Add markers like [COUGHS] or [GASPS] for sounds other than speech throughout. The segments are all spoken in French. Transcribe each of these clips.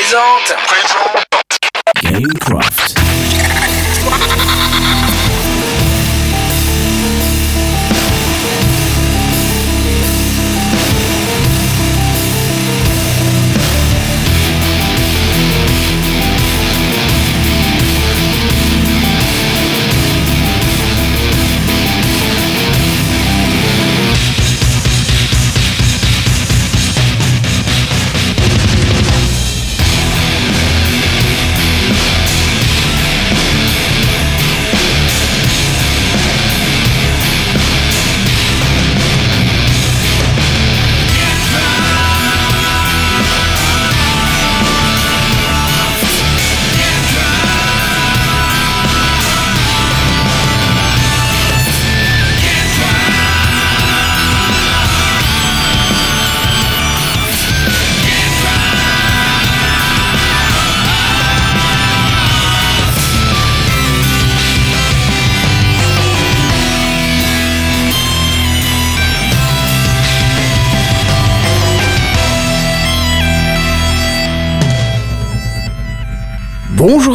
présente. Gamecraft.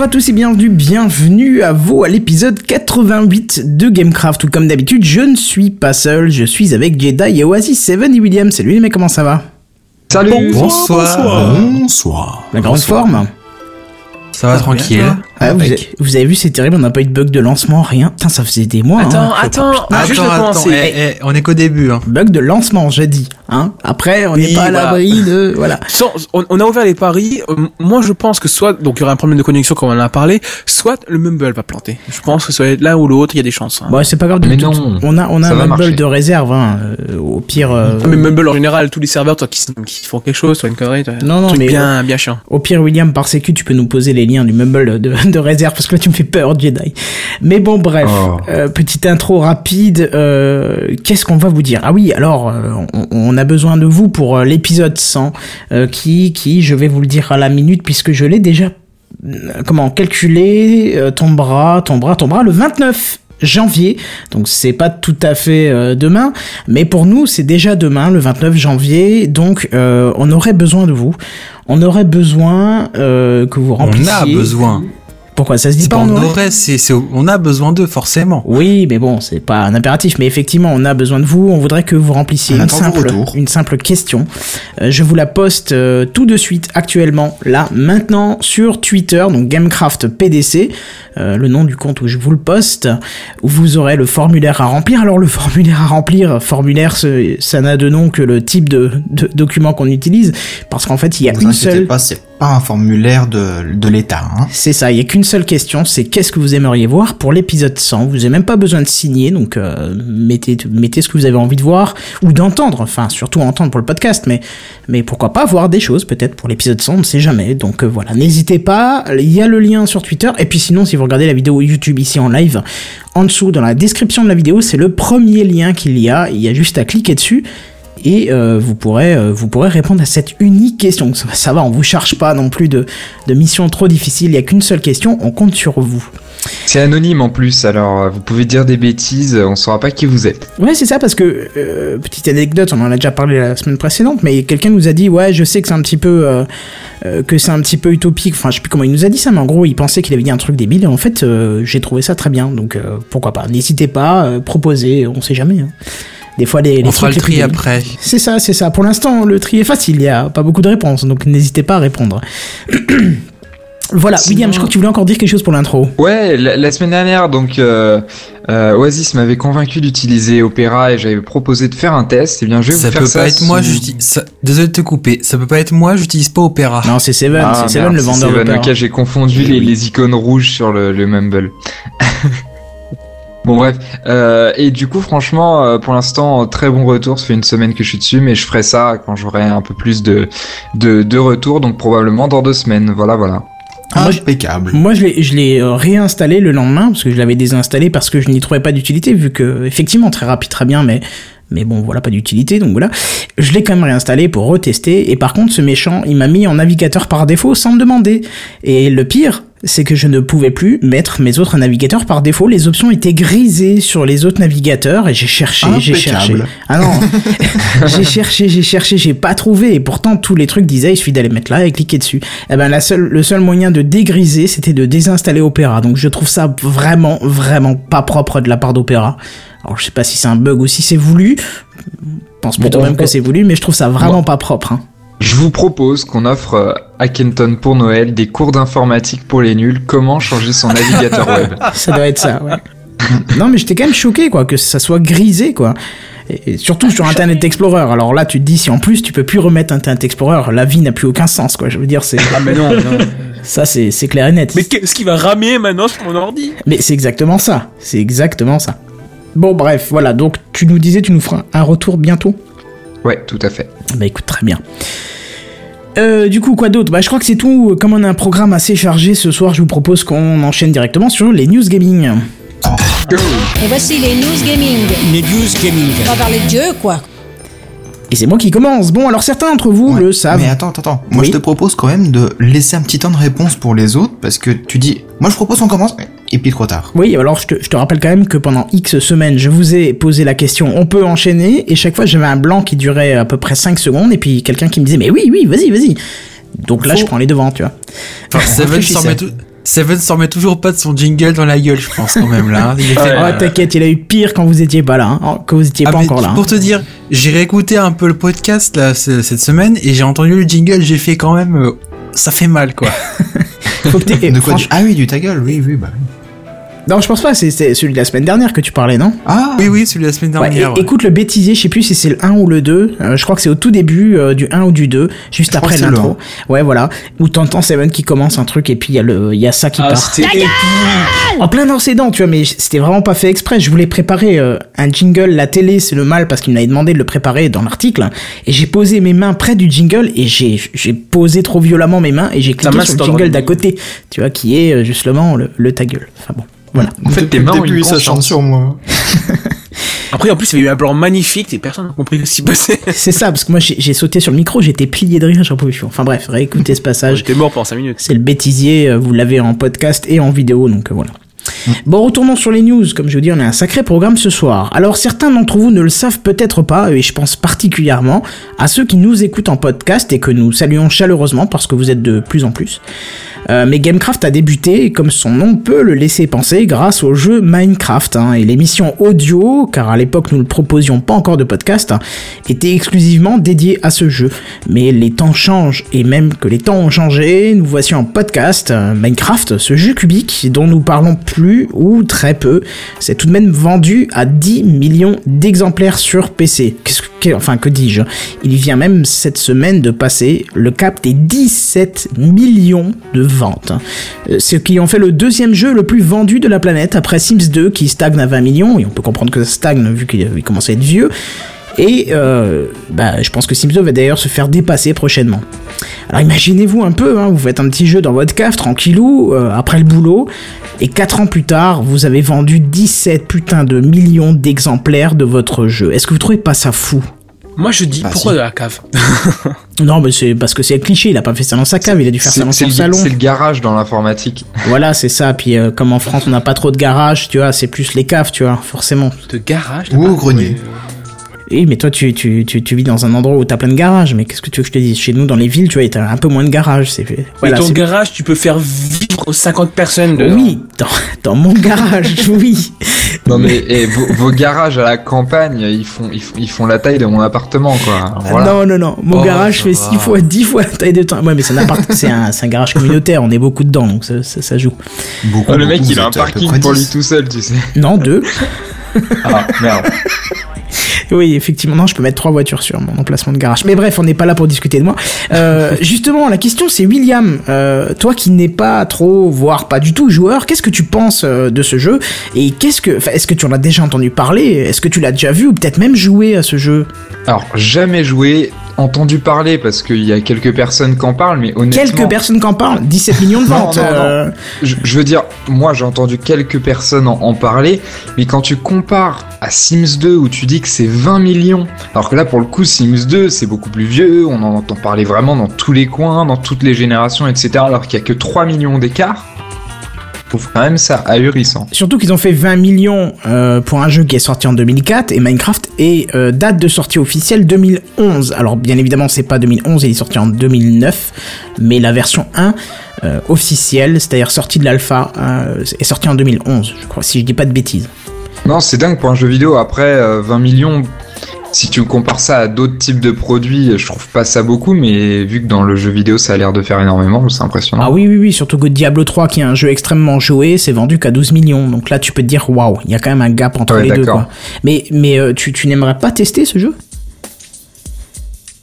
À tous et bienvenue, bienvenue à vous à l'épisode 88 de Gamecraft. Où comme d'habitude je ne suis pas seul, je suis avec Jedi et Oasis, Seven et William. Salut les mecs, comment ça va? Salut. Bonsoir. Bonsoir. La grande forme. Ça va tranquille Ah, vous, avez, vous avez vu, c'est terrible, on n'a pas eu de bug de lancement, rien. Putain, ça faisait des mois. Attends, hein. attends, Attends, juste le attends, commencer. eh, eh, on est qu'au début hein. Bug de lancement, j'ai dit. Hein. Après, on n'est Oui, pas à l'abri de... [LAUGHS] Voilà. Sans- on, on a ouvert les paris. euh, moi, je pense que soit donc il y aura un problème de connexion comme on en a parlé, soit le Mumble va planter. Je pense que ça va être l'un ou l'autre. Il y a des chances. hein. Bon, c'est pas grave du Mais tout. non, on a, on a un mumble marcher. de réserve, hein. euh, au pire... euh, Mais Mumble en général, tous les serveurs toi, qui, qui font quelque chose, soit une connerie, toi, Non, un non, truc mais- bien, bien chiant. Au pire, William, par sécu, tu peux nous poser les liens du mumble de, de réserve parce que là, tu me fais peur, Jedi. Mais bon, bref, Oh. euh, petite intro rapide. euh, Qu'est-ce qu'on va vous dire? Ah oui, alors, euh, on, on a besoin de vous pour l'épisode 100, euh, qui, qui, je vais vous le dire à la minute puisque je l'ai déjà, comment, calculé, tombera, tombera, tombera le 29 janvier, donc c'est pas tout à fait euh, demain, mais pour nous c'est déjà demain, le 29 janvier, donc euh, on aurait besoin de vous, on aurait besoin euh, que vous On remplissiez. a besoin Pourquoi ça se dit pas aurait c'est, c'est- on a besoin d'eux forcément Oui, mais bon, c'est pas un impératif, mais effectivement, on a besoin de vous. On voudrait que vous remplissiez une simple, une simple question. Euh, je vous la poste euh, tout de suite, actuellement, là, maintenant, sur Twitter, donc Gamecraft PDC, euh, le nom du compte où je vous le poste, où vous aurez le formulaire à remplir. Alors, le [LAUGHS] formulaire à remplir, formulaire, ça n'a de nom que le type de, de document qu'on utilise, parce qu'en fait, il y a vous une seule... pas, pas un formulaire de, de l'État. Hein. C'est ça, il y a qu'une seule question, c'est qu'est-ce que vous aimeriez voir pour l'épisode 100 Vous n'avez même pas besoin de signer, donc euh, mettez, mettez ce que vous avez envie de voir ou d'entendre, enfin surtout entendre pour le podcast, mais, mais pourquoi pas voir des choses peut-être pour l'épisode 100, on ne sait jamais. Donc euh, voilà, n'hésitez pas, il y a le lien sur Twitter, et puis sinon si vous regardez la vidéo YouTube ici en live, en dessous dans la description de la vidéo, c'est le premier lien qu'il y a, il y a juste à cliquer dessus et euh, vous pourrez euh, vous pourrez répondre à cette unique question. Ça, ça va, on vous charge pas non plus de, de mission trop difficile. Il y a qu'une seule question, on compte sur vous. C'est anonyme en plus, alors euh, vous pouvez dire des bêtises, on saura pas qui vous êtes. Ouais, c'est ça parce que euh, petite anecdote, on en a déjà parlé la semaine précédente, mais quelqu'un nous a dit ouais, je sais que c'est un petit peu euh, euh, que c'est un petit peu utopique. Enfin, je sais plus comment il nous a dit ça, mais en gros, il pensait qu'il avait dit un truc débile. Et en fait, j'ai trouvé ça très bien. Donc pourquoi pas N'hésitez pas, proposez. On sait jamais. hein. Des fois, les, les On fera le tri après C'est ça, c'est ça. Pour l'instant, le tri est facile, il y a pas beaucoup de réponses, donc n'hésitez pas à répondre. [CLEARS THROAT] voilà, Sinon- William, je crois que tu voulais encore dire quelque chose pour l'intro. Ouais, la, la semaine dernière, donc euh, euh, Oasis m'avait convaincu d'utiliser Opera et j'avais proposé de faire un test. Et bien, je vais Ça vous faire peut ça pas être moi, sous- ça- Désolé de te couper, ça peut pas être moi, j'utilise pas Opera Non, c'est Seven, Ah, c'est Seven merde, le c'est vendeur Seven, ok, j'ai confondu les, les icônes rouges sur le, le Mumble. [LAUGHS] bon bref, euh, et du coup franchement, euh, pour l'instant, très bon retour. Ça fait une semaine que je suis dessus, mais je ferai ça quand j'aurai un peu plus de, de, de retour, donc probablement dans deux semaines. Voilà, voilà. Ah, Impeccable. Moi, je l'ai, je l'ai euh, réinstallé le lendemain parce que je l'avais désinstallé parce que je n'y trouvais pas d'utilité vu que effectivement très rapide, très bien, mais mais bon, voilà, pas d'utilité, donc voilà. Je l'ai quand même réinstallé pour retester et par contre, ce méchant, il m'a mis en navigateur par défaut sans me demander. Et le pire, c'est que je ne pouvais plus mettre mes autres navigateurs par défaut. Les options étaient grisées sur les autres navigateurs et j'ai cherché, j'ai cherché. Ah non, [LAUGHS] j'ai cherché, j'ai cherché, j'ai pas trouvé. Et pourtant, tous les trucs disaient, il suffit d'aller mettre là et cliquer dessus. Eh ben, la seule, le seul moyen de dégriser, c'était de désinstaller Opera. Donc, je trouve ça vraiment, vraiment pas propre de la part d'Opera. Alors, je sais pas si c'est un bug ou si c'est voulu. Je pense plutôt Bon, même que c'est voulu, mais je trouve ça vraiment Bon. pas propre. Hein. Je vous propose qu'on offre euh, à Kenton pour Noël des cours d'informatique pour les nuls. Comment changer son navigateur web [LAUGHS] Ça doit être ça, ouais. non, mais j'étais quand même choqué, quoi, que ça soit grisé, quoi. Et et surtout sur Internet Explorer. Alors là, tu te dis, si en plus tu peux plus remettre Internet Explorer, la vie n'a plus aucun sens, quoi. Je veux dire, c'est Ah mais non, non. ça, c'est c'est clair et net. Mais qu'est-ce qui va ramer maintenant sur mon ordi? Mais c'est exactement ça. C'est exactement ça. Bon, bref, voilà. Donc, tu nous disais, tu nous feras un retour bientôt? Ouais, tout à fait. Bah écoute, très bien. Euh, du coup, quoi d'autre? Bah, je crois que c'est tout. Comme on a un programme assez chargé ce soir, je vous propose qu'on enchaîne directement sur les news gaming. Et voici les news gaming. Les news gaming. On va parler de Dieu, quoi. Et c'est moi qui commence. Bon, alors certains d'entre vous Ouais. le savent. Mais attends, attends, attends. Moi, Oui. je te propose quand même de laisser un petit temps de réponse pour les autres, parce que tu dis, moi, je propose qu'on commence, et puis trop tard. Oui, alors je te, je te rappelle quand même que pendant X semaines, je vous ai posé la question on peut enchaîner et chaque fois j'avais un blanc qui durait à peu près 5 secondes et puis quelqu'un qui me disait mais oui, oui, vas-y, vas-y. Donc là, je prends les devants, tu vois. Enfin, Seven s'en met, toujours pas de son jingle dans la gueule, je pense quand même là. hein. Il fait- Oh, t'inquiète, il a eu pire quand vous étiez pas là, hein, oh, quand vous étiez Ah, pas encore là. Pour hein. te dire, j'ai réécouté un peu le podcast là cette semaine et j'ai entendu le jingle, j'ai fait quand même, euh, ça fait mal quoi. [LAUGHS] Faut que t'aies- De quoi franch- du- Ah oui, du ta gueule, oui, oui, bah oui. Non, je pense pas, c'est c'est celui de la semaine dernière que tu parlais, non? Ah Oui oui, celui de la semaine Ouais, dernière. ouais. Écoute le bêtisier, je sais plus si c'est le 1 ou le 2. euh, je crois que c'est au tout début euh, du 1 ou du 2, juste après l'intro. Ouais, voilà. Où t'entends Seven qui commence un truc et puis il y, a le- il y a ça qui Ah, part. En plein dans ses dents, tu vois, mais c'était vraiment pas fait exprès. Je voulais préparer euh, un jingle, la télé, c'est le mal, parce qu'il m'avait demandé de le préparer dans l'article. Et j'ai posé mes mains près du jingle et j'ai j'ai posé trop violemment mes mains et j'ai cliqué sur le jingle d'à côté, tu vois, qui est euh, justement le, le ta gueule. Enfin bon, voilà. En fait, tes mains ont une ça chante conscience. sur moi. Après, en plus, il y avait eu un blanc magnifique et personne n'a compris ce qui passait. [LAUGHS] C'est ça, parce que moi j'ai j'ai sauté sur le micro, j'étais plié de rire, j'en pouvais plus. Enfin bref, réécoutez ce passage. J'étais mort pendant 5 minutes. C'est le bêtisier, euh, vous l'avez en podcast et en vidéo, donc euh, voilà. Bon, retournons sur les news. Comme je vous dis, on a un sacré programme ce soir. Alors, certains d'entre vous ne le savent peut-être pas, et je pense particulièrement à ceux qui nous écoutent en podcast et que nous saluons chaleureusement parce que vous êtes de plus en plus. Euh, mais Gamecraft a débuté, comme son nom peut le laisser penser, grâce au jeu Minecraft. hein, et l'émission audio, car à l'époque nous ne proposions pas encore de podcast, hein, était exclusivement dédiée à ce jeu. Mais les temps changent, et même que les temps ont changé, nous voici en podcast. euh, Minecraft, ce jeu cubique dont nous parlons plus ou très peu, c'est tout de même vendu à 10 millions d'exemplaires sur PC. Qu'est-ce que, enfin, que dis-je Il vient même cette semaine de passer le cap des 17 millions de ventes. Euh, Ce qui en fait le deuxième jeu le plus vendu de la planète après Sims 2 qui stagne à 20 millions, et on peut comprendre que ça stagne vu qu'il il commence à être vieux. Et euh, bah, je pense que Sims 2 va d'ailleurs se faire dépasser prochainement. Alors imaginez-vous un peu, hein, vous faites un petit jeu dans votre cave, tranquillou, euh, après le boulot, et 4 ans plus tard, vous avez vendu 17 putains de millions d'exemplaires de votre jeu. Est-ce que vous trouvez pas ça fou? Moi, je dis, Bah, pourquoi si. de la cave? [LAUGHS] [LAUGHS] Non, mais c'est parce que c'est le cliché, il a pas fait ça dans sa cave, il a dû faire ça dans son le, salon. c'est le garage dans l'informatique. [LAUGHS] Voilà, c'est ça. Puis euh, comme en France, on n'a pas trop de garage, tu vois, c'est plus les caves, tu vois, forcément. De garage Ou au grenier. Oui, mais toi, tu, tu, tu, tu vis dans un endroit où t'as plein de garages. Mais qu'est-ce que tu veux que je te dise? Chez nous, dans les villes, tu vois, t'as un peu moins de garages. C'est Mais voilà, ton garage, tu peux faire vivre 50 personnes dedans. Oui, dans, dans mon garage, [LAUGHS] oui. Non mais et vos, vos garages à la campagne, ils font, ils font ils font la taille de mon appartement quoi. Voilà. Non, non, non. Mon Oh, garage fait va. 6 fois, 10 fois la taille de temps. Ouais, mais c'est un, [LAUGHS] c'est un, c'est un garage communautaire. On est beaucoup dedans, donc ça, ça, ça joue. Beaucoup, Oh, le mec il a un parking pour 10. lui tout seul, tu sais. Non, deux. Ah merde. [LAUGHS] [LAUGHS] Oui, effectivement, non, je peux mettre trois voitures sur mon emplacement de garage. Mais bref, on n'est pas là pour discuter de moi. Euh, [LAUGHS] justement, la question c'est William, euh, toi qui n'es pas trop, voire pas du tout joueur, qu'est-ce que tu penses euh, de ce jeu? Et qu'est-ce que, est-ce que tu en as déjà entendu parler? Est-ce que tu l'as déjà vu ou peut-être même joué à ce jeu? Alors jamais joué, entendu parler parce qu'il y a quelques personnes qui en parlent, mais honnêtement. Quelques personnes qui en parlent, 17 millions de ventes. non, non. euh, Je, je veux dire, moi j'ai entendu quelques personnes en, en parler, mais quand tu compares à Sims 2 où tu dis que c'est 20 millions, alors que là pour le coup Sims 2 c'est beaucoup plus vieux, on en entend parler vraiment dans tous les coins, dans toutes les générations, etc. Alors qu'il y a que 3 millions d'écart. Je trouve quand même ça ahurissant. Surtout qu'ils ont fait 20 millions euh, pour un jeu qui est sorti en 2004 et Minecraft est euh, date de sortie officielle 2011. Alors bien évidemment c'est pas 2011, il est sorti en 2009, mais la version 1 euh, officielle, c'est-à-dire sortie de l'alpha, est sortie en 2011, je crois, si je dis pas de bêtises. Non, c'est dingue pour un jeu vidéo. Après, euh, 20 millions, si tu compares ça à d'autres types de produits, je trouve pas ça beaucoup, mais vu que dans le jeu vidéo ça a l'air de faire énormément, c'est impressionnant. Ah oui, oui, oui, surtout que Diablo 3, qui est un jeu extrêmement joué, c'est vendu qu'à 12 millions. Donc là, tu peux te dire, waouh, il y a quand même un gap entre Ouais, les deux. d'accord. Quoi. Mais, mais euh, tu, tu n'aimerais pas tester ce jeu?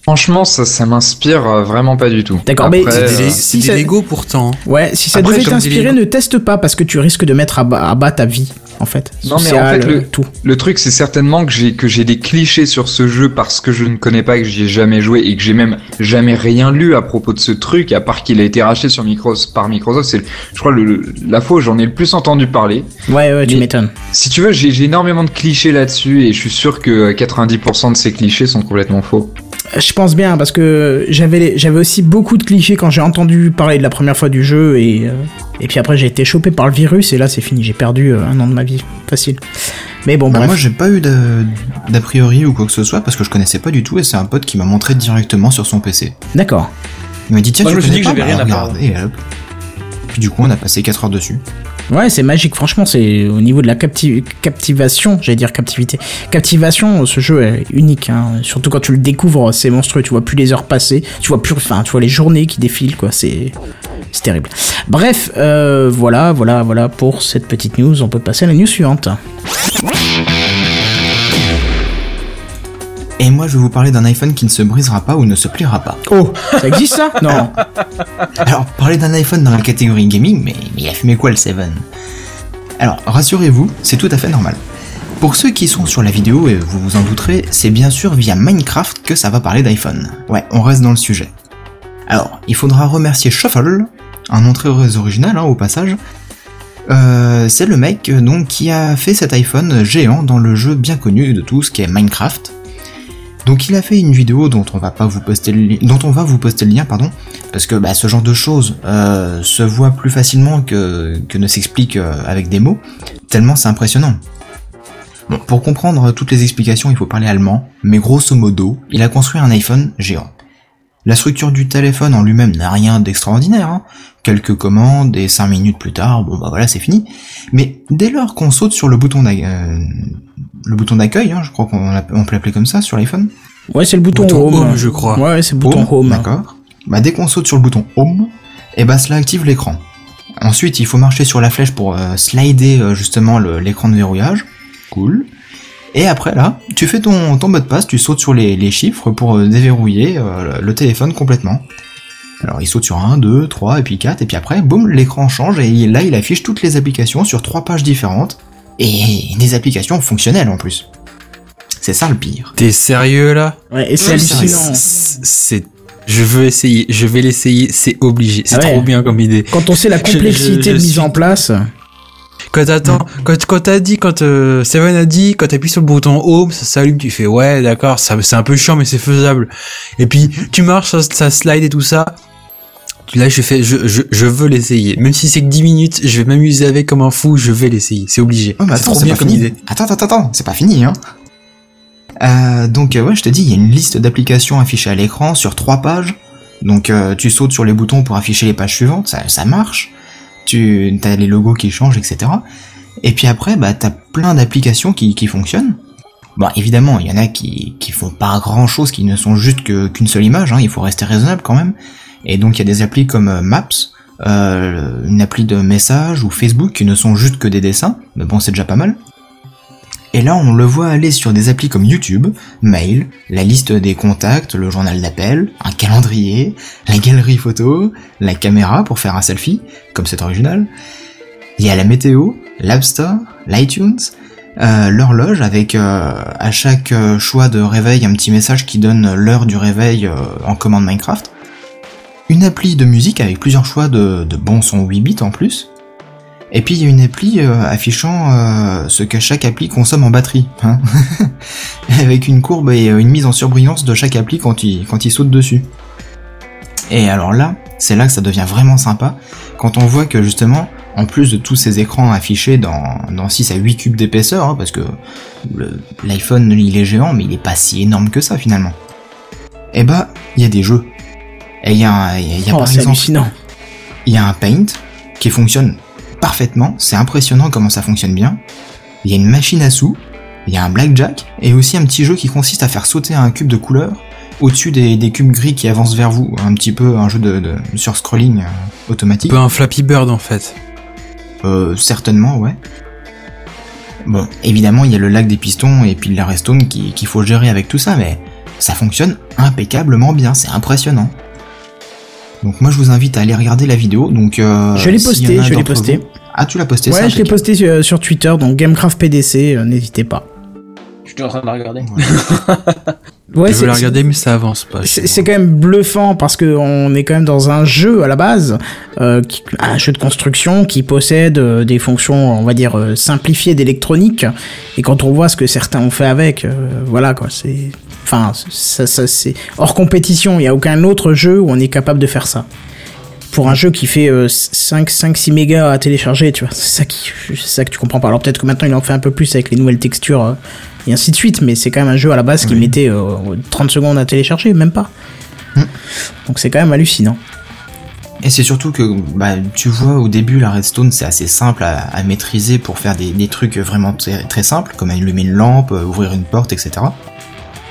Franchement, ça, ça m'inspire euh, vraiment pas du tout. D'accord, mais c'est C'est euh, des, si c'est des Lego pourtant. Ouais, si ça Après, devait t'inspirer, ne teste pas parce que tu risques de mettre à bas, à bas ta vie, en fait. Non, mais en fait, le- euh, tout. Le truc, c'est certainement que j'ai que j'ai des clichés sur ce jeu parce que je ne connais pas, que j'y ai jamais joué et que j'ai même jamais rien lu à propos de ce truc, à part qu'il a été racheté sur Microsoft par Microsoft. C'est, je crois, le, le- la fois où j'en ai le plus entendu parler. Ouais, ouais, tu m'étonnes. Si tu veux, j'ai j'ai énormément de clichés là-dessus et je suis sûr que 90% de ces clichés sont complètement faux. Je pense bien parce que j'avais les- j'avais aussi beaucoup de clichés quand j'ai entendu parler de la première fois du jeu et euh, et puis après j'ai été chopé par le virus et là c'est fini j'ai perdu euh, un an de ma vie facile. Mais bon Bah, bref. moi, j'ai pas eu d'a priori ou quoi que ce soit parce que je connaissais pas du tout et c'est un pote qui m'a montré directement sur son PC. D'accord. Il m'a dit tiens, Moi, tu je me suis dit que pas j'avais Bah, rien à regarde, et hop. Puis du coup, on a passé 4 heures dessus. Ouais c'est magique franchement c'est au niveau de la capti- captivation j'allais dire captivité captivation ce jeu est unique hein. surtout quand tu le découvres c'est monstrueux tu vois plus les heures passer tu vois plus enfin tu vois les journées qui défilent quoi c'est terrible. Bref euh, voilà voilà voilà pour cette petite news on peut passer à la news suivante. Et moi, je vais vous parler d'un iPhone qui ne se brisera pas ou ne se pliera pas. Oh ça existe ça? Non. [LAUGHS] Alors, parler d'un iPhone dans la catégorie gaming, mais, mais il a fumé quoi le 7 Alors, rassurez-vous, c'est tout à fait normal. Pour ceux qui sont sur la vidéo, et vous vous en douterez, c'est bien sûr via Minecraft que ça va parler d'iPhone. Ouais, on reste dans le sujet. Alors, il faudra remercier Shuffle, un nom très original hein, au passage. Euh, c'est le mec euh, donc qui a fait cet iPhone géant dans le jeu bien connu de tous qui est Minecraft. Donc il a fait une vidéo dont on va pas vous poster le dont on va vous poster le lien pardon parce que bah, ce genre de choses euh, se voit plus facilement que, que ne s'explique euh, avec des mots tellement c'est impressionnant. Bon, pour comprendre toutes les explications, il faut parler allemand, mais grosso modo, il a construit un iPhone géant. La structure du téléphone en lui-même n'a rien d'extraordinaire, hein. quelques commandes et 5 minutes plus tard, bon bah voilà c'est fini. Mais dès lors qu'on saute sur le bouton le bouton d'accueil, hein, je crois qu'on on peut l'appeler comme ça sur l'iPhone, Ouais, c'est le bouton, Bouton home. home, je crois. Ouais, ouais, c'est le bouton home. D'accord. Bah dès qu'on saute sur le bouton Home, et bah cela active l'écran. Ensuite, il faut marcher sur la flèche pour euh, slider euh, justement l'écran de verrouillage. Cool. Et après là, tu fais ton, ton mot de passe, tu sautes sur les, les chiffres pour euh, déverrouiller euh, le téléphone complètement. Alors il saute sur 1, 2, 3 et puis 4 et puis après, boum, l'écran change et il- là il affiche toutes les applications sur trois pages différentes et des applications fonctionnelles en plus. C'est ça le pire. T'es sérieux là? Ouais, et c'est hallucinant. C'est-. Je veux essayer, je vais l'essayer, c'est obligé. C'est Ah ouais. trop bien comme idée. Quand on sait la Je- je- complexité je de mise suis- en place. Quand t'attends, quand, quand t'as dit, quand euh, Seven a dit, quand t'appuies sur le bouton Home, ça s'allume, tu fais ouais, d'accord, ça c'est un peu chiant, mais c'est faisable. Et puis tu marches, ça, ça slide et tout ça. Là, je fais, je, je, je veux l'essayer. Même si c'est que 10 minutes, je vais m'amuser avec comme un fou, je vais l'essayer. C'est obligé. Oh, mais c'est attends, trop c'est bien pas comme fini. idée. Attends, attends, attends, c'est pas fini, hein. Euh, donc euh, ouais, je te dis, il y a une liste d'applications affichées à l'écran sur trois pages. Donc euh, tu sautes sur les boutons pour afficher les pages suivantes, ça, ça marche. Tu as les logos qui changent, etc. Et puis après, bah t'as plein d'applications qui, qui fonctionnent. Bon, évidemment, il y en a qui, qui font pas grand chose, qui ne sont juste qu'une seule image, hein, il faut rester raisonnable quand même. Et donc il y a des applis comme euh, Maps, euh, une appli de message ou Facebook qui ne sont juste que des dessins, mais bon c'est déjà pas mal. Et là on le voit aller sur des applis comme YouTube, Mail, la liste des contacts, le journal d'appel, un calendrier, la galerie photo, la caméra pour faire un selfie, comme c'est original. Il y a la météo, l'App Store, l'iTunes, euh, l'horloge avec à chaque choix de réveil un petit message qui donne l'heure du réveil en commande Minecraft. Une appli de musique avec plusieurs choix de, de bons sons 8 bits en plus. Et puis il y a une appli euh, affichant euh, ce que chaque appli consomme en batterie, hein [LAUGHS] avec une courbe et euh, une mise en surbrillance de chaque appli quand il, saute dessus. Et alors là, c'est là que ça devient vraiment sympa, quand on voit que justement, en plus de tous ces écrans affichés dans, dans 6 à 8 cubes d'épaisseur, hein, parce que l'iPhone il est géant, mais il est pas si énorme que ça finalement. Eh bah, il y a des jeux. Et il y a, un- il y a, il y a Oh, par c'est exemple, il y a un Paint qui fonctionne parfaitement. C'est impressionnant comment ça fonctionne bien. Il y a une machine à sous, il y a un blackjack et aussi un petit jeu qui consiste à faire sauter un cube de couleur au-dessus des, des cubes gris qui avancent vers vous. Un petit peu un jeu de, de sur scrolling euh, Un automatique. peu un Flappy Bird en fait. Euh, certainement, ouais. Bon, évidemment, il y a le lac des pistons et puis la Redstone qui- qu'il faut gérer avec tout ça, mais ça fonctionne impeccablement bien, c'est impressionnant. Donc moi, je vous invite à aller regarder la vidéo. Donc euh, Je l'ai s'il y posté, en a je l'ai d'entre posté. vous- Ah, tu l'as posté Ouais, ça je l'ai impeccable. posté sur, sur Twitter, donc Gamecraft PDC, euh, n'hésitez pas. Je suis en train de la regarder. Ouais, [LAUGHS] je c'est- veux la regarder mais ça avance pas. C'est c'est quand même bluffant parce que on est quand même dans un jeu à la base, euh, qui- un jeu de construction qui possède euh, des fonctions, on va dire euh, simplifiées d'électronique. Et quand on voit ce que certains ont fait avec, euh, voilà quoi, c'est, enfin, ça, ça c'est hors compétition. Il y a aucun autre jeu où on est capable de faire ça. Pour un jeu qui fait euh, 5, 5, 6 mégas à télécharger, tu vois, c'est ça qui, c'est ça que tu comprends pas. Alors peut-être que maintenant il en fait un peu plus avec les nouvelles textures euh, et ainsi de suite, mais c'est quand même un jeu à la base qui mettait euh, 30 secondes à télécharger, même pas. Donc c'est quand même hallucinant. Et c'est surtout que, bah, tu vois, au début, la redstone, c'est assez simple à, à maîtriser pour faire des, des trucs vraiment très, très simples, comme allumer une lampe, euh, ouvrir une porte, etc.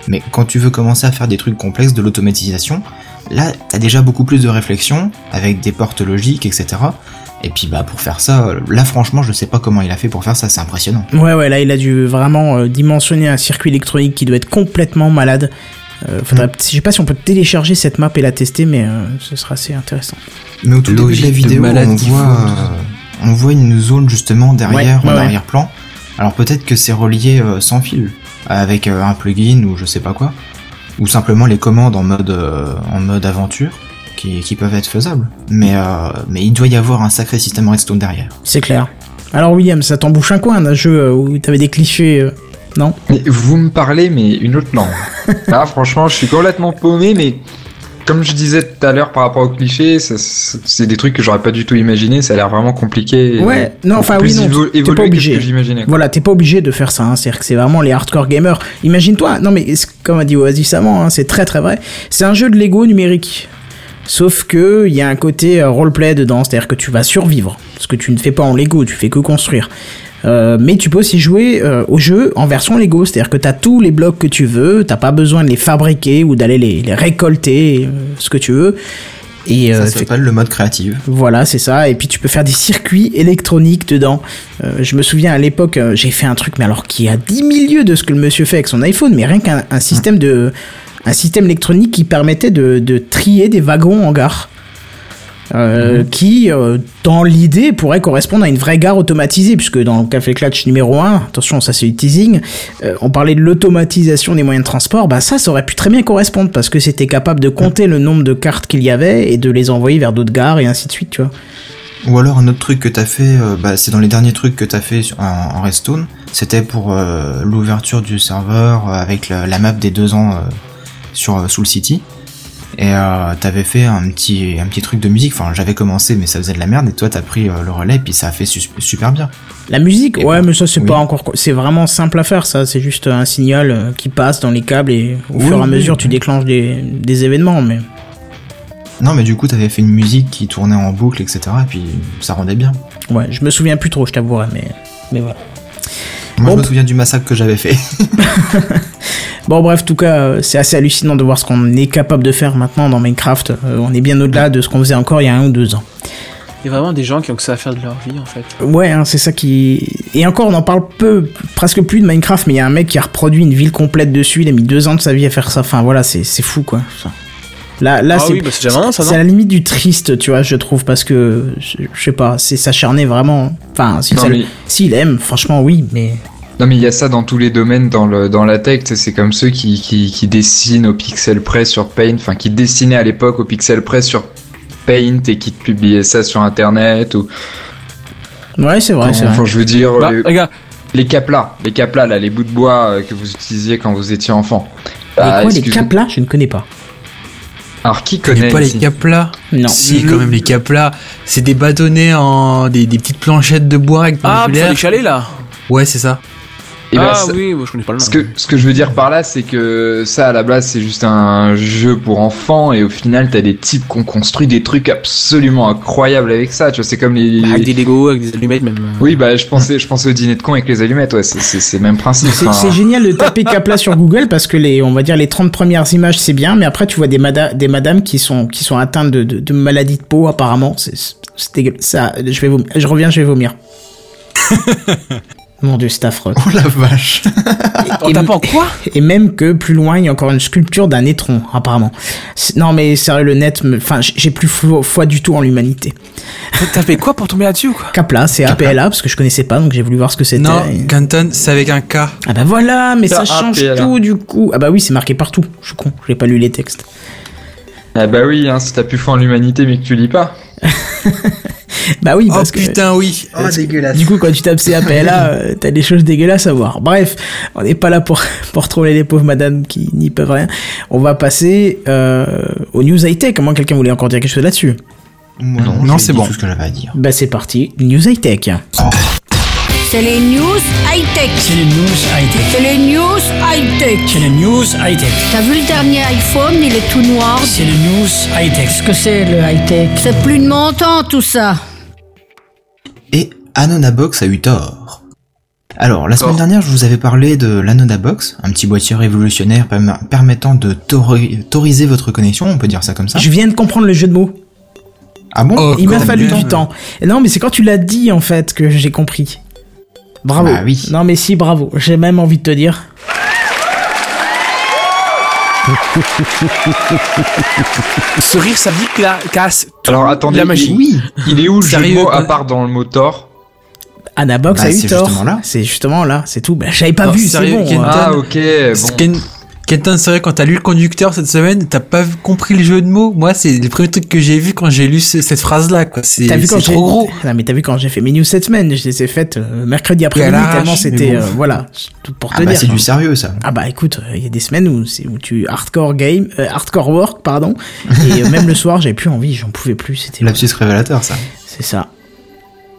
Mais quand tu veux commencer à faire des trucs complexes, de l'automatisation, là, t'as déjà beaucoup plus de réflexion, avec des portes logiques, etc. Et puis, bah, pour faire ça, là, franchement, je sais pas comment il a fait pour faire ça, c'est impressionnant. Ouais, ouais, là il a dû vraiment euh, dimensionner un circuit électronique qui doit être complètement malade. Euh, faudrait, Mm. Je sais pas si on peut télécharger cette map et la tester, mais euh, ce sera assez intéressant. Mais au tout début de la vidéo, on voit, euh, on voit une zone justement derrière, Ouais, ouais, en ouais. arrière-plan. Alors peut-être que c'est relié euh, sans fil, avec euh, un plugin ou je sais pas quoi, ou simplement les commandes en mode euh, en mode aventure qui, qui peuvent être faisables. Mais euh, mais il doit y avoir un sacré système redstone derrière. C'est clair. Alors William, ça t'embouche un coin d'un jeu où t'avais des clichés, euh, non? Mais vous me parlez, mais une autre langue. [LAUGHS] Là, franchement, je suis complètement paumé, mais comme je disais tout à l'heure par rapport aux clichés, c'est des trucs que j'aurais pas du tout imaginé. Ça a l'air vraiment compliqué. Ouais, non, enfin oui, non, t'es pas obligé. que. Voilà, t'es pas obligé de faire ça. Hein. C'est-à-dire que c'est vraiment les hardcore gamers. Imagine-toi, non mais comme a dit Oasis avant, hein, c'est très très vrai. C'est un jeu de Lego numérique. Sauf que il y a un côté euh, roleplay dedans, c'est-à-dire que tu vas survivre. Ce que tu ne fais pas en Lego, tu fais que construire. Euh, mais tu peux aussi jouer euh, au jeu en version Lego, c'est-à-dire que t'as tous les blocs que tu veux, t'as pas besoin de les fabriquer ou d'aller les, les récolter, euh, ce que tu veux. Et ça s'appelle le mode créatif. voilà, c'est ça. Et puis tu peux faire des circuits électroniques dedans. Euh, je me souviens à l'époque, j'ai fait un truc, mais alors qui a 10 milieux de ce que le monsieur fait avec son iPhone, mais rien qu'un un système de, un système électronique qui permettait de, de trier des wagons en gare. Euh, qui, euh, dans l'idée, pourrait correspondre à une vraie gare automatisée, puisque dans Café Clutch numéro 1, attention, ça c'est du teasing, euh, on parlait de l'automatisation des moyens de transport, bah ça, ça aurait pu très bien correspondre, parce que c'était capable de compter le nombre de cartes qu'il y avait et de les envoyer vers d'autres gares et ainsi de suite, tu vois. Ou alors un autre truc que t'as fait, bah, c'est dans les derniers trucs que t'as fait en, en Redstone, c'était pour l'ouverture du serveur avec la, la map des deux ans sur Soul City. Et euh, t'avais fait un petit un petit truc de musique. Enfin, j'avais commencé, mais ça faisait de la merde. Et toi, t'as pris euh, le relais, et puis ça a fait su- super bien. La musique, Et ouais, bon, mais ça c'est oui. pas encore, c'est vraiment simple à faire, ça. C'est juste un signal euh, qui passe dans les câbles et au Oui, fur et à mesure tu déclenches des, des événements. Mais Non, mais du coup, t'avais fait une musique qui tournait en boucle, etc. Et puis ça rendait bien. ouais, je me souviens plus trop, je t'avouerai, mais mais voilà. Moi, Bon. je me souviens du massacre que j'avais fait. [LAUGHS] [LAUGHS] Bon, bref, en tout cas, euh, c'est assez hallucinant de voir ce qu'on est capable de faire maintenant dans Minecraft. Euh, on est bien au-delà de ce qu'on faisait encore il y a un ou deux ans. Il y a vraiment des gens qui ont que ça à faire de leur vie, en fait. Ouais, hein, c'est ça qui. Et encore, on en parle peu, presque plus de Minecraft, mais il y a un mec qui a reproduit une ville complète dessus. Il a mis deux ans de sa vie à faire ça. Enfin, voilà, c'est c'est fou, quoi. Enfin, Là, là, ah c'est oui, bah c'est déjà vraiment ça, C'est non à la limite du triste, tu vois, je trouve, parce que je, je sais pas, c'est s'acharner vraiment. Enfin, si Non, ça- mais- s'il aime, franchement, oui, mais Non mais il y a ça dans tous les domaines dans le dans la tech, c'est comme ceux qui, qui, qui dessinent au pixel près sur Paint, enfin qui dessinaient à l'époque au pixel près sur Paint et qui te publiaient ça sur internet ou ouais, c'est vrai, c'est enfin vrai. je veux dire Bah, les, regarde, les caplas, les caplas là, les bouts de bois euh, que vous utilisiez quand vous étiez enfant. Mais Bah, quoi, les là, je ne connais pas. Alors qui connaît pas les caplas Non. Si, quand même, les caplas. C'est des bâtonnets en. Des, des petites planchettes de bois avec Ah, pour les chalets là Ouais, c'est ça. Ben, ça- oui, moi, je connais pas le nom. Ce que, ce que je veux dire par là, c'est que ça, à la base, c'est juste un jeu pour enfants, et au final, t'as des types qui ont construit des trucs absolument incroyables avec ça, tu vois, c'est comme les... Avec des Lego, avec des allumettes même. Oui, bah, je pensais, je pensais au dîner de con avec les allumettes, ouais, c'est, c'est, c'est le même principe. C'est génial de taper Capla sur Google parce que les, on va dire les 30 premières images c'est bien, mais après tu vois des, mada- des madames qui sont, qui sont atteintes de, de, de maladies de peau apparemment. C'est c'est dégueu- Ça, je vais vom- je reviens, je vais vomir. [LAUGHS] Mon dieu, c'est affreux. Oh la vache. Et- tapant quoi? Et même que plus loin, il y a encore une sculpture d'un étron, apparemment. Non mais sérieux, le net, me- enfin, j'ai plus foi, foi du tout en l'humanité. T'as fait quoi pour tomber là-dessus ou quoi? Capla, c'est APLA parce que je connaissais pas, donc j'ai voulu voir ce que c'était. Non, Et- Canton, c'est avec un K. Ah bah voilà, mais ça change tout du coup. Ah bah oui, c'est marqué partout. Je suis con, j'ai pas lu les textes. Ah bah oui, hein, si t'as plus foi en l'humanité mais que tu lis pas. [LAUGHS] Bah oui, Oh parce que putain, oui. Oh dégueulasse. du coup, quand tu tapes CAPLA, [LAUGHS] euh, t'as des choses dégueulasses à voir. Bref, on n'est pas là pour, [LAUGHS] pour troller les pauvres madames qui n'y peuvent rien. On va passer euh, aux news high-tech. Comment quelqu'un voulait encore dire quelque chose là-dessus? Non, j'ai c'est bon. tout ce que j'avais à dire. Bah c'est parti, news high-tech. C'est les news high-tech. C'est les news high-tech. C'est les news high-tech. C'est les news high-tech. T'as vu le dernier iPhone, il est tout noir. C'est les news high-tech. Qu'est-ce que c'est le high-tech? C'est plus de mon temps tout ça. Et Anonabox a eu tort. Alors, la semaine dernière, je vous avais parlé de l'Anonabox, un petit boîtier révolutionnaire perm- permettant de tori- toriser votre connexion, on peut dire ça comme ça. Je viens de comprendre le jeu de mots. Ah bon? Oh, Il m'a Comme fallu du temps. Non, mais c'est quand tu l'as dit en fait que j'ai compris. Bravo. Bah oui. Non, mais si, bravo. J'ai même envie de te dire. [LAUGHS] Ce rire, ça dit que la casse. Alors attendez, La magie. il- Oui Il est où le jeu de Sérieux, mots quoi à part dans le mot Thor Anabox Bah, a eu c'est tort. justement là. C'est justement là, c'est tout. Bah, j'avais pas Alors, vu, c'est bon. Kenton, hein. Ah ok, bon. Ken- Kenton, c'est vrai, quand t'as lu le conducteur cette semaine, t'as pas compris le jeu de mots. Moi, c'est le premier truc que j'ai vu quand j'ai lu ce- cette phrase-là, quoi. C'est trop gros. Non mais t'as vu quand j'ai fait mes news cette semaine, je les ai faites euh, mercredi après-midi tellement c'était bon. euh, voilà, tout pour te Ah bah dire. c'est du sérieux ça. Ah bah écoute, il y a des semaines où c'est où tu hardcore game, euh, hardcore work pardon, et euh, même le soir j'avais plus envie, j'en pouvais plus, c'était Lapsus révélateur ça. c'est ça.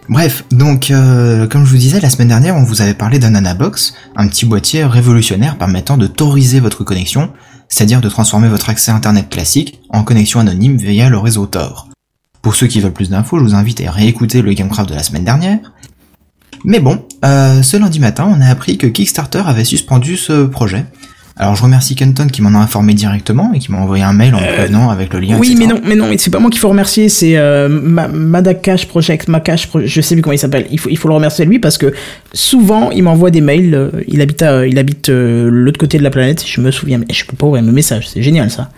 Bref, donc euh, comme je vous disais la semaine dernière, on vous avait parlé d'un Anabox, un petit boîtier révolutionnaire permettant de toriser votre connexion, c'est-à-dire de transformer votre accès internet classique en connexion anonyme via le réseau Tor. Pour ceux qui veulent plus d'infos, je vous invite à réécouter le Gamecraft de la semaine dernière. Mais bon, euh, ce lundi matin, on a appris que Kickstarter avait suspendu ce projet. Alors je remercie Kenton qui m'en a informé directement et qui m'a envoyé un mail en prévenant avec le lien. Euh, Oui, etc. mais non, mais non, mais c'est pas moi qu'il faut remercier, c'est euh, Ma- Madakash Project, Makash, Pro- je sais plus comment il s'appelle. Il faut, il faut le remercier lui parce que souvent il m'envoie des mails. euh, il habite, à, il habite euh, l'autre côté de la planète. Je me souviens, mais je peux pas ouvrir mes messages. C'est génial ça.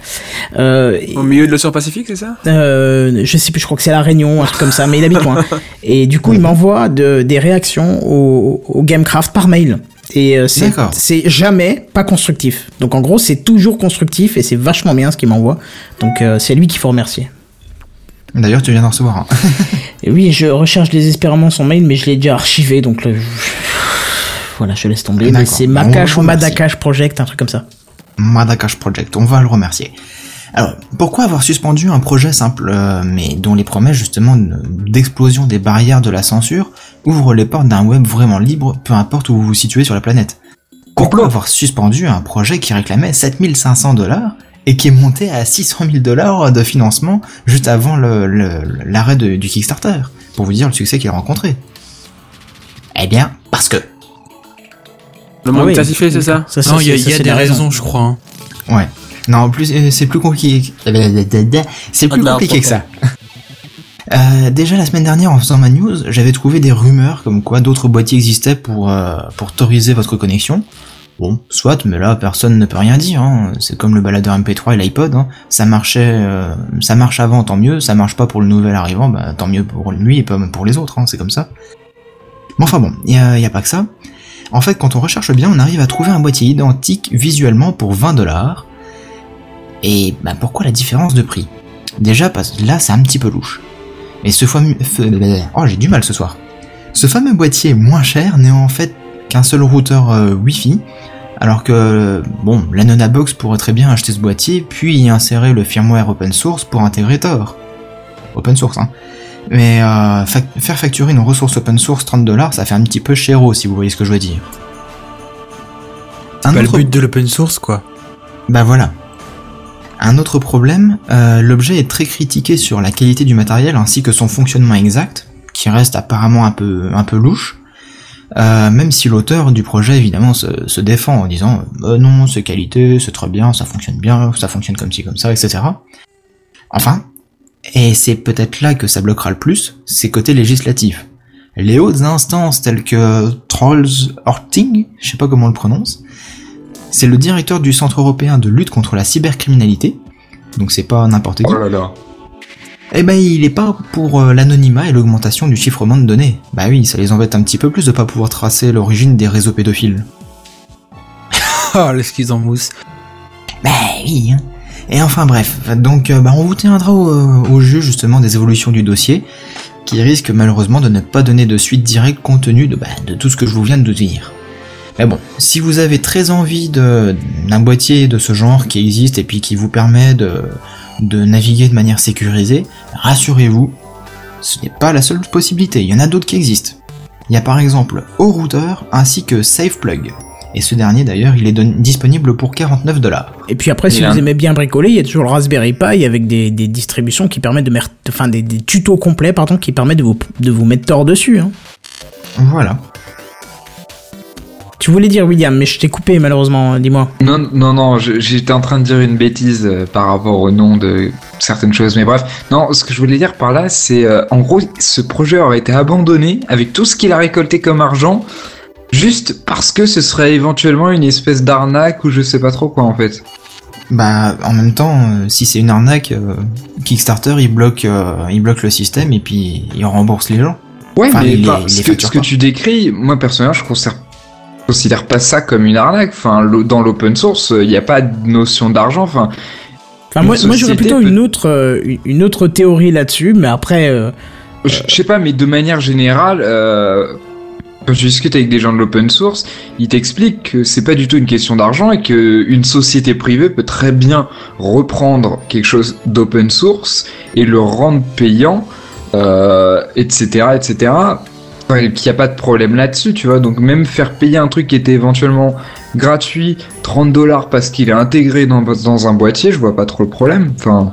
Euh, Au milieu de l'océan Pacifique, c'est ça? Euh, je sais plus, je crois que c'est la Réunion, un truc comme ça, mais il habite loin. [LAUGHS] Et du coup, il m'envoie de, des réactions au, au Gamecraft par mail. Et euh, c'est jamais pas constructif. Donc en gros, c'est toujours constructif et c'est vachement bien ce qu'il m'envoie. Donc euh, c'est lui qu'il faut remercier. D'ailleurs, tu viens d'en recevoir. [LAUGHS] Et oui, je recherche désespérément son mail, mais je l'ai déjà archivé, donc le- voilà, je laisse tomber. C'est Makash ou. Madakash Project, un truc comme ça. Madakash Project, on va le remercier. Alors, pourquoi avoir suspendu un projet simple, euh, mais dont les promesses justement de- d'explosion des barrières de la censure ouvrent les portes d'un web vraiment libre, peu importe où vous vous situez sur la planète Pourquoi Complot. avoir suspendu un projet qui réclamait 7500 dollars et qui est monté à 600 000 dollars de financement juste avant l'arrêt du Kickstarter Pour vous dire le succès qu'il a rencontré. Eh bien, parce que... Le monde Ah oui. est classifié, c'est ça? Non, il y a, y des raisons, je crois. hein. Ouais. Non, en plus, c'est plus compliqué. [LAUGHS] C'est plus Ah, compliqué que pourquoi ça. Euh, déjà la semaine dernière en faisant ma news, j'avais trouvé des rumeurs comme quoi d'autres boîtiers existaient pour euh, pour votre connexion. Bon, soit, mais là personne ne peut rien dire. Hein. C'est comme le baladeur MP3 et l'iPod. Hein. Ça marchait, euh, ça marche avant, tant mieux. Ça marche pas pour le nouvel arrivant, bah tant mieux pour lui et pas pour les autres. Hein. C'est comme ça. Mais enfin bon, a, y a pas que ça. En fait, quand on recherche bien, on arrive à trouver un boîtier identique visuellement pour 20 dollars. Et bah, pourquoi la différence de prix? Déjà, parce que là, c'est un petit peu louche. Mais ce fameux... Oh, j'ai du mal ce soir. Ce fameux boîtier moins cher n'est en fait qu'un seul routeur euh, Wi-Fi, Alors que, bon, l'Anona Box pourrait très bien acheter ce boîtier, puis y insérer le firmware open source pour intégrer Tor. Open source, hein. Mais euh, faire facturer une ressource open source 30 dollars, ça fait un petit peu chéro si vous voyez ce que je veux dire. Un Bah, le but de l'open source, quoi. bah voilà. Un autre problème, euh, l'objet est très critiqué sur la qualité du matériel ainsi que son fonctionnement exact, qui reste apparemment un peu, louche. Euh, même si l'auteur du projet évidemment se, se défend en disant euh, non c'est qualité, c'est très bien, ça fonctionne bien, ça fonctionne comme ci comme ça, etc. Enfin, et c'est peut-être là que ça bloquera le plus, c'est côté législatif. Les hautes instances telles que Trolls Horting, je sais pas comment on le prononce, c'est le directeur du Centre européen de lutte contre la cybercriminalité, donc c'est pas n'importe qui. Oh là là. Eh ben il est pas pour euh, l'anonymat et l'augmentation du chiffrement de données. Bah oui, ça les embête un petit peu plus de pas pouvoir tracer l'origine des réseaux pédophiles. [LAUGHS] Oh, l'esquisse en mousse. Bah oui. hein. Et enfin bref, donc euh, bah, on vous tiendra au, au jeu justement des évolutions du dossier, qui risque malheureusement de ne pas donner de suite directe compte tenu de, bah, de tout ce que je vous viens de dire. Mais bon, si vous avez très envie d'un boîtier de ce genre qui existe et puis qui vous permet de, de naviguer de manière sécurisée, rassurez-vous, ce n'est pas la seule possibilité, il y en a d'autres qui existent. Il y a par exemple O-Router ainsi que SafePlug. Et ce dernier d'ailleurs, il est disponible pour 49 dollars. Et puis après, si vous aimez bien bricoler, il y a toujours le Raspberry Pi avec des, des distributions qui permettent de mettre, enfin des, des tutos complets, pardon, qui permettent de vous, de vous mettre tort dessus. Hein. Voilà. Tu voulais dire William, mais je t'ai coupé malheureusement. Dis-moi. Non, non, non, j'étais en train de dire une bêtise euh, par rapport au nom de certaines choses, mais bref. Non, ce que je voulais dire par là, c'est euh, en gros, ce projet aurait été abandonné avec tout ce qu'il a récolté comme argent, juste parce que ce serait éventuellement une espèce d'arnaque ou je sais pas trop quoi en fait. Bah, en même temps, euh, si c'est une arnaque, euh, Kickstarter il bloque, euh, il bloque le système et puis il rembourse les gens. Ouais, Enfin, mais les- bah, ce, que, ce que tu décris, moi personnellement, je considère, considère pas ça comme une arnaque. Enfin, dans l'open source, il n'y a pas de notion d'argent. Enfin, moi, moi j'aurais plutôt peut- une autre, euh, une autre théorie là-dessus, mais après, euh, Je je sais pas, mais de manière générale, euh, quand tu discutes avec des gens de l'open source, ils t'expliquent que c'est pas du tout une question d'argent et que une société privée peut très bien reprendre quelque chose d'open source et le rendre payant, euh, etc., etc. Enfin, qu'il n'y a pas de problème là-dessus, tu vois. Donc même faire payer un truc qui était éventuellement gratuit, 30 dollars parce qu'il est intégré dans, dans un boîtier, je vois pas trop le problème. Enfin,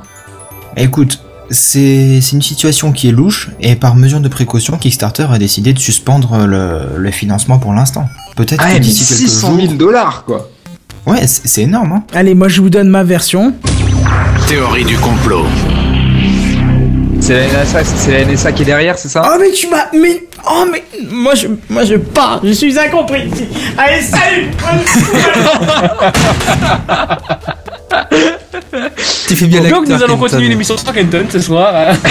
Écoute, c'est c'est une situation qui est louche et par mesure de précaution, Kickstarter a décidé de suspendre le, le financement pour l'instant. Peut-être ah, que d'ici quelques 600 jours. 000 dollars, quoi. Ouais, c'est énorme, hein. allez, moi je vous donne ma version. Théorie du complot. C'est la la NSA qui est derrière, c'est ça? Oh mais tu m'as, mais oh mais moi je, moi je pars, je suis incompris. Allez salut. [LAUGHS] Tu fais bien Donc nous allons Kenton. continuer l'émission sans Kenton ce soir. [LAUGHS]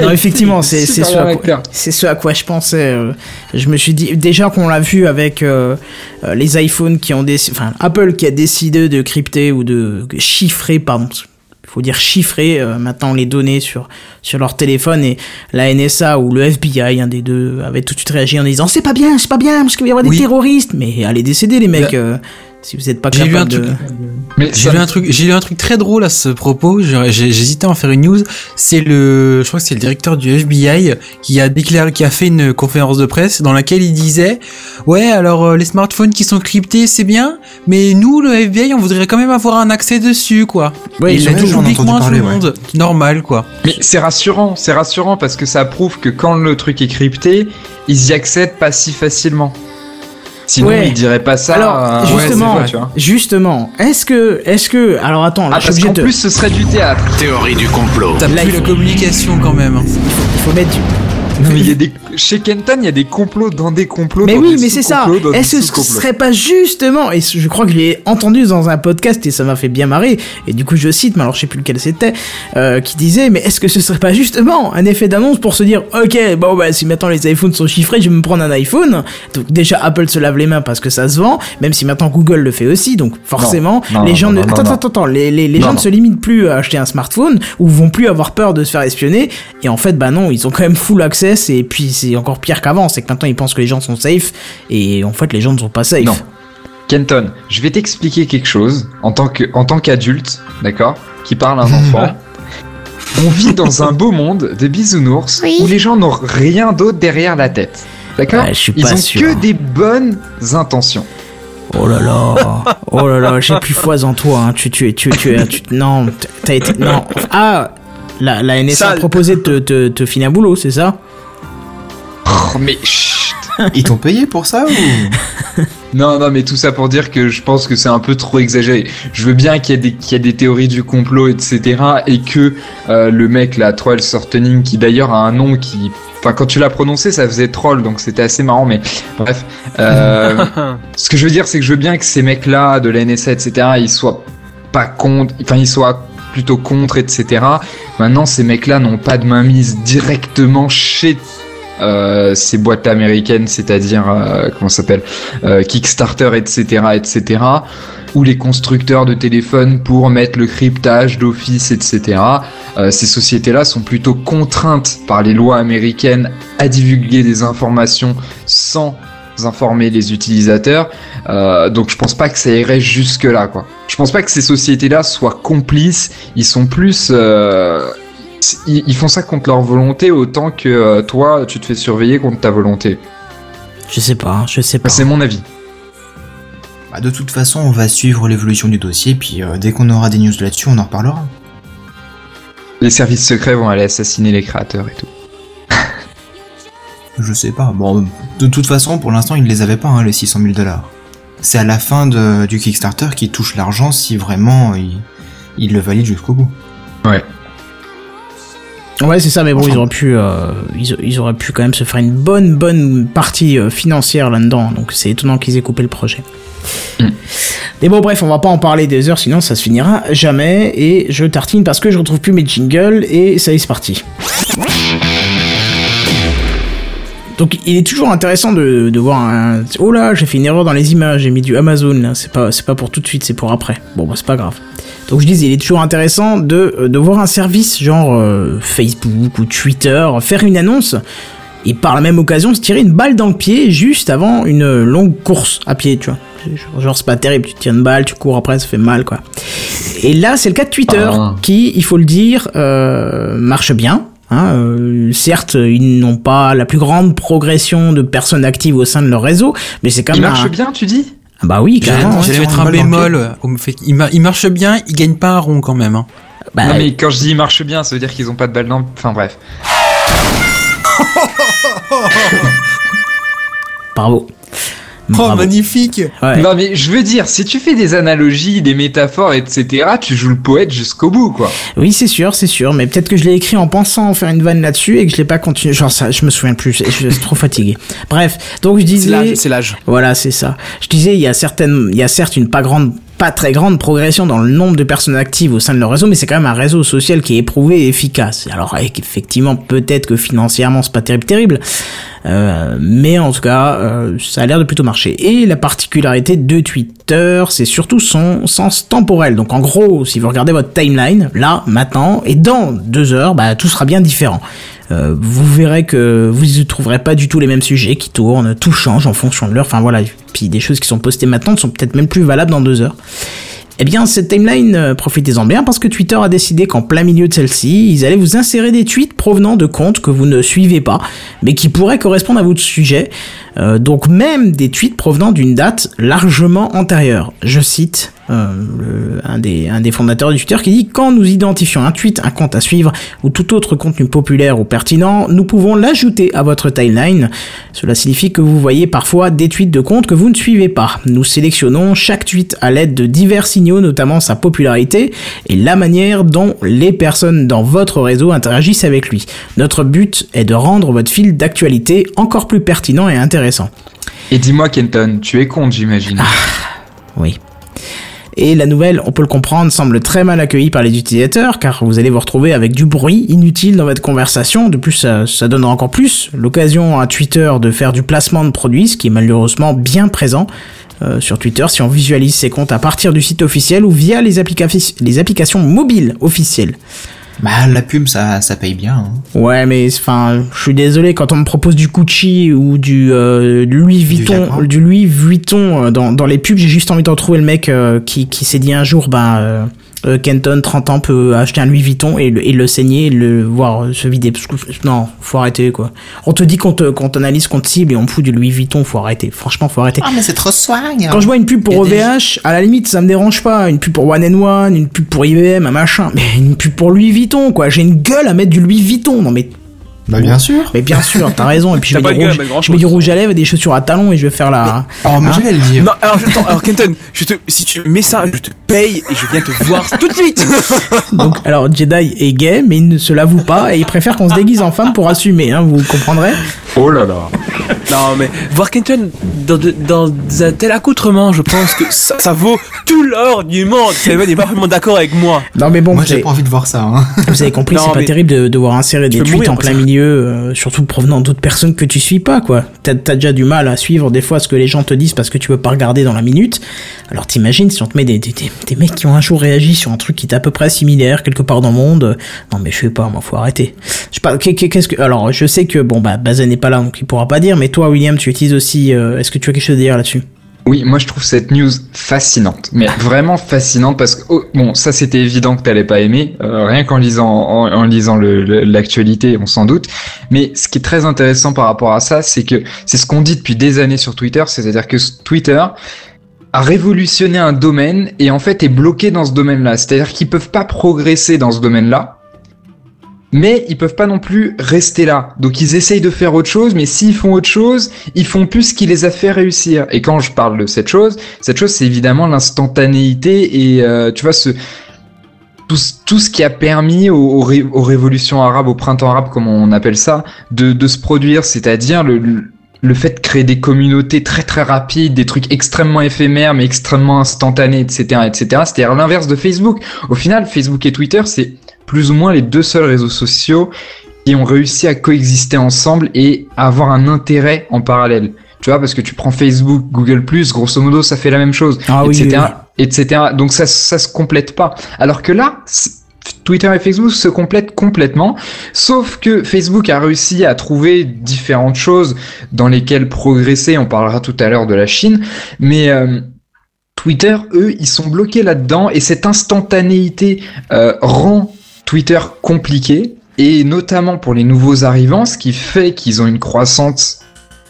Non, effectivement, [LAUGHS] c'est c'est ce, à quoi- c'est ce à quoi je pensais. euh, Je me suis dit, déjà qu'on l'a vu avec euh, euh, les iPhones qui ont décidé, enfin Apple qui a décidé de crypter ou de chiffrer, pardon, faut dire chiffrer euh, maintenant les données sur sur leur téléphone et la NSA ou le FBI, un des deux, avait tout de suite réagi en disant c'est pas bien, c'est pas bien parce qu'il va y avoir des terroristes, mais allez décéder les mecs. Bah, euh, si vous êtes pas J'ai lu un capable de. Mais J'ai lu un truc, j'ai lu un truc très drôle à ce propos. J'hésitais à en faire une news. C'est le, je crois que c'est le directeur du FBI qui a déclaré, qui a fait une conférence de presse dans laquelle il disait, ouais, alors euh, les smartphones qui sont cryptés, c'est bien, mais nous, le FBI, on voudrait quand même avoir un accès dessus, quoi. Ouais, Et ils il a ont dit publiquement à tout le monde. Normal, quoi. Mais c'est rassurant, c'est rassurant parce que ça prouve que quand le truc est crypté, ils y accèdent pas si facilement. Sinon, Ouais. ils diraient pas ça. Alors, ouais, justement, c'est vrai, tu vois. justement, est-ce que, est-ce que, alors attends, là, Ah, je suis parce obligé qu'en de, plus, ce serait du théâtre. Théorie du complot. T'as plus il la communication quand même. hein. il faut mettre du, Non, mais il y a des... Chez Kenton, il y a des complots dans des complots. Mais dans oui, des mais c'est ça. Est-ce que ce serait pas justement, et je crois que je l'ai entendu dans un podcast et ça m'a fait bien marrer, et du coup je cite, mais alors je sais plus lequel c'était, euh, qui disait, mais est-ce que ce serait pas justement un effet d'annonce pour se dire, ok, bon bah si maintenant les iPhones sont chiffrés, je vais me prendre un iPhone. Donc déjà Apple se lave les mains parce que ça se vend, même si maintenant Google le fait aussi, donc forcément Non, non, les gens ne, attends, attends, attends, les, les, les gens ne se limitent plus à acheter un smartphone ou vont plus avoir peur de se faire espionner, et en fait bah non, ils ont quand même full access et puis c'est encore pire qu'avant, c'est que maintenant ils pensent que les gens sont safe et en fait les gens ne sont pas safe. Non. Kenton, je vais t'expliquer quelque chose en tant que en tant qu'adulte, d'accord, qui parle à un [LAUGHS] enfant. On vit dans un beau monde de bisounours où les gens n'ont rien d'autre derrière la tête. D'accord Ouais, Ils pas ont sûr. que des bonnes intentions. Oh là là, [LAUGHS] oh là là, j'ai plus foi en toi. Hein. Tu, tu, tu, tu, tu, non, t'as été, non. Ah, la, la NSA a proposé de te, te, te filer un boulot, c'est ça? Oh, mais chut. [LAUGHS] Ils t'ont payé pour ça ou? [LAUGHS] Non, non, mais tout ça pour dire que je pense que c'est un peu trop exagéré. Je veux bien qu'il y, ait des- qu'il y ait des théories du complot, etc. Et que euh, le mec, là, Troll Sortening, qui d'ailleurs a un nom qui... Enfin, quand tu l'as prononcé, ça faisait troll, donc c'était assez marrant, mais bref. Euh, [LAUGHS] ce que je veux dire, c'est que je veux bien que ces mecs-là, de la NSA, etc., ils soient pas contre... Enfin, ils soient plutôt contre, etc. Maintenant, ces mecs-là n'ont pas de mainmise directement chez euh, ces boîtes américaines, c'est-à-dire euh, comment s'appelle euh, Kickstarter, etc., etc., ou les constructeurs de téléphones pour mettre le cryptage d'Office, etc. Ces sociétés-là sont plutôt contraintes par les lois américaines à divulguer des informations sans informer les utilisateurs. Donc je pense pas que ça irait jusque là quoi. Je pense pas que ces sociétés-là soient complices. Ils sont plus ils, ils font ça contre leur volonté autant que euh, toi tu te fais surveiller contre ta volonté. Je sais pas, je sais pas. C'est mon avis. Bah, De toute façon, on va suivre l'évolution du dossier, puis euh, dès qu'on aura des news là-dessus, on en reparlera. Les services secrets vont aller assassiner les créateurs et tout. [LAUGHS] Je sais pas. Bon, de toute façon, pour l'instant, ils ne les avaient pas, hein, les 600 000 dollars. C'est à la fin de- du Kickstarter qu'ils touchent l'argent si vraiment ils, ils le valident jusqu'au bout. Ouais. Ouais, c'est ça, mais bon, ils auraient pu, euh, ils, ils auraient pu quand même se faire une bonne, bonne partie euh, financière là-dedans. Donc c'est étonnant qu'ils aient coupé le projet. Mm. Mais bon, bref, on va pas en parler des heures, sinon ça se finira jamais. Et je tartine parce que je retrouve plus mes jingles et ça y est, c'est parti. Donc il est toujours intéressant de, de voir un... Oh là, j'ai fait une erreur dans les images, j'ai mis du Amazon là, c'est pas, c'est pas pour tout de suite, c'est pour après. Bon bah c'est pas grave. Donc je disais, il est toujours intéressant de, de voir un service genre euh, Facebook ou Twitter faire une annonce et par la même occasion se tirer une balle dans le pied juste avant une longue course à pied, tu vois. Genre, c'est pas terrible, tu te tires une balle, tu cours après, ça fait mal quoi. Et là c'est le cas de Twitter Ah. qui, il faut le dire, euh, marche bien. Hein, euh, certes, ils n'ont pas la plus grande progression de personnes actives au sein de leur réseau, mais c'est quand Il même marche un- bien, tu dis? Bah oui, J'allais carrément. j'allais ouais. mettre un bémol. il marche bien, il gagne pas un rond quand même. Hein. Bah, Non mais quand je dis il marche bien, ça veut dire qu'ils ont pas de balle dans... Enfin bref. Bravo. Oh, Bravo. magnifique Ouais. Non mais je veux dire, si tu fais des analogies, des métaphores, etc., tu joues le poète jusqu'au bout, quoi. Oui, c'est sûr, c'est sûr, mais peut-être que je l'ai écrit en pensant faire une vanne là-dessus et que je l'ai pas continué. Genre ça, je me souviens plus, je je suis trop fatigué. Bref, donc je C'est disais, l'âge, c'est l'âge. voilà, c'est ça. Je disais, il y a certaines, il y a certes une pas grande, pas très grande progression dans le nombre de personnes actives au sein de leur réseau, mais c'est quand même un réseau social qui est éprouvé et efficace. Alors, effectivement, peut-être que financièrement, c'est pas terrible, terrible. Euh, mais en tout cas, euh, ça a l'air de plutôt marcher. Et la particularité de Twitter, c'est surtout son sens temporel. Donc en gros, si vous regardez votre timeline, là, maintenant, et dans deux heures, bah, tout sera bien différent. Euh, vous verrez que vous ne trouverez pas du tout les mêmes sujets qui tournent, tout change en fonction de l'heure. Enfin voilà, puis des choses qui sont postées maintenant sont peut-être même plus valables dans deux heures. Eh bien, cette timeline, euh, profitez-en bien parce que Twitter a décidé qu'en plein milieu de celle-ci, ils allaient vous insérer des tweets provenant de comptes que vous ne suivez pas, mais qui pourraient correspondre à votre sujet. Euh, donc même des tweets provenant d'une date largement antérieure. Je cite euh, un, des, un des fondateurs de Twitter qui dit quand nous identifions un tweet, un compte à suivre ou tout autre contenu populaire ou pertinent, nous pouvons l'ajouter à votre timeline. Cela signifie que vous voyez parfois des tweets de comptes que vous ne suivez pas. Nous sélectionnons chaque tweet à l'aide de divers signaux, notamment sa popularité et la manière dont les personnes dans votre réseau interagissent avec lui. Notre but est de rendre votre fil d'actualité encore plus pertinent et intéressant. Et dis-moi Kenton, tu es con, j'imagine. Oui. Et la nouvelle, on peut le comprendre, semble très mal accueillie par les utilisateurs, car vous allez vous retrouver avec du bruit inutile dans votre conversation. De plus, ça, ça donne encore plus l'occasion à Twitter de faire du placement de produits, ce qui est malheureusement bien présent euh, sur Twitter si on visualise ses comptes à partir du site officiel ou via les applications mobiles officielles. Bah, la pub, ça, ça paye bien. hein. Ouais, mais enfin, je suis désolé quand on me propose du Gucci ou du, euh, du Louis Vuitton, du Louis Vuitton euh, dans, dans les pubs, j'ai juste envie de retrouver le mec euh, qui, qui s'est dit un jour, ben, euh, Kenton, 30 ans, peut acheter un Louis Vuitton et le, et le saigner, et le voir euh, se vider. Parce que, non, faut arrêter quoi. On te dit qu'on te, qu'on t'analyse, qu'on te cible et on me fout du Louis Vuitton, faut arrêter. Franchement, faut arrêter. Ah, mais c'est trop swag. Quand je vois une pub pour des- OVH, à la limite, ça me dérange pas. Une pub pour One and One, une pub pour IBM, un machin. Mais une pub pour Louis Vuitton, quoi. J'ai une gueule à mettre du Louis Vuitton. Non, mais, Bah, bien sûr. mais bien sûr, t'as raison. Et puis je mets, pas gueule rouge, je mets du rouge à lèvres et des chaussures à talons et je vais faire la. Oh, mais Hein j'allais le dire. Non, alors, attends, alors Kenton, je te, si tu mets ça, je te paye et je viens te voir tout de suite. [LAUGHS] Donc, alors, Jedi est gay, mais il ne se l'avoue pas et il préfère qu'on se déguise en femme pour assumer, hein, vous comprendrez. Oh là là. non, mais voir Kenton dans, de- dans un tel accoutrement, je pense que ça, ça vaut tout l'or du monde. Seven est parfaitement d'accord avec moi. Non, mais bon, Moi, j'ai pas envie de voir ça. Hein. vous avez compris, c'est pas mais- terrible de devoir insérer des tweets en plein milieu, euh, surtout provenant d'autres personnes que tu suis pas, quoi. T'as as déjà du mal à suivre des fois ce que les gens te disent parce que tu veux pas regarder dans la minute. Alors t'imagines si on te met des, des, mecs qui ont un jour réagi sur un truc qui est à peu près similaire quelque part dans le monde. euh, Non mais je sais pas, moi faut arrêter. Je sais qu'est-ce que... Alors je sais que, bon bah Bazen n'est pas là donc il pourra pas dire, mais toi William tu utilises aussi... euh, Est-ce que tu as quelque chose à dire là-dessus? Oui, moi je trouve cette news fascinante, mais vraiment fascinante parce que oh, bon, ça c'était évident que t'allais pas aimer, euh, rien qu'en lisant en, en lisant l'actualité, on s'en doute. Mais ce qui est très intéressant par rapport à ça, c'est que c'est ce qu'on dit depuis des années sur Twitter, c'est-à-dire que Twitter a révolutionné un domaine et en fait est bloqué dans ce domaine-là. C'est-à-dire qu'ils peuvent pas progresser dans ce domaine-là. Mais ils peuvent pas non plus rester là. Donc ils essayent de faire autre chose, mais s'ils font autre chose, ils font plus ce qui les a fait réussir. Et quand je parle de cette chose, cette chose c'est évidemment l'instantanéité et euh, tu vois ce tout, ce- qui a permis aux, aux, ré- aux révolutions arabes, au printemps arabe comme on appelle ça, de, se produire, c'est-à-dire le fait de créer des communautés très très rapides, des trucs extrêmement éphémères mais extrêmement instantanés, etc., etc. C'est-à-dire l'inverse de Facebook. Au final, Facebook et Twitter, c'est plus ou moins les deux seuls réseaux sociaux qui ont réussi à coexister ensemble et à avoir un intérêt en parallèle. Tu vois, parce que tu prends Facebook, Google+, grosso modo, ça fait la même chose, Ah etc., oui, etc. Donc ça, ça se complète pas. Alors que là, Twitter et Facebook se complètent complètement, sauf que Facebook a réussi à trouver différentes choses dans lesquelles progresser. On parlera tout à l'heure de la Chine, mais euh, Twitter, eux, ils sont bloqués là-dedans et cette instantanéité euh, rend Twitter compliqué et notamment pour les nouveaux arrivants, ce qui fait qu'ils ont une croissance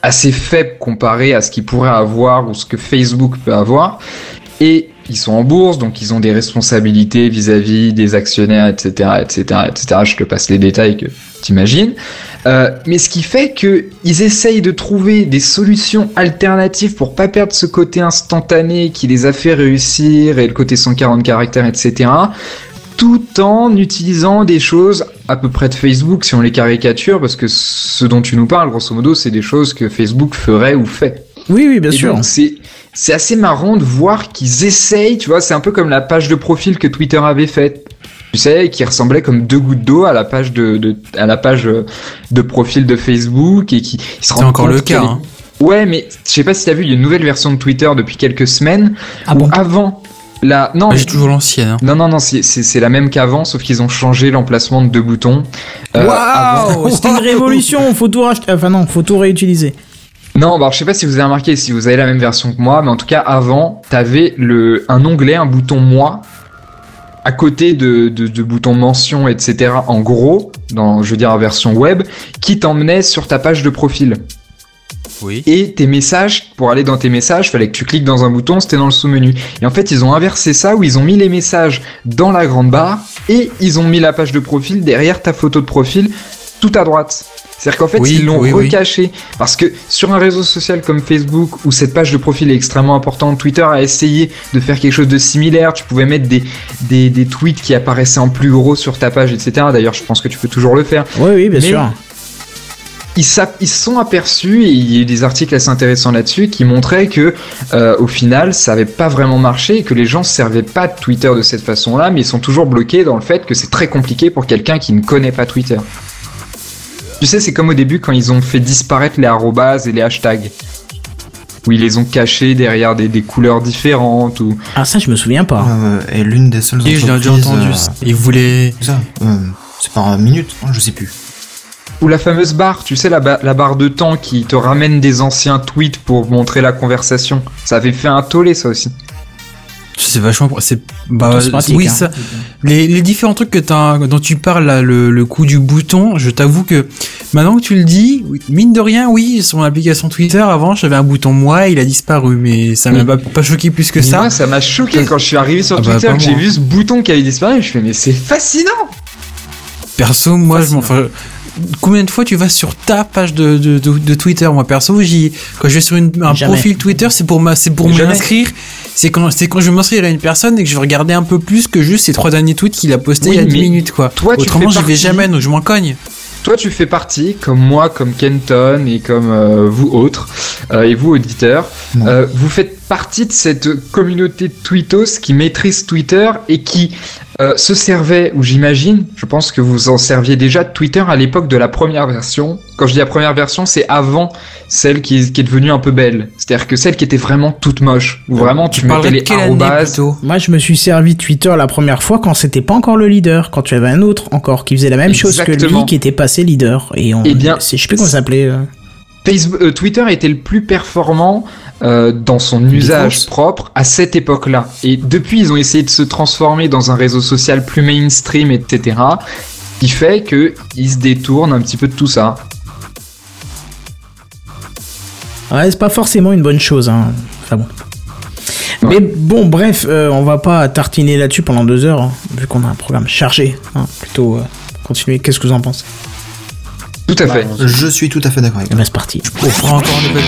assez faible comparée à ce qu'ils pourraient avoir ou ce que Facebook peut avoir. Et ils sont en bourse, donc ils ont des responsabilités vis-à-vis des actionnaires, etc., etc., etc. Je te passe les détails que t'imagines. Euh, mais ce qui fait que ils essayent de trouver des solutions alternatives pour pas perdre ce côté instantané qui les a fait réussir et le côté 140 caractères, etc. Tout en utilisant des choses à peu près de Facebook si on les caricature, parce que ce dont tu nous parles, grosso modo, c'est des choses que Facebook ferait ou fait. Oui, oui, bien Et sûr. c'est c'est assez marrant de voir qu'ils essayent, tu vois, c'est un peu comme la page de profil que Twitter avait faite. Tu sais, qui ressemblait comme deux gouttes d'eau à la page de, de à la page euh, de profil de Facebook et qui se encore le cas. Hein. Ouais, mais je sais pas si t'as vu, il y a une nouvelle version de Twitter depuis quelques semaines. Ah bon? Avant la non, J'ai toujours l'ancienne. Hein. non non non, c'est la même qu'avant, sauf qu'ils ont changé l'emplacement de deux boutons. Euh, Waouh C'était une révolution, faut tout racheter. Enfin non, faut tout réutiliser. Non, bah, je sais pas si vous avez remarqué, si vous avez la même version que moi, mais en tout cas, avant, t'avais le, un onglet, un bouton moi, à côté de, de, de bouton mention, etc., en gros, dans, je veux dire, en version web, qui t'emmenait sur ta page de profil. Oui. Et tes messages, pour aller dans tes messages, fallait que tu cliques dans un bouton, c'était dans le sous-menu. Et en fait, ils ont inversé ça, où ils ont mis les messages dans la grande barre, et ils ont mis la page de profil derrière ta photo de profil, tout à droite. C'est-à-dire qu'en fait, Oui, ils l'ont oui, oui. recaché. Parce que sur un réseau social comme Facebook, où cette page de profil est extrêmement importante, Twitter a essayé de faire quelque chose de similaire. Tu pouvais mettre des, des, des tweets qui apparaissaient en plus gros sur ta page, etc. D'ailleurs, je pense que tu peux toujours le faire. Oui, oui, bien Mais- sûr. Ils s'app- ils se sont aperçus, et il y a eu des articles assez intéressants là-dessus, qui montraient que euh, au final, ça avait pas vraiment marché, et que les gens se servaient pas de Twitter de cette façon-là, mais ils sont toujours bloqués dans le fait que c'est très compliqué pour quelqu'un qui ne connaît pas Twitter. Tu sais, c'est comme au début quand ils ont fait disparaître les arrobases et les hashtags. Où ils les ont cachés derrière des, des couleurs différentes ou... Ah ça je me souviens pas. Euh, et l'une des seules l'ai entreprises... déjà entendu. euh, Ils voulaient. ça, euh, C'est par minute, hein, je sais plus. Ou la fameuse barre, tu sais, la, ba- la barre de temps qui te ramène des anciens tweets pour montrer la conversation. Ça avait fait un tollé, ça aussi. C'est vachement, c'est, bah, pratique, oui, hein. ça, les, les différents trucs que t'as, dont tu parles, là, le, le coup du bouton, je t'avoue que maintenant que tu le dis, mine de rien, oui, sur mon application Twitter, avant, j'avais un bouton moi, il a disparu, mais ça m'a pas, pas choqué plus que Mais ça. Moi, ça m'a choqué quand je suis arrivé sur Ah bah, Twitter, que j'ai vu ce bouton qui avait disparu. Je fais, mais c'est fascinant! Perso, moi, je m'en, combien de fois tu vas sur ta page de, de, de, de Twitter? Moi, perso, j'y, quand je vais sur une, un Jamais. profil Twitter, c'est pour ma, c'est pour Jamais. m'inscrire. C'est quand, c'est quand je vais m'inscrire à une personne et que je vais regarder un peu plus que juste ces trois derniers tweets qu'il a postés Oui, il y a 10 mais minutes, quoi. toi, tu Autrement, j'y vais jamais, donc je m'en cogne. Toi, tu fais partie, comme moi, comme Kenton et comme euh, vous autres, euh, et vous auditeurs, euh, vous faites partie de cette communauté de tweetos qui maîtrise Twitter et qui euh, se servait, ou j'imagine, je pense que vous en serviez déjà de Twitter à l'époque de la première version. Quand je dis la première version, c'est avant celle qui est, qui est devenue un peu belle. C'est-à-dire que celle qui était vraiment toute moche, où vraiment tu, Tu mettais les quelle année arrobas. plutôt? Moi, je me suis servi de Twitter la première fois quand c'était pas encore le leader, quand tu avais un autre encore qui faisait la même chose que lui, qui était passé leader. Et on, Eh bien, c'est- je sais plus comment ça s'appelait. Facebook, euh, Twitter était le plus performant euh, dans son usage propre à cette époque-là. Et depuis, ils ont essayé de se transformer dans un réseau social plus mainstream, etc. Qui fait que ils se détournent un petit peu de tout ça. Ouais, c'est pas forcément une bonne chose. Hein. Enfin bon. Mais bon, bref, euh, on va pas tartiner là-dessus pendant deux heures, hein, vu qu'on a un programme chargé. hein. Plutôt continuer. Qu'est-ce que vous en pensez? Tout à fait. Je suis tout à fait d'accord avec Eh toi. c'est parti. On prend encore une nouvelle.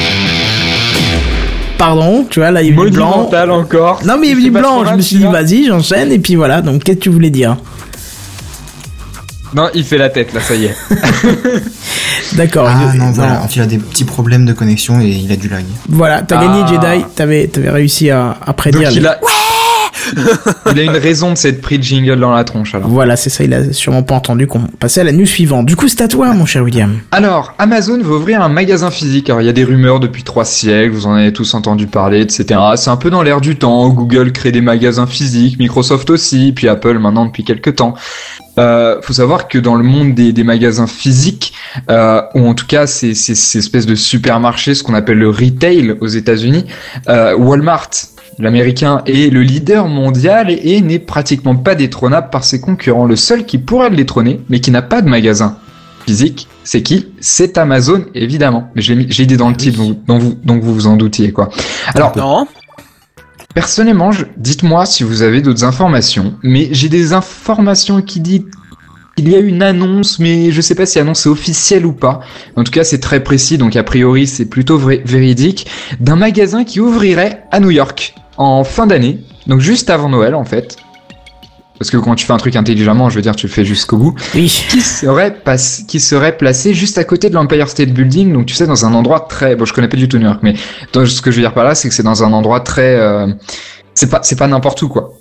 Pardon, tu vois, là, il y a eu du blanc. Encore. Non, mais il y a eu du blanc. Je me suis dit, vas-y, j'enchaîne. Et puis voilà. Donc, qu'est-ce que tu voulais dire? Non, il fait la tête là, ça y est. [LAUGHS] D'accord. Ah non, voilà, il a des petits problèmes de connexion et il a du lag. Voilà, t'as Ah. gagné Jedi. T'avais, t'avais réussi à, à Donc prédire. il. [LAUGHS] il a une raison de s'être pris de jingle dans la tronche alors. Voilà, c'est ça. Il a sûrement pas entendu qu'on passait à la news suivante. Du coup, c'est à toi, mon cher William. Alors, Amazon veut ouvrir un magasin physique. Alors, il y a des rumeurs depuis trois siècles, vous en avez tous entendu parler, etc. C'est un peu dans l'air du temps. Google crée des magasins physiques, Microsoft aussi, puis Apple maintenant depuis quelques temps. Euh, faut savoir que dans le monde des, des magasins physiques, euh, ou en tout cas ces, ces, ces espèces de supermarchés, ce qu'on appelle le retail aux États-Unis, euh, Walmart, l'américain, est le leader mondial et n'est pratiquement pas détrônable par ses concurrents. Le seul qui pourrait le détrôner, mais qui n'a pas de magasin physique, c'est qui? C'est Amazon, évidemment. Mais j'ai mis- j'ai dit dans le titre, donc, donc vous, donc vous vous en doutiez, quoi. Alors, Non. personnellement, je- dites-moi si vous avez d'autres informations, mais j'ai des informations qui disent qu'il y a une annonce, mais je sais pas si l'annonce est officielle ou pas. En tout cas, c'est très précis, donc a priori, c'est plutôt vrai- véridique, d'un magasin qui ouvrirait à New York en fin d'année, donc juste avant Noël, en fait. Parce que quand tu fais un truc intelligemment, je veux dire, tu le fais jusqu'au bout Oui. qui serait, qui serait placé juste à côté de l'Empire State Building, donc tu sais dans un endroit très, bon je connais pas du tout New York, mais ce que je veux dire par là, c'est que c'est dans un endroit très, euh, c'est pas, c'est pas n'importe où quoi.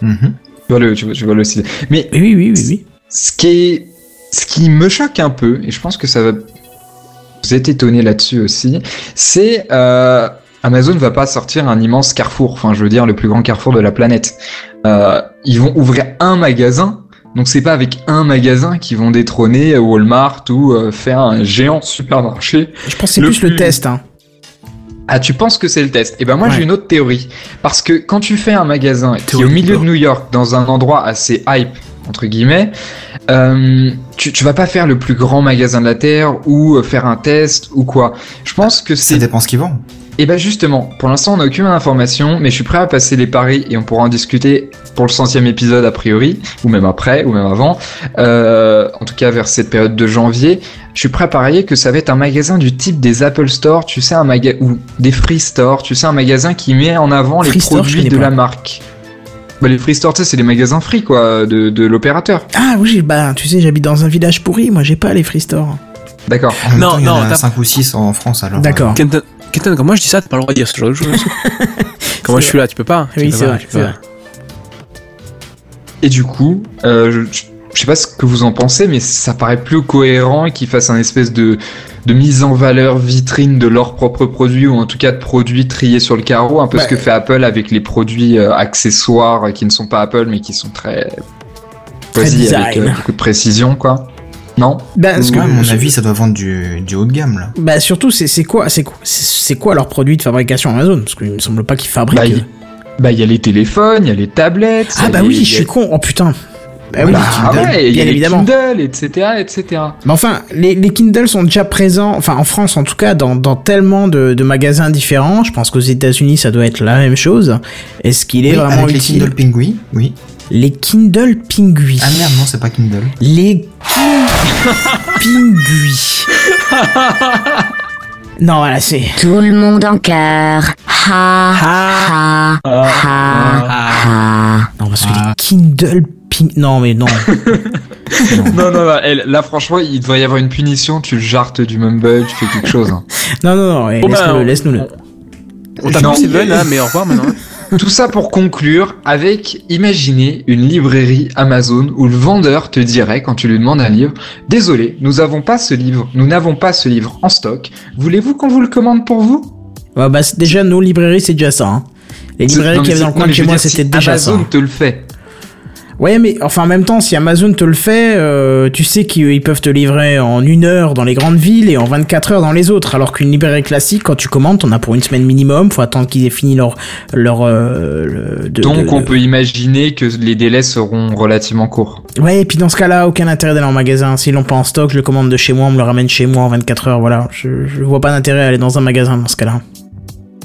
Mhm. Tu vois le, tu vois, tu vois le style. Mais Oui, oui, oui, oui. oui. ce qui est, ce qui me choque un peu, et je pense que ça va vous êtes étonné là-dessus aussi, c'est euh, Amazon va pas sortir un immense carrefour, enfin je veux dire le plus grand carrefour de la planète. Euh, ils vont ouvrir un magasin, donc c'est pas avec un magasin qu'ils vont détrôner Walmart ou euh, faire un géant supermarché. Je pense que c'est plus le test. Hein. Ah, tu penses que c'est le test? Eh ben moi Ouais. j'ai une autre théorie. Parce que quand tu fais un magasin qui est au milieu de. New York, dans un endroit assez hype, entre guillemets, euh, tu, tu vas pas faire le plus grand magasin de la Terre ou faire un test ou quoi. Je pense que Ça c'est... dépend ce qu'ils vendent. Et ben justement, pour l'instant on n'a aucune information, mais je suis prêt à passer les paris et on pourra en discuter pour le centième épisode a priori, ou même après, ou même avant. Euh, en tout cas vers cette période de janvier, je suis prêt à parier que ça va être un magasin du type des Apple Store, tu sais un magasin ou des Free Store, tu sais un magasin qui met en avant les Free Store, je produits de pas. la marque. Bah, les Free Store, tu sais, c'est les magasins free quoi de, de l'opérateur. Ah oui, bah tu sais, j'habite dans un village pourri. Moi, j'ai pas les free stores. D'accord. Non, temps, il y en non, a t'as- 5 ou 6 en France alors. D'accord. Kenton, Quand moi je dis ça, t'as pas le droit de dire ce genre de choses. [LAUGHS] quand moi je suis là, tu peux pas. Tu Oui, c'est vrai, vrai. Et du coup, euh, je, je sais pas ce que vous en pensez, mais ça paraît plus cohérent qu'ils fassent un espèce de, de mise en valeur vitrine de leurs propres produits, ou en tout cas de produits triés sur le carreau, un peu Bah, ce que fait Apple avec les produits euh, accessoires euh, qui ne sont pas Apple, mais qui sont très Très choisi avec design. euh, beaucoup de précision, quoi. Non Ben, parce que- Ouais, à mon avis, ça doit vendre du, du haut de gamme, là. Bah surtout, c'est c'est quoi, c'est quoi, c'est c'est quoi leur produit de fabrication Amazon? Parce qu'il me semble pas qu'ils fabriquent. Bah, il bah, y a les téléphones, il y a les tablettes. Ah bah les- oui, je suis con. Oh putain. Bah oui, Bah, Ah Kindle, ouais, il y bien a les évidemment. Kindle, etc., etc. Mais enfin, les, les Kindle sont déjà présents, enfin en France en tout cas, dans, dans tellement de, de magasins différents. Je pense qu'aux États-Unis, ça doit être la même chose. Est-ce qu'il est Oui, vraiment avec les utile? Kindle Pingui, oui. Les Kindle Pingui. Ah merde, non, c'est pas Kindle. Les Pingui. [LAUGHS] non, voilà, c'est. Tout le monde en cœur. Ha, ha, ha, ha. Non, parce que les Kindle Ping. Non, mais non. [LAUGHS] Non, non, non, elle- là, franchement, il devrait y avoir une punition. Tu le jartes du mumble, tu fais quelque chose. hein. non, non, non. Bon, laisse-nous-le, ben, laisse-nous-le. On t'a plus Steven, hein, mais au revoir maintenant. Tout ça pour conclure avec, imaginez une librairie Amazon où le vendeur te dirait quand tu lui demandes un livre, désolé, nous avons pas ce livre, nous n'avons pas ce livre en stock. Voulez-vous qu'on vous le commande pour vous? Ouais, bah, déjà, nos librairies, c'est déjà ça. hein. Les librairies Non, qu'il y mais avait dans le coin de chez moi, c'était déjà ça. Amazon te le fait. Ouais, mais enfin en même temps, si Amazon te le fait, euh, tu sais qu'ils peuvent te livrer en une heure dans les grandes villes et en 24 heures dans les autres. Alors qu'une librairie classique, quand tu commandes, t'en as pour une semaine minimum. Faut attendre qu'ils aient fini leur leur. euh, le- de- Donc de- on peut imaginer que les délais seront relativement courts. Ouais, et puis dans ce cas-là, aucun intérêt d'aller en magasin. S'ils l'ont pas en stock, je le commande de chez moi, on me le ramène chez moi en 24 heures. Voilà, je, je vois pas d'intérêt à aller dans un magasin dans ce cas-là.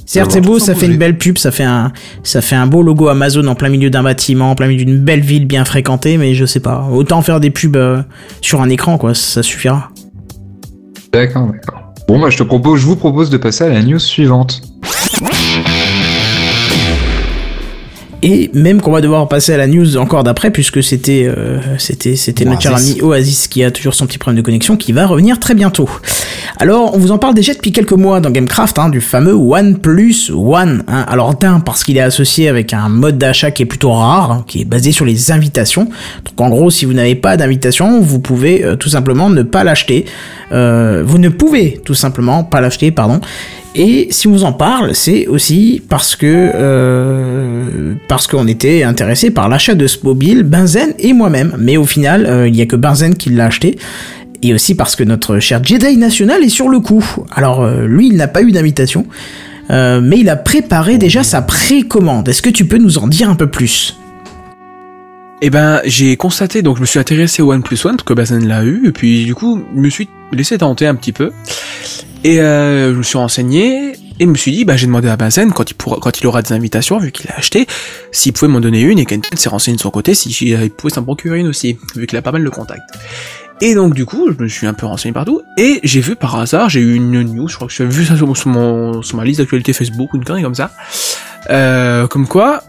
Certes, c'est beau, ça fait une belle pub, ça fait un, ça fait un beau logo Amazon en plein milieu d'un bâtiment, en plein milieu d'une belle ville bien fréquentée, mais je sais pas. Autant faire des pubs euh, sur un écran, quoi, ça suffira. D'accord, d'accord. Bon, bah je te propose, je vous propose de passer à la news suivante. Et même qu'on va devoir passer à la news encore d'après, puisque c'était euh, c'était c'était notre cher ami Oasis qui a toujours son petit problème de connexion, qui va revenir très bientôt. Alors, on vous en parle déjà depuis quelques mois dans Gamecraft, hein, du fameux One Plus One. Hein. Alors d'un, parce qu'il est associé avec un mode d'achat qui est plutôt rare, hein, qui est basé sur les invitations. Donc en gros, si vous n'avez pas d'invitation, vous pouvez euh, tout simplement ne pas l'acheter. Euh, vous ne pouvez tout simplement pas l'acheter, pardon. Et si on vous en parle, c'est aussi parce que euh, parce qu'on était intéressé par l'achat de ce mobile, Benzen et moi-même. Mais au final, euh, il y a que Benzen qui l'a acheté. Et aussi parce que notre cher Jedi national est sur le coup. Alors euh, lui, il n'a pas eu d'invitation, mais il a préparé déjà sa précommande. Est-ce que tu peux nous en dire un peu plus? Eh ben, j'ai constaté, donc je me suis intéressé au OnePlus One, parce que Bazen l'a eu, et puis du coup, je me suis laissé tenter un petit peu. Et euh, je me suis renseigné, et me suis dit, bah, j'ai demandé à Bazen, quand il, pourra, quand il aura des invitations, vu qu'il a acheté, s'il pouvait m'en donner une, et Kenton s'est renseigné de son côté, si il pouvait s'en procurer une aussi, vu qu'il a pas mal de contacts. Et donc du coup, je me suis un peu renseigné partout, et j'ai vu par hasard, j'ai eu une news, je crois que j'ai vu ça sur, mon, sur ma liste d'actualité Facebook, une connerie comme ça, euh, comme quoi,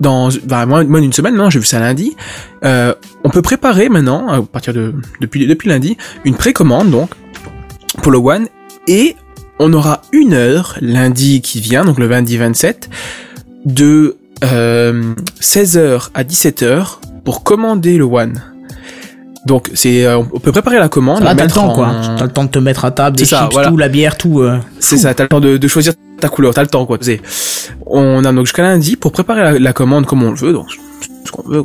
dans bah, moins, d'une semaine maintenant, j'ai vu ça lundi. Euh, on peut préparer maintenant, à partir de depuis depuis lundi, une précommande donc pour le One et on aura une heure lundi qui vient, donc le lundi 27, de euh, 16h à 17h pour commander le One. Donc c'est euh, on peut préparer la commande, Ça va, la t'as le temps en- quoi. T'as le temps de te mettre à table, des C'est ça, chips, voilà. tout, la bière, tout. euh. C'est ça, t'as le temps de, de choisir ta couleur, t'as le temps quoi. C'est- On a donc jusqu'à lundi pour préparer la, la commande comme on le veut, donc ce qu'on veut.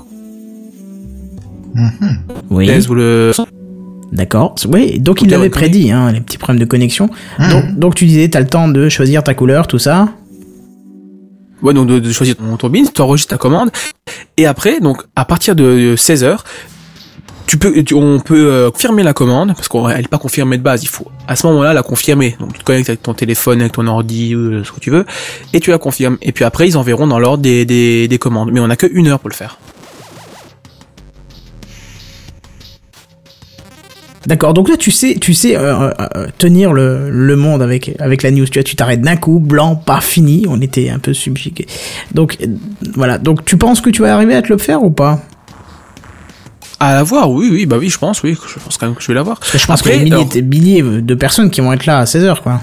Mhm. Oui. Le D'accord. Oui, donc il l'avait prédit, hein, les petits problèmes de connexion. Mhm. Donc, donc tu disais, t'as le temps de choisir ta couleur, tout ça. Ouais, donc de, de choisir ton turbine, tu enregistres ta commande, et après, donc à partir de 16h, tu peux, tu- on peut euh, confirmer la commande, parce qu'elle n'est pas confirmée de base, il faut à ce moment-là la confirmer. Donc tu te connectes avec ton téléphone, avec ton ordi, ou ce que tu veux, et tu la confirmes. Et puis après, ils enverront dans l'ordre des, des, des commandes. Mais on a que une heure pour le faire. D'accord. Donc là, tu sais, tu sais euh, euh, euh, tenir le, le monde avec avec la news. Tu vois, tu t'arrêtes d'un coup, blanc, pas fini. On était un peu subjugué. Donc euh, voilà. Donc tu penses que tu vas arriver à te le faire ou pas? À la voir, oui, oui, bah oui, je pense, oui, je pense quand même que je vais l'avoir. Parce que je pense qu'il y a des alors- milliers, milliers de personnes qui vont être là à 16h, quoi.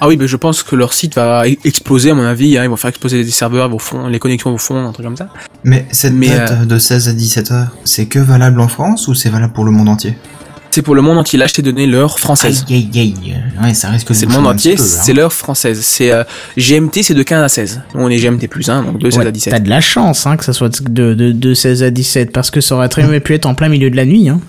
Ah oui, mais je pense que leur site va exploser à mon avis. Hein, ils vont faire exploser les serveurs, vont fond, les connexions vont fondre, un truc comme ça. Mais cette Mais, date euh, de 16 à 17 heures, c'est que valable en France ou c'est valable pour le monde entier? C'est pour le monde entier. Là, je t'ai donné l'heure française. Aïe, aïe, aïe. Ouais, ça risque de C'est le monde entier, hein. c'est l'heure française. C'est euh, GMT, c'est de 15 à 16. Nous, on est GMT plus 1, donc de 16 Ouais, à 17. T'as de la chance hein, que ça soit de, de, de 16 à 17 parce que ça aurait très bien pu être en plein milieu de la nuit. Hein.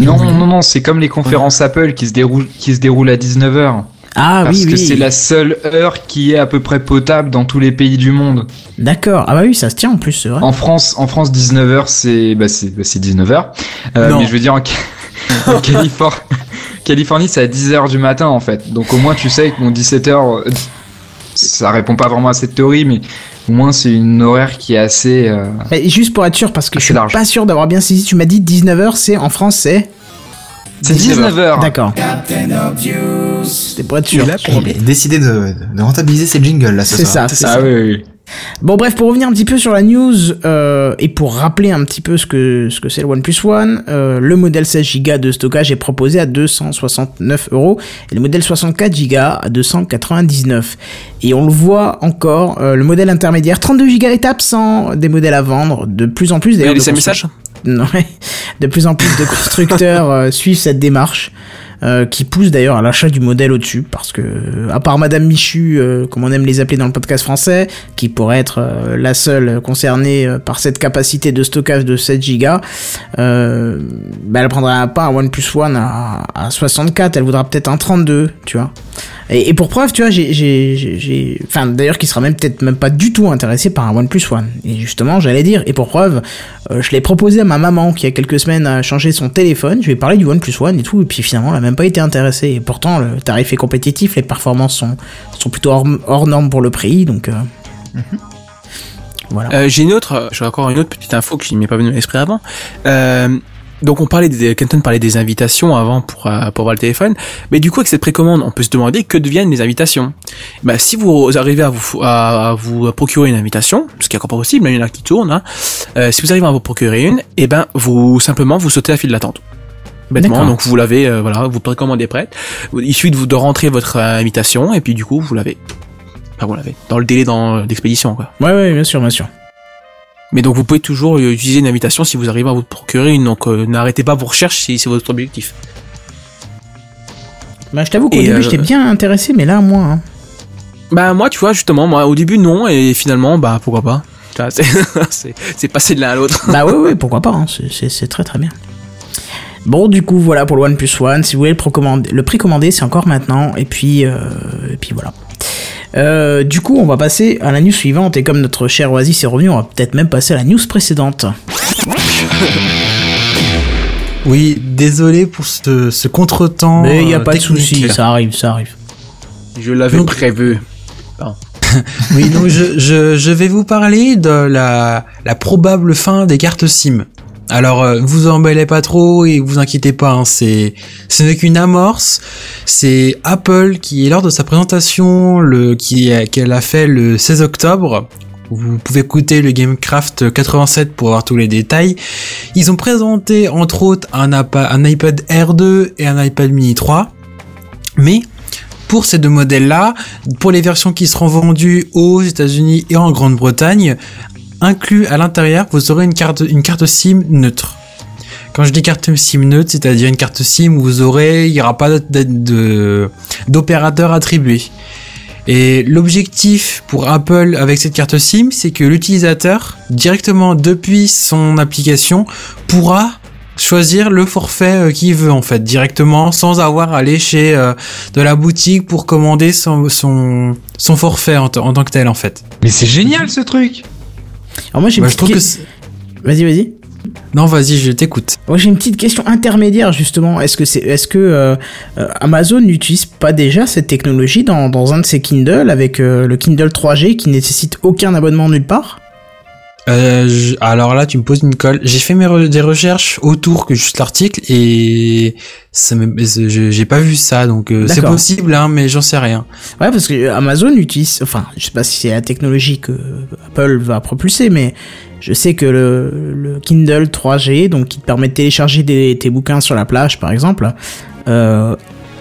Non, non, non, c'est comme les conférences Apple qui se déroulent, qui se déroulent à 19h. Ah parce oui, que oui. c'est la seule heure qui est à peu près potable dans tous les pays du monde. D'accord. Ah bah oui, ça se tient en plus, c'est vrai. En France, en France 19h, c'est bah, c'est bah, c'est 19h. Euh, Non. mais je veux dire, en [LAUGHS] Californie, Californie c'est à 10h du matin en fait. Donc au moins tu sais que mon 17h, euh, ça répond pas vraiment à cette théorie, mais au moins c'est une horaire qui est assez... euh, Et juste pour être sûr, parce que je suis large. pas sûr d'avoir bien saisi, tu m'as dit 19h, c'est en France, c'est C'est 19h. D'accord. C'était pour être sûr. Il a décidé de, rentabiliser ses jingles là ce C'est ça, c'est ça. oui, oui. Bon bref, pour revenir un petit peu sur la news euh, et pour rappeler un petit peu ce que ce que c'est le OnePlus One, euh, le modèle 16 Go de stockage est proposé à 269 euros et le modèle 64 Go à 299. Et on le voit encore, euh, le modèle intermédiaire 32 Go est absent des modèles à vendre de plus en plus d'ailleurs. laissé un de [LAUGHS] de plus en plus de constructeurs suivent cette démarche. Euh, qui pousse d'ailleurs à l'achat du modèle au-dessus, parce que, euh, à part Madame Michu, euh, comme on aime les appeler dans le podcast français, qui pourrait être la seule concernée par cette capacité de stockage de 7 Go, bah, elle prendra pas un OnePlus One à 64, elle voudra peut-être un 32, tu vois. Et, et pour preuve, tu vois, j'ai, enfin, d'ailleurs, qui sera même peut-être même pas du tout intéressé par un OnePlus One. Et justement, j'allais dire, et pour preuve, euh, je l'ai proposé à ma maman qui, il y a quelques semaines, a changé son téléphone. Je lui ai parlé du OnePlus One et tout, et puis finalement, elle a même pas été intéressée. Et pourtant, le tarif est compétitif, les performances sont, sont plutôt hors, hors normes pour le prix, donc, euh, voilà. Euh, j'ai une autre, j'ai encore une autre petite info qui m'est pas venue à l'esprit avant. Euh, donc on parlait des, Kenton parlait des invitations avant pour euh, pour voir le téléphone, mais du coup avec cette précommande, on peut se demander que deviennent les invitations. Bah si vous arrivez à vous à, à vous procurer une invitation, ce qui est encore pas possible, il y en a qui tournent. Hein, euh, si vous arrivez à vous procurer une, et ben vous simplement vous sautez la file d'attente. Bêtement, donc vous l'avez, euh, voilà, vous précommandez prête. Il suffit de vous de rentrer votre euh, invitation et puis du coup vous l'avez. Enfin vous l'avez dans le délai dans- d'expédition quoi. Ouais, ouais, bien sûr, bien sûr. Mais donc vous pouvez toujours euh, utiliser une invitation si vous arrivez à vous procurer une. Donc euh, n'arrêtez pas vos recherches si c'est votre objectif. Bah, je t'avoue qu'au Et, début, euh, j'étais bien intéressé, mais là, moi, hein. Bah moi tu vois justement moi au début non et finalement bah pourquoi pas. [LAUGHS] C'est c'est- c'est passé de l'un à l'autre. Bah ouais, ouais, pourquoi pas, hein, c'est- très très bien. Bon, du coup, voilà pour le OnePlus One. Si vous voulez le, précommander, le précommander, c'est encore maintenant. Et puis, euh, et puis voilà. Euh, du coup, on va passer à la news suivante. Et comme notre cher Oasis est revenu, on va peut-être même passer à la news précédente. [LAUGHS] Oui, désolé pour ce, ce contretemps. Mais il n'y a euh, pas de technique. souci, ça arrive, ça arrive. Je l'avais Donc- prévu. [LAUGHS] Oui, donc je, je, je vais vous parler de la, la probable fin des cartes SIM. Alors, euh, vous emballez pas trop et vous inquiétez pas, hein, c'est ce n'est qu'une amorce. C'est Apple qui, lors de sa présentation, le qui qu'elle a fait le 16 octobre, vous pouvez écouter le Gamecraft 87 pour avoir tous les détails. Ils ont présenté entre autres un, un iPad Air 2 et un iPad Mini 3, mais pour ces deux modèles-là, pour les versions qui seront vendues aux États-Unis et en Grande-Bretagne, inclus à l'intérieur, vous aurez une carte, une carte SIM neutre. Quand je dis carte SIM neutre, c'est-à-dire une carte SIM où vous aurez, il n'y aura pas d'opérateur attribué. Et l'objectif pour Apple avec cette carte SIM, c'est que l'utilisateur, directement depuis son application, pourra choisir le forfait euh, qu'il veut en fait directement sans avoir à aller chez euh, de la boutique pour commander son son, forfait en tant que tel en fait. Mais c'est génial ce truc Alors moi, j'ai une Bah, petite que Vas-y, vas-y. non vas-y je t'écoute. Moi, j'ai une petite question intermédiaire justement. Est-ce que c'est, est-ce que euh, euh, Amazon n'utilise pas déjà cette technologie dans, dans un de ses Kindle avec euh, le Kindle 3G qui nécessite aucun abonnement nulle part? Euh, je- alors là tu me poses une colle. J'ai fait mes re- des recherches autour que juste l'article et j'ai pas vu ça donc euh, c'est possible hein mais j'en sais rien. Ouais, parce que Amazon utilise, enfin, je sais pas si c'est la technologie que Apple va propulser, mais je sais que le, le Kindle 3G, donc qui te permet de télécharger des, tes bouquins sur la plage, par exemple, euh,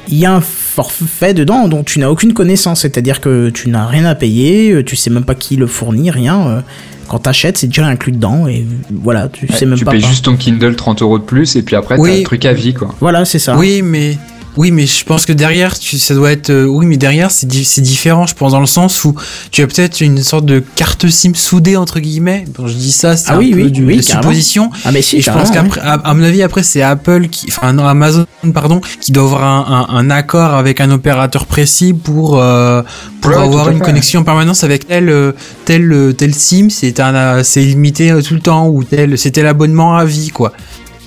il y a un forfait dedans dont tu n'as aucune connaissance, c'est-à-dire que tu n'as rien à payer, euh, tu sais même pas qui le fournit, rien. euh, Quand t'achètes, c'est déjà inclus dedans et voilà, tu sais même tu pas. payes pas. juste ton Kindle 30 euros de plus et puis après Oui. t'as le truc à vie quoi. Voilà, c'est ça. Oui, mais oui, mais je pense que derrière, tu, ça doit être. euh, oui, mais derrière, c'est di- c'est différent. Je pense dans le sens où tu as peut-être une sorte de carte SIM soudée entre guillemets. Bon, je dis ça, c'est Ah un oui, peu oui, du, oui, de supposition. Ah mais si, Et je pense qu'après, à, à mon avis, après, c'est Apple qui, enfin, non, Amazon, pardon, qui doit avoir un, un, un accord avec un opérateur précis pour, euh, pour Ouais, avoir une fait. connexion en permanence avec tel, euh, tel, tel SIM. C'est limité tout le temps ou tel, c'était l'abonnement à vie, quoi.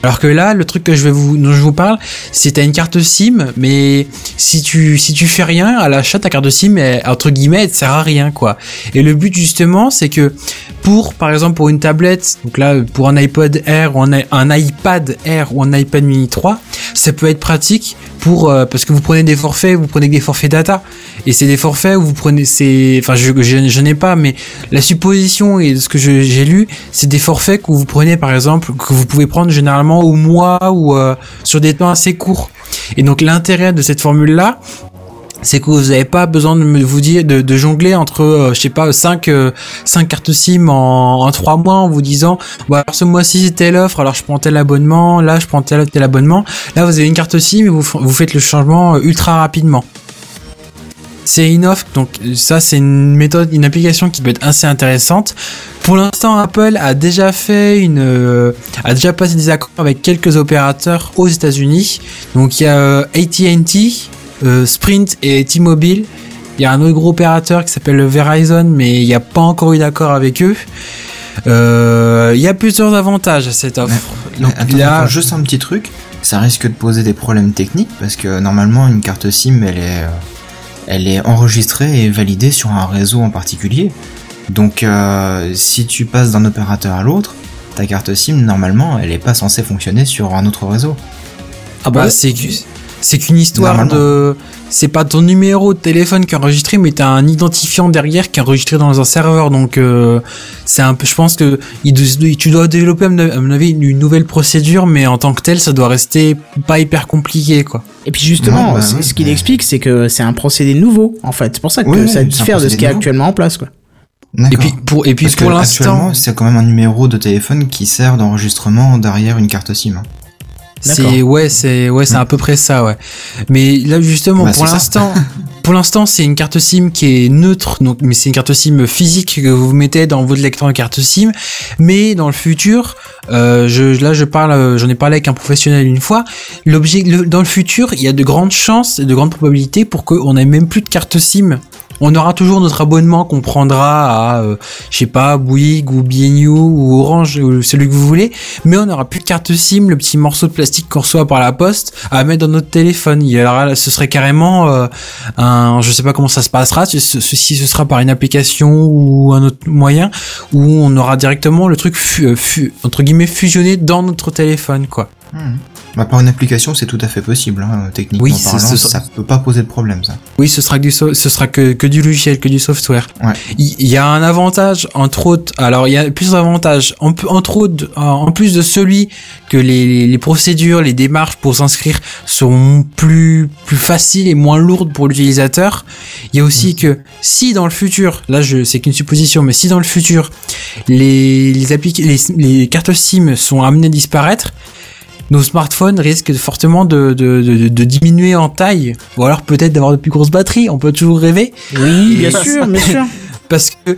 Alors que là, le truc dont je vous parle, c'est t'as une carte SIM, mais si tu, si tu fais rien à l'achat, ta carte SIM, elle, entre guillemets, elle te sert à rien, quoi. Et le but, justement, c'est que pour, par exemple, pour une tablette, donc là, pour un iPod Air ou un, un iPad Air ou un iPad Mini 3, ça peut être pratique pour, euh, parce que vous prenez des forfaits, vous prenez des forfaits data. Et c'est des forfaits où vous prenez, c'est, enfin, je, je, je n'ai pas, mais la supposition et ce que j'ai lu, c'est des forfaits que vous prenez, par exemple, que vous pouvez prendre généralement au mois ou euh, sur des temps assez courts. Et donc, l'intérêt de cette formule-là, c'est que vous n'avez pas besoin de me- vous dire de, jongler entre euh, je sais pas 5 cinq cartes SIM en, en 3 mois en vous disant bon alors ce mois-ci c'est telle offre alors je prends tel abonnement là je prends tel tel abonnement là vous avez une carte SIM et vous, vous faites le changement euh, ultra rapidement c'est une offre donc ça c'est une méthode une application qui peut être assez intéressante pour l'instant Apple a déjà fait une euh, a déjà passé des accords avec quelques opérateurs aux États-Unis donc il y a euh, AT&T euh, Sprint et T-Mobile. Il y a un autre gros opérateur qui s'appelle Verizon, mais il n'y a pas encore eu d'accord avec eux. Il y a plusieurs avantages à cette offre. Donc Attends, là, attends, juste un petit truc, ça risque de poser des problèmes techniques parce que normalement une carte SIM elle est, elle est enregistrée et validée sur un réseau en particulier. Donc euh, si tu passes d'un opérateur à l'autre, ta carte SIM normalement elle est pas censée fonctionner sur un autre réseau. Ah bah, bon c'est que- c'est qu'une histoire de. C'est pas ton numéro de téléphone qui est enregistré, mais t'as un identifiant derrière qui est enregistré dans un serveur. Donc euh, c'est un peu. Je pense que tu dois développer à mon avis une nouvelle procédure, mais en tant que tel, ça doit rester pas hyper compliqué, quoi. Et puis justement, bah ce qu'il mais- explique, c'est que c'est un procédé nouveau, en fait. C'est pour ça que Oui, ça diffère de ce qui est actuellement en place, quoi. Et puis pour et puis Parce pour l'instant. c'est quand même un numéro de téléphone qui sert d'enregistrement derrière une carte SIM. C'est ouais, c'est ouais, c'est à peu près ça, ouais. Mais là justement, Bah, pour l'instant, [LAUGHS] pour l'instant, c'est une carte SIM qui est neutre, donc mais c'est une carte SIM physique que vous mettez dans votre lecteur de carte SIM. Mais dans le futur, euh, je là je parle, euh, j'en ai parlé avec un professionnel une fois. L'objet, dans le futur, il y a de grandes chances et de grandes probabilités pour qu'on n'ait même plus de carte SIM. On aura toujours notre abonnement qu'on prendra à, euh, je sais pas, Bouygues ou BNU ou Orange ou celui que vous voulez, mais on n'aura plus de carte SIM, le petit morceau de plastique qu'on reçoit par la poste à mettre dans notre téléphone. Il y aura, ce serait carrément euh, un, je sais pas comment ça se passera, si ce, sera par une application ou un autre moyen, où on aura directement le truc euh, entre guillemets fusionné dans notre téléphone, quoi. Bah, par une application, c'est tout à fait possible, hein, techniquement Oui, parlant, ce- ça peut pas poser de problème, ça. Oui, ce sera que du so- ce sera que, que du logiciel, que du software. Ouais. Il il y, a un avantage entre autres. Alors il y a plusieurs avantages. En, entre autres, en- en plus de celui que les, les, procédures, les démarches pour s'inscrire sont plus plus faciles et moins lourdes pour l'utilisateur. Il y a aussi que si dans le futur, là je c'est qu'une supposition, mais si dans le futur les les, les les cartes SIM sont amenées à disparaître, nos smartphones risquent fortement de, de, de, de diminuer en taille, ou alors peut-être d'avoir de plus grosses batteries, on peut toujours rêver. Oui, bien sûr, bien [LAUGHS] sûr. Parce que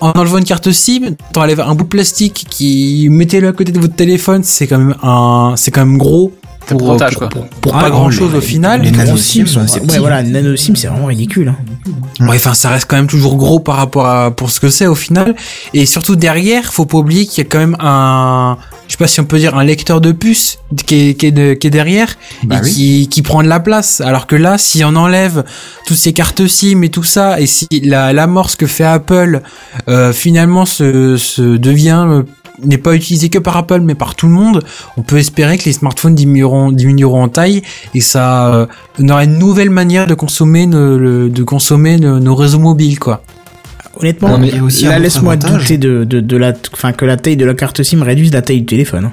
en enlevant une carte SIM, t'enlèves un bout de plastique qui mettez-le à côté de votre téléphone, c'est quand même un, c'est quand même gros Pour, pourcentage, pour, quoi. pour- pour Ah, pas grand chose les- au final. les Les nano gros SIM, SIM, c'est ouais, voilà, nano SIM, c'est vraiment ridicule. hein. Ouais, enfin, ça reste quand même toujours gros par rapport à pour ce que c'est au final. Et surtout derrière, faut pas oublier qu'il y a quand même un, je sais pas si on peut dire un lecteur de puce qui est, qui est, de- qui est derrière Bah et oui. qui, qui prend de la place. Alors que là, si on enlève toutes ces cartes SIM et tout ça, et si la l'amorce que fait Apple euh, finalement se, se devient euh, n'est pas utilisé que par Apple mais par tout le monde, on peut espérer que les smartphones diminueront, diminueront en taille et ça euh, on aura une nouvelle manière de consommer nos, le- de consommer nos, nos réseaux mobiles quoi. Honnêtement, Non, mais il y a aussi un là, autre laisse-moi avantage. douter de, de, de la, enfin, que la taille de la carte SIM réduise la taille du téléphone. hein.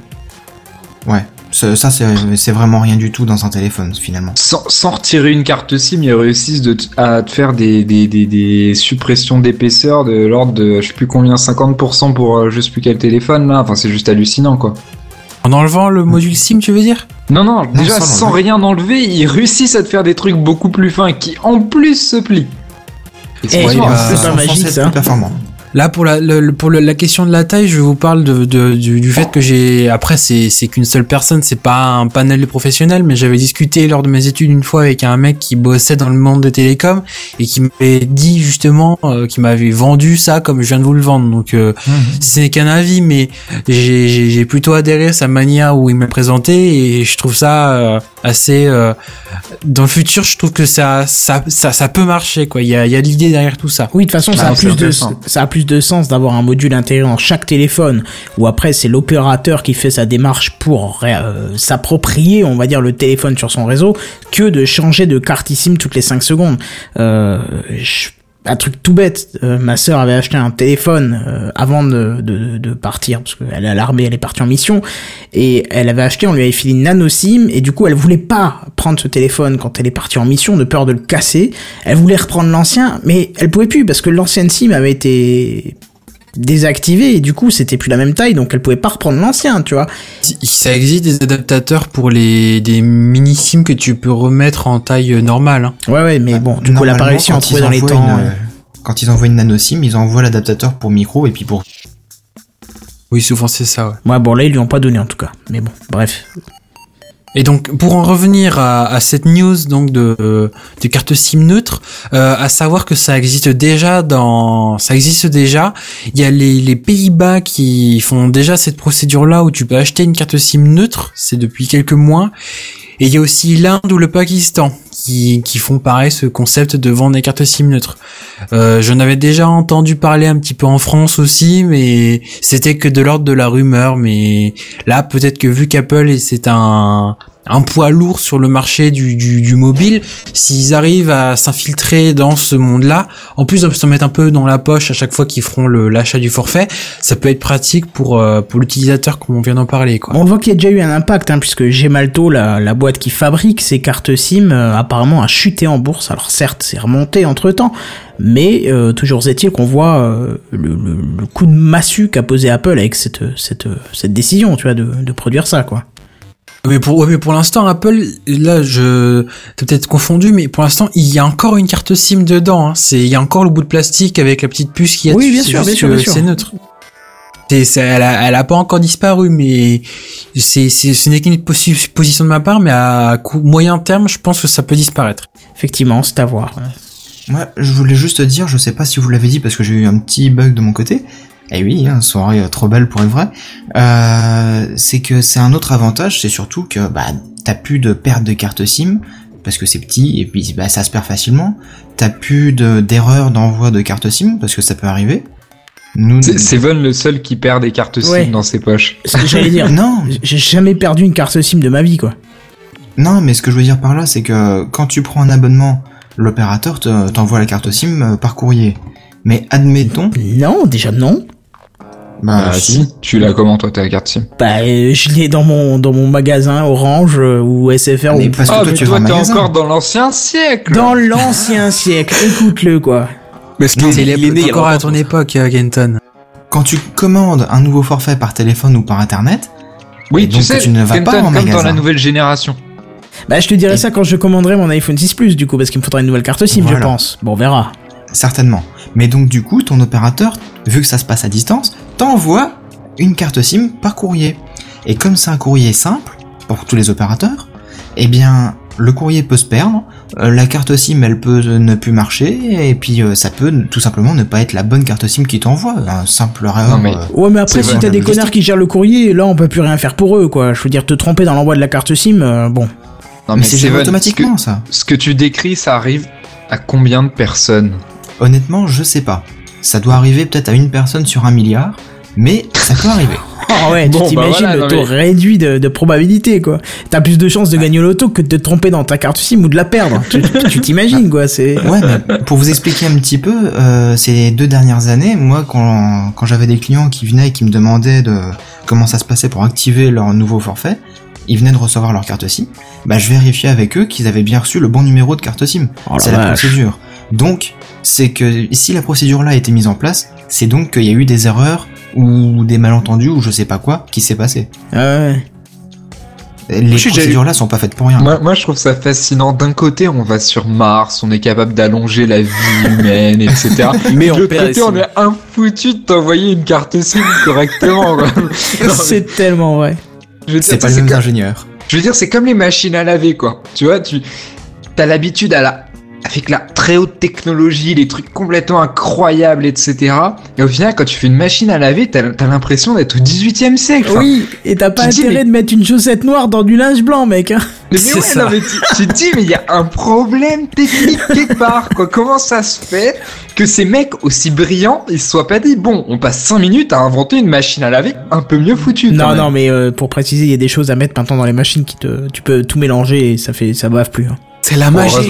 Ouais, Ça, c'est vraiment rien du tout dans un téléphone finalement. Sans, sans retirer une carte SIM, ils réussissent de à te faire des, des, des, des suppressions d'épaisseur de l'ordre de je sais plus combien 50% pour euh, je sais plus quel téléphone là. Enfin c'est juste hallucinant quoi. En enlevant le module SIM, tu veux dire? Non non, déjà sans rien enlever, ils réussissent à te faire des trucs beaucoup plus fins qui en plus se plient. Et Eh, c'est- pas magique, ça. plus performant. Là pour la le- pour le- la question de la taille, je vous parle de, de- du, du fait que j'ai après c'est c'est qu'une seule personne, c'est pas un panel de professionnels, mais j'avais discuté lors de mes études une fois avec un mec qui bossait dans le monde des télécoms et qui m'avait dit justement euh, qui m'avait vendu ça comme je viens de vous le vendre. Donc euh, ce n'est qu'un avis, mais j'ai j'ai- j'ai plutôt adhéré à sa manière où il m'a présenté et je trouve ça euh, assez euh, dans le futur, je trouve que ça ça ça, ça peut marcher quoi. Il y a il y a de l'idée derrière tout ça. Oui, de toute façon, ça, Ah, a c'est plus de, ça a plus de sens d'avoir un module intégré dans chaque téléphone, où après c'est l'opérateur qui fait sa démarche pour euh, s'approprier, on va dire, le téléphone sur son réseau, que de changer de carte SIM toutes les 5 secondes. Euh, je- un truc tout bête, euh, ma sœur avait acheté un téléphone euh, avant de, de, partir, parce qu'elle est à l'armée, elle est partie en mission, et elle avait acheté, on lui avait filé une nano SIM, et du coup elle voulait pas prendre ce téléphone quand elle est partie en mission, de peur de le casser, elle voulait reprendre l'ancien, mais elle pouvait plus, parce que l'ancienne SIM avait été désactivée, et du coup c'était plus la même taille, donc elle pouvait pas reprendre l'ancien, tu vois. Ça existe des adaptateurs pour les des mini SIM que tu peux remettre en taille euh, normale. hein. Ouais ouais, mais bon, du coup quand trouver ils dans les envoient temps. une, euh. euh, Quand ils envoient une nano SIM, ils envoient l'adaptateur pour micro et puis pour Oui, souvent c'est ça. Ouais. Ouais bon là ils lui ont pas donné en tout cas, mais bon, bref. Et donc pour en revenir à, cette news donc de euh, de carte SIM neutre, euh, à savoir que ça existe déjà dans ça existe déjà. Il y a les, les Pays-Bas qui font déjà cette procédure là où tu peux acheter une carte SIM neutre. C'est depuis quelques mois. Et il y a aussi l'Inde ou le Pakistan qui, qui font pareil ce concept de vendre des cartes SIM neutres. Euh, J'en avais déjà entendu parler un petit peu en France aussi, mais c'était que de l'ordre de la rumeur. Mais là, peut-être que vu qu'Apple c'est un un poids lourd sur le marché du, du, du mobile, s'ils arrivent à s'infiltrer dans ce monde-là, en plus de se mettre un peu dans la poche à chaque fois qu'ils feront l'achat du forfait, ça peut être pratique pour euh, pour l'utilisateur comme on vient d'en parler quoi. On voit qu'il y a déjà eu un impact, hein, puisque Gemalto, la, la boîte qui fabrique ces cartes SIM, euh, apparemment a chuté en bourse. Alors certes, c'est remonté entre temps, mais euh, toujours est-il qu'on voit euh, le, le- le coup de massue qu'a posé Apple avec cette, cette, cette décision, tu vois, de, de produire ça, quoi. Mais pour, ouais, mais pour l'instant, Apple, là, je, t'as peut-être confondu, mais pour l'instant, il y a encore une carte SIM dedans, hein. C'est, il y a encore le bout de plastique avec la petite puce qui a Oui, dessus, bien sûr, bien sûr, bien sûr. C'est neutre. C'est, c'est- elle, a, elle a pas encore disparu, mais c'est, c'est, ce n'est qu'une position de ma part, mais à coup- moyen terme, je pense que ça peut disparaître. Effectivement, c'est à voir. Ouais, je voulais juste te dire, je sais pas si vous l'avez dit parce que j'ai eu un petit bug de mon côté. Eh oui, hein, soirée euh, trop belle pour être vraie. Euh, c'est que c'est un autre avantage, c'est surtout que bah t'as plus de perte de carte SIM parce que c'est petit et puis bah ça se perd facilement. T'as plus de d'erreur d'envoi de carte SIM parce que ça peut arriver. Nous, C'est Seven le seul qui perd des cartes SIM Ouais. dans ses poches. Ce que j'allais dire. [LAUGHS] non, J'ai jamais perdu une carte SIM de ma vie, quoi. non, mais ce que je veux dire par là, c'est que quand tu prends un abonnement, l'opérateur te- t'envoie la carte SIM euh, par courrier. Mais admettons, Non, déjà non. Bah Ah si, si, tu l'as comment toi ta carte SIM? Bah, euh, je l'ai dans mon, dans mon magasin Orange euh, ou SFR Mais ou parce que Ah toi mais tu toi t'es encore dans l'ancien siècle dans l'ancien siècle. Écoute-le, quoi. Mais ce Non, qu'il C'est est, il est né encore à ton époque, euh, Genton. Quand tu commandes un nouveau forfait par téléphone ou par internet, Oui, tu donc, sais, tu ne vas pas Kenton, en comme dans magasin. la nouvelle génération. Bah, je te dirai ça quand je commanderai mon iPhone 6 Plus, du coup, parce qu'il me faudra une nouvelle carte SIM, je pense. Bon, on verra. certainement. Mais donc du coup, ton opérateur, vu que ça se passe à distance, t'envoie une carte SIM par courrier. Et comme c'est un courrier simple pour tous les opérateurs, eh bien le courrier peut se perdre, euh, la carte SIM elle peut ne plus marcher, et puis euh, ça peut tout simplement ne pas être la bonne carte SIM qui t'envoie, un simple erreur. Non, mais- euh, Ouais, mais après, C'est si t'as des connards qui gèrent le courrier, là, on peut plus rien faire pour eux, quoi. Je veux dire, te tromper dans l'envoi de la carte SIM, euh, bon. Non mais c'est géré Seven, automatiquement ça. Ce que, ce que tu décris, ça arrive à combien de personnes? Honnêtement, je sais pas. Ça doit arriver peut-être à une personne sur un milliard, mais ça peut arriver. Oh [LAUGHS] ouais, Bon, tu bah t'imagines voilà, le taux mais- réduit de, de probabilité, quoi. T'as plus de chances de gagner au loto que de te tromper dans ta carte SIM ou de la perdre. tu t'imagines, quoi, c'est... [LAUGHS] Ouais, mais pour vous expliquer un petit peu, euh, ces deux dernières années, moi, quand, quand j'avais des clients qui venaient et qui me demandaient de comment ça se passait pour activer leur nouveau forfait, ils venaient de recevoir leur carte SIM, bah je vérifiais avec eux qu'ils avaient bien reçu le bon numéro de carte SIM. Oh c'est la vache. procédure. Donc, c'est que si la procédure là a été mise en place, c'est donc qu'il y a eu des erreurs ou des malentendus ou je sais pas quoi qui s'est passé. Ouais. Les j'ai déjà procédures là sont pas faites pour rien. Moi, moi, je trouve ça fascinant. D'un côté, on va sur Mars, on est capable d'allonger la vie humaine, etc. [LAUGHS] Mais De on l'autre perd côté, on est infoutu de t'envoyer une carte SIM correctement. [LAUGHS] C'est tellement vrai. C'est pas c'est les mêmes comme- ingénieurs. Je veux dire, c'est comme les machines à laver, quoi. Tu vois, tu as l'habitude à la avec la très haute technologie, les trucs complètement incroyables, etc. Et au final, quand tu fais une machine à laver, t'as as, l'impression d'être au 18 e siècle. Enfin, Oui, et t'as pas dis, intérêt mais- de mettre une chaussette noire dans du linge blanc, mec. hein. Mais C'est ouais, ça. non, mais tu, tu te dis, mais il y a un problème technique quelque part, quoi. Comment ça se fait que ces mecs aussi brillants, ils se soient pas dit, bon, on passe 5 minutes à inventer une machine à laver un peu mieux foutue. Non, même. non, mais euh, pour préciser, il y a des choses à mettre maintenant dans les machines qui te, tu peux tout mélanger et ça fait, ça bave plus. hein. C'est la magie. [LAUGHS]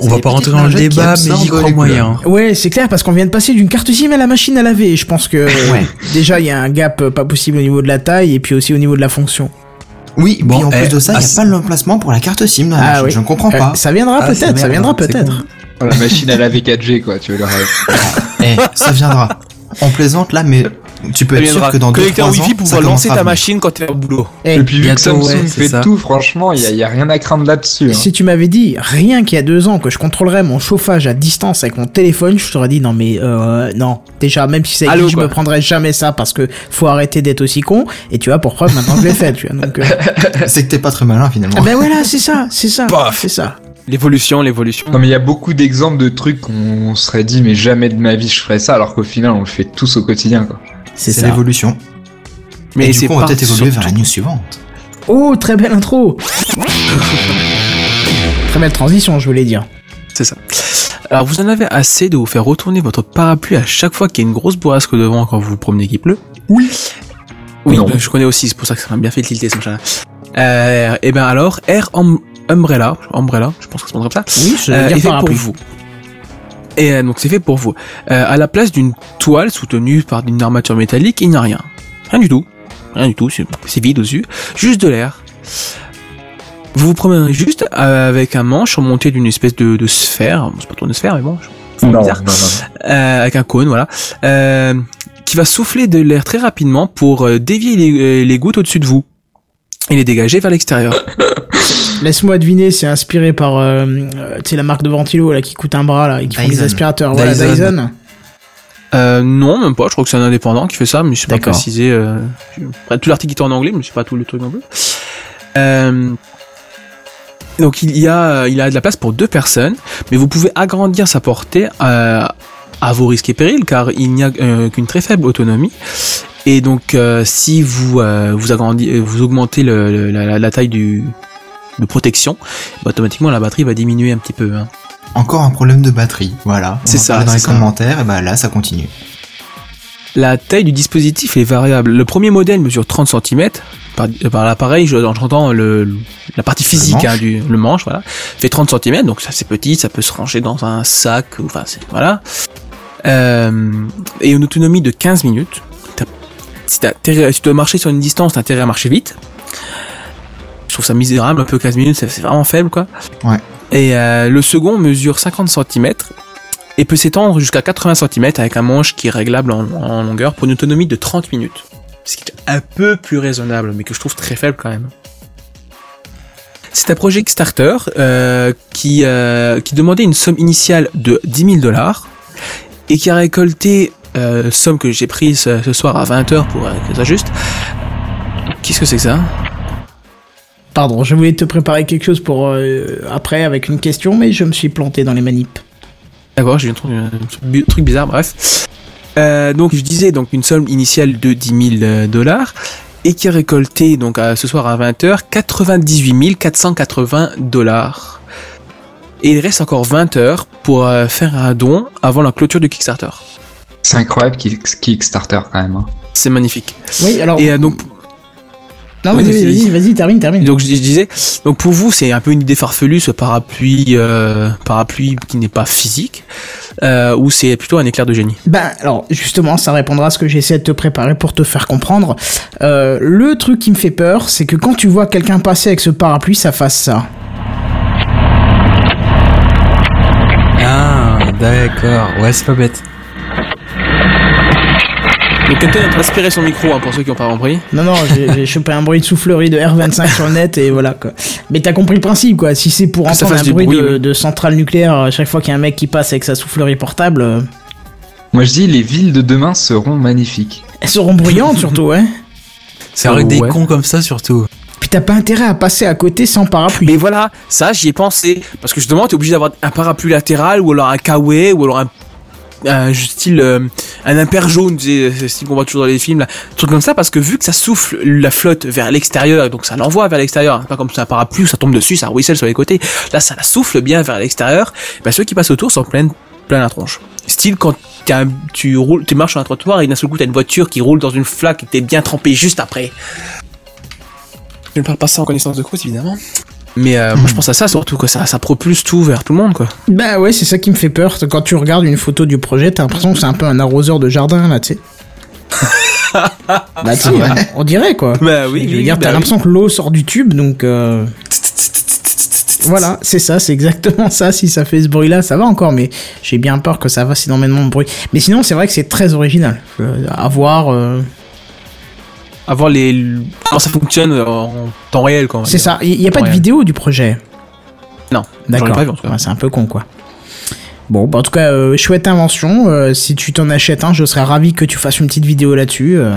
On va pas rentrer dans le débat, mais j'y crois les moyen. Ouais, c'est clair parce qu'on vient de passer d'une carte SIM à la machine à laver. Je pense que [LAUGHS] Ouais. déjà il y a un gap pas possible au niveau de la taille et puis aussi au niveau de la fonction. Oui, Bon, puis en eh, plus de ça, il ah, n'y a c'est- pas l'emplacement pour la carte SIM dans la Ah machine. oui. Je ne comprends Euh, pas. ça viendra Ah, peut-être, ça viendra peut-être. La machine à laver 4G, quoi, tu veux le rêve. Eh, ça viendra. On plaisante là, mais tu peux être sûr que dans 2 Connecteur 3 ans, Wi-Fi pour pouvoir lancer ta machine quand t'es au boulot. Eh, Et puis vu que Samsung fait ça. tout, franchement, il y, a- y a rien à craindre là-dessus. hein. Si tu m'avais dit rien qu'il y a deux ans que je contrôlerais mon chauffage à distance avec mon téléphone, je t'aurais dit non mais euh, non. Déjà même si ça existe, je me prendrais jamais ça parce que faut arrêter d'être aussi con. Et tu vois pour preuve maintenant je l'ai fait. Tu vois donc. euh, [LAUGHS] C'est que t'es pas très malin finalement. ah ben voilà c'est ça, c'est ça, Paf. c'est ça. L'évolution, l'évolution. Non mais il y a beaucoup d'exemples de trucs qu'on serait dit mais jamais de ma vie je ferais ça alors qu'au final on le fait tous au quotidien quoi. C'est l'évolution. Mais Et du c'est coup, on va peut-être évoluer vers la news suivante. Oh très belle intro. très belle transition je voulais dire. C'est ça. Alors vous en avez assez de vous faire retourner votre parapluie à chaque fois qu'il y a une grosse bourrasque devant quand vous vous promenez qui pleut Oui. Oui, Non. bah, je connais aussi, c'est pour ça que ça m'a bien fait tilter ce machin. Euh, et ben alors, Air Umbrella, Umbrella, je pense que c'est comme ça, Oui, je euh, veux est dire fait pour vous. Et euh, donc c'est fait pour vous. Euh, à la place d'une toile soutenue par une armature métallique, il n'y a rien. Rien du tout. Rien du tout, c'est vide au-dessus. Juste de l'air. Vous vous promenez juste euh, avec un manche surmonté d'une espèce de, de sphère. Bon, C'est pas trop une sphère, mais bon. c'est bizarre. Euh, avec un cône, voilà. Euh, qui va souffler de l'air très rapidement pour euh, dévier les, les gouttes au-dessus de vous. Et les dégager vers l'extérieur. [LAUGHS] Laisse-moi deviner, c'est inspiré par euh, tu sais la marque de ventilo là qui coûte un bras là et qui font des Dyson. aspirateurs. Voilà Dyson. Dyson. Euh, non, même pas. Je crois que c'est un indépendant qui fait ça, mais je sais pas précisé. Euh, tout l'article est en anglais, mais je sais pas tout le truc non plus. Euh, donc il y a, il a de la place pour deux personnes, mais vous pouvez agrandir sa portée euh, à vos risques et périls, car il n'y a euh, qu'une très faible autonomie. Et donc, euh, si vous euh, vous euh, vous augmentez le, le- la, la taille du de protection, bah, automatiquement la batterie va diminuer un petit peu. hein. Encore un problème de batterie. Voilà. C'est ça, dans les ça. commentaires, et bah là, ça continue. La taille du dispositif est variable. Le premier modèle mesure 30 cm. Par, par l'appareil, je- j'entends le, la partie physique, manche. hein, du, le manche, voilà, fait 30 cm, donc ça c'est petit, ça peut se ranger dans un sac, enfin voilà. Euh, et une autonomie de 15 minutes. Si, tu dois marcher sur une distance, t'as intérêt à marcher vite. Je trouve ça misérable, un peu 15 minutes, c'est c'est vraiment faible quoi. Ouais. Et euh, le second mesure 50 cm et peut s'étendre jusqu'à 80 cm avec un manche qui est réglable en, en longueur pour une autonomie de 30 minutes. Ce qui est un peu plus raisonnable, mais que je trouve très faible quand même. C'est un projet Kickstarter euh, qui, euh, qui demandait une somme initiale de 10 000 dollars et qui a récolté euh, somme que j'ai prise ce, ce soir à 20h pour euh, que ça juste. Qu'est-ce que c'est que ça? Pardon, je voulais te préparer quelque chose pour euh, après avec une question, mais je me suis planté dans les manips. D'accord, j'ai eu un truc, un truc- truc bizarre, bref. Euh, donc je disais donc une somme initiale de 10 000 dollars et qui a récolté donc à, ce soir à 20h 98 480 dollars. Et il reste encore 20 heures pour euh, faire un don avant la clôture du Kickstarter. C'est incroyable Kick- Kickstarter quand même. hein. C'est magnifique. Oui, alors Et euh, donc Non, vas-y, vas-y. vas-y, vas-y, termine, termine. Donc je, je disais, donc pour vous c'est un peu une idée farfelue ce parapluie, euh, parapluie qui n'est pas physique, euh, ou c'est plutôt un éclair de génie? Ben alors justement, ça répondra à ce que j'essaie de te préparer pour te faire comprendre. Euh, le truc qui me fait peur, c'est que quand tu vois quelqu'un passer avec ce parapluie, ça fasse ça. Ah, d'accord. Ouais, c'est pas bête. Donc Kenton a aspiré son micro hein, pour ceux qui n'ont pas compris. Non, non, [LAUGHS] j'ai chopé un bruit de soufflerie de R25 sur le net et voilà quoi. Mais t'as compris le principe quoi. Si c'est pour entendre un bruit, bruit, de, oui. de centrale nucléaire à chaque fois qu'il y a un mec qui passe avec sa soufflerie portable, euh, Moi je dis les villes de demain seront magnifiques. elles seront bruyantes surtout, hein. C'est avec des Ouais. cons comme ça surtout. Puis t'as pas intérêt à passer à côté sans parapluie. Mais voilà, ça j'y ai pensé parce que justement t'es obligé d'avoir un parapluie latéral ou alors un kawaii ou alors un un style euh, un imper jaune, tu sais, ce style qu'on voit toujours dans les films, là, truc comme ça, parce que vu que ça souffle la flotte vers l'extérieur, donc ça l'envoie vers l'extérieur, hein, pas comme c'est un parapluie où ça tombe dessus, ça ruisselle sur les côtés. Là, ça la souffle bien vers l'extérieur. Ben, ceux qui passent autour sont plein plein la tronche. Style quand tu roules, tu marches sur un trottoir et d'un seul coup t'as une voiture qui roule dans une flaque et t'es bien trempé juste après. Je ne parle pas ça en connaissance de cause évidemment. Mais euh, moi je pense à ça surtout que ça, ça propulse tout vers tout le monde quoi. Bah ouais, c'est ça qui me fait peur. Quand tu regardes une photo du projet, t'as l'impression que c'est un peu un arroseur de jardin là, tu sais. bah tu sais, on dirait quoi. Bah oui, Je veux dire, t'as l'impression que l'eau sort du tube, donc euh, voilà, c'est ça, c'est exactement ça. Si ça fait ce bruit-là, ça va encore, mais j'ai bien peur que ça fasse énormément de bruit. Mais sinon, c'est vrai que c'est très original. Euh, à voir, euh, avoir les comment ça fonctionne en temps réel va c'est ça. Il y, a pas de vidéo du projet. Non, D'accord. Ouais, c'est un peu con, quoi. Bon, bah, en tout cas, euh, chouette invention. Euh, si tu t'en achètes un, je serais ravi que tu fasses une petite vidéo là-dessus. euh.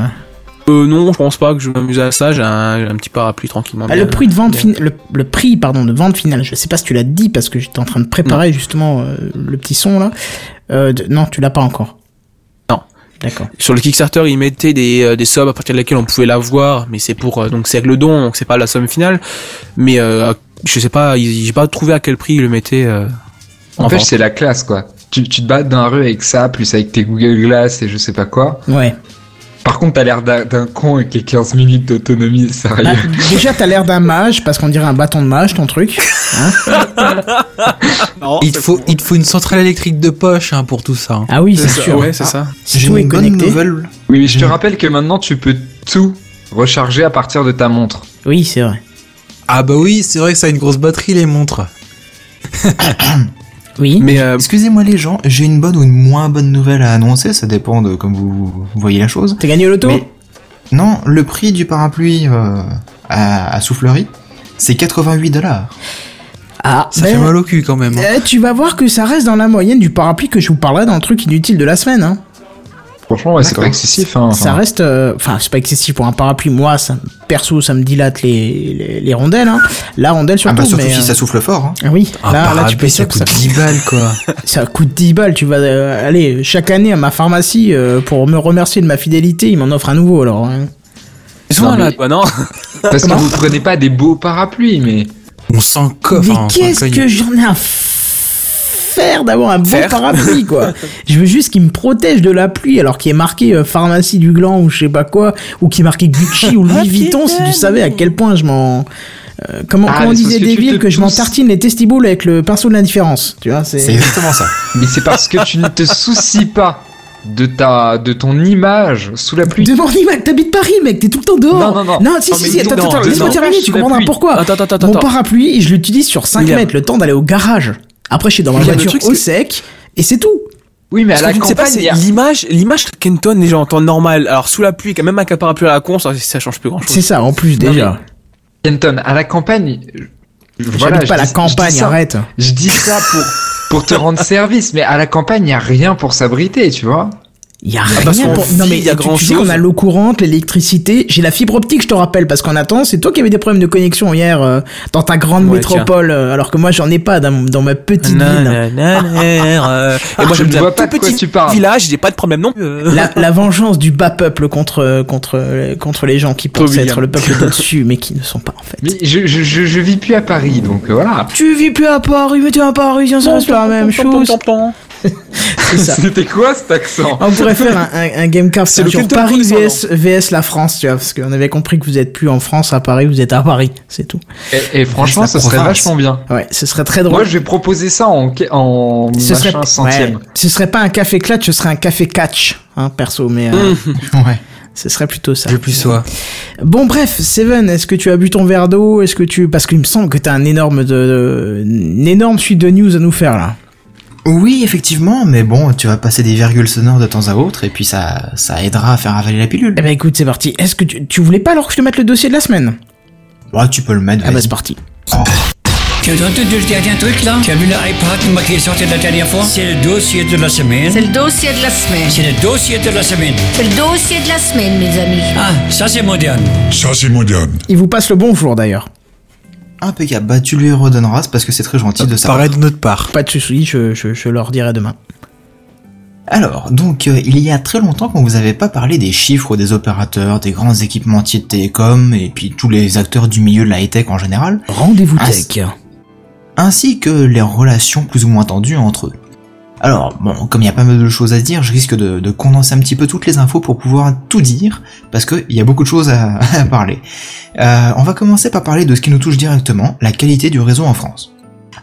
Euh, non, je pense pas que je vais m'amuser à ça. J'ai un, un petit parapluie tranquillement. Ah, le prix de vente fin- le, le prix pardon de vente finale. Je sais pas si tu l'as dit parce que j'étais en train de préparer justement euh, le petit son là. Euh, de- non, tu l'as pas encore. D'accord. Sur le Kickstarter, ils mettaient des, euh, des sommes à partir de lesquelles on pouvait l'avoir, mais c'est pour euh, donc c'est avec le don, donc c'est pas la somme finale. Mais euh, je sais pas, j'ai pas trouvé à quel prix ils le mettaient. Euh, En en fait, c'est la classe, quoi. Tu, tu te bats dans la rue avec ça, plus avec tes Google Glass et je sais pas quoi. Ouais. Par contre, t'as l'air d'un con avec les 15 minutes d'autonomie, sérieux. Bah, déjà, t'as l'air d'un mage parce qu'on dirait un bâton de mage ton truc. Hein [LAUGHS] Il te faut, il te faut une centrale électrique de poche hein, pour tout ça. hein. ah oui, c'est sûr. ouais, c'est ça. J'ai tout est une bonne connecté. nouvelle. Oui, mais je te rappelle que maintenant, tu peux tout recharger à partir de ta montre. Oui, c'est vrai. Ah bah oui, c'est vrai que ça a une grosse batterie les montres. [COUGHS] Oui. Mais euh, Excusez-moi les gens, j'ai une bonne ou une moins bonne nouvelle à annoncer, ça dépend de comme vous voyez la chose. T'as gagné au loto? Mais non, le prix du parapluie euh, à, à soufflerie, c'est 88 dollars. Ah, Ça ben, fait mal au cul quand même. hein. eh, tu vas voir que ça reste dans la moyenne du parapluie que je vous parlerai dans le truc inutile de la semaine. Hein. Franchement, ouais, c'est pas excessif. Hein, Ça enfin. reste, euh, enfin, c'est pas excessif pour un parapluie. Moi, ça, perso, ça me dilate les, les, les rondelles. Hein. La rondelle Ah surtout. bah surtout mais, si euh, ça souffle fort. Hein. ah Oui, Un là, là, tu ça que coûte ça, 10 balles quoi. [LAUGHS] ça coûte 10 balles. Tu vas, euh, aller chaque année à ma pharmacie euh, pour me remercier de ma fidélité, ils m'en offrent un nouveau alors. hein. souvent Non, là, mais- toi, non Parce que vous prenez pas des beaux parapluies, mais. On s'en coffre. Mais hein, qu'est-ce que j'en ai à faire d'avoir un bon Faire. parapluie quoi [LAUGHS] Je veux juste qu'il me protège de la pluie alors qu'il est marqué euh, pharmacie du gland ou je sais pas quoi ou qui est marqué Gucci ou [LAUGHS] Louis Vuitton si tu savais à quel point je m'en euh, comment, Ah, comment disait que Deville que je m'en tartine les testibules avec le pinceau de l'indifférence tu vois C'est c'est exactement ça. Mais c'est parce que tu ne te soucies pas de ta, de ton image sous la pluie. de mon image t'habites Paris mec t'es tout le temps dehors Non, non, non. non si Non, si si attends non, attends non, laisse-moi non, terminer tu comprendras pourquoi Attends, attends, attends, mon parapluie je l'utilise sur 5 William. mètres le temps d'aller au garage après je suis dans ma voiture truc, au sec et c'est tout Oui, mais à la je campagne, y l'image, l'image de Kenton déjà en temps normal. Alors sous la pluie, quand même avec un parapluie à la con, ça, ça change plus grand chose. c'est ça en plus Non, déjà Kenton, à la campagne. J'habite je pas à la je campagne, ça- arrête. Je dis ça pour, pour te rendre [LAUGHS] service, mais à la campagne, il n'y a rien pour s'abriter, tu vois. Il y a parce rien pour... Non mais il y a tu- tu, grand sais chose. qu'on a l'eau courante, l'électricité, j'ai la fibre optique, je te rappelle, parce qu'en attendant, c'est toi qui avais des problèmes de connexion hier euh, dans ta grande Ouais, métropole, euh, alors que moi j'en ai pas dans, dans ma petite ville. Nanana, Et moi Je bien vois un pas tout petit tu parles. village, j'ai pas de problème non plus. Euh, La, [LAUGHS] la vengeance du bas peuple contre contre contre les gens qui pensent être le peuple [LAUGHS] au-dessus, mais qui ne sont pas en fait. Mais je, je, je, je vis plus à Paris, donc euh, voilà. Tu vis plus à Paris, mais tu es à Paris, reste la même chose. [LAUGHS] C'était quoi cet accent On pourrait faire un, un, un le jour. Kenton Paris. VS, VS la France, tu vois, parce qu'on avait compris que vous êtes plus en France à Paris, vous êtes à Paris, c'est tout. et, et franchement, ça serait vachement bien. Ouais, ce serait très drôle. Moi, je vais proposer ça en, en ce serait, centième. ouais, ce serait pas un café clutch, ce serait un café catch, hein, perso, mais euh, [LAUGHS] Ouais. ce serait plutôt ça. Je plus sois. Bon, bref, Seven, est-ce que tu as bu ton verre d'eau? Est-ce que tu, parce qu'il me semble que t'as un énorme de- une énorme suite de news à nous faire là. Oui, effectivement, mais bon, tu vas passer des virgules sonores de temps à autre, et puis ça, ça aidera à faire avaler la pilule. Eh ben écoute, c'est parti. Est-ce que tu, tu voulais pas alors que je te mette le dossier de la semaine? Ouais, tu peux le mettre. Ah bah c'est parti. Tu as entendu le dernier truc là? Tu as vu l'iPad moi, qui est sorti la dernière fois? C'est le dossier de la semaine. C'est le dossier de la semaine. C'est le dossier de la semaine. C'est le dossier de la semaine, mes amis. Ah, ça c'est moderne. Ça, c'est moderne. Il vous passe le bonjour d'ailleurs. Impeccable. Bah, tu lui redonneras, parce que c'est très gentil de ça. Pareil de notre part. Pas de soucis, je, je, je leur dirai demain. Alors, donc, euh, il y a très longtemps qu'on vous avait pas parlé des chiffres des opérateurs, des grands équipementiers de télécom, et puis tous les acteurs du milieu de la high-tech en général, Rendez-vous tech. ainsi que les relations plus ou moins tendues entre eux. Alors, bon, comme il y a pas mal de choses à dire, je risque de, de condenser un petit peu toutes les infos pour pouvoir tout dire, parce qu'il y a beaucoup de choses [LAUGHS] à, parler. Euh, on va commencer par parler de ce qui nous touche directement, la qualité du réseau en France.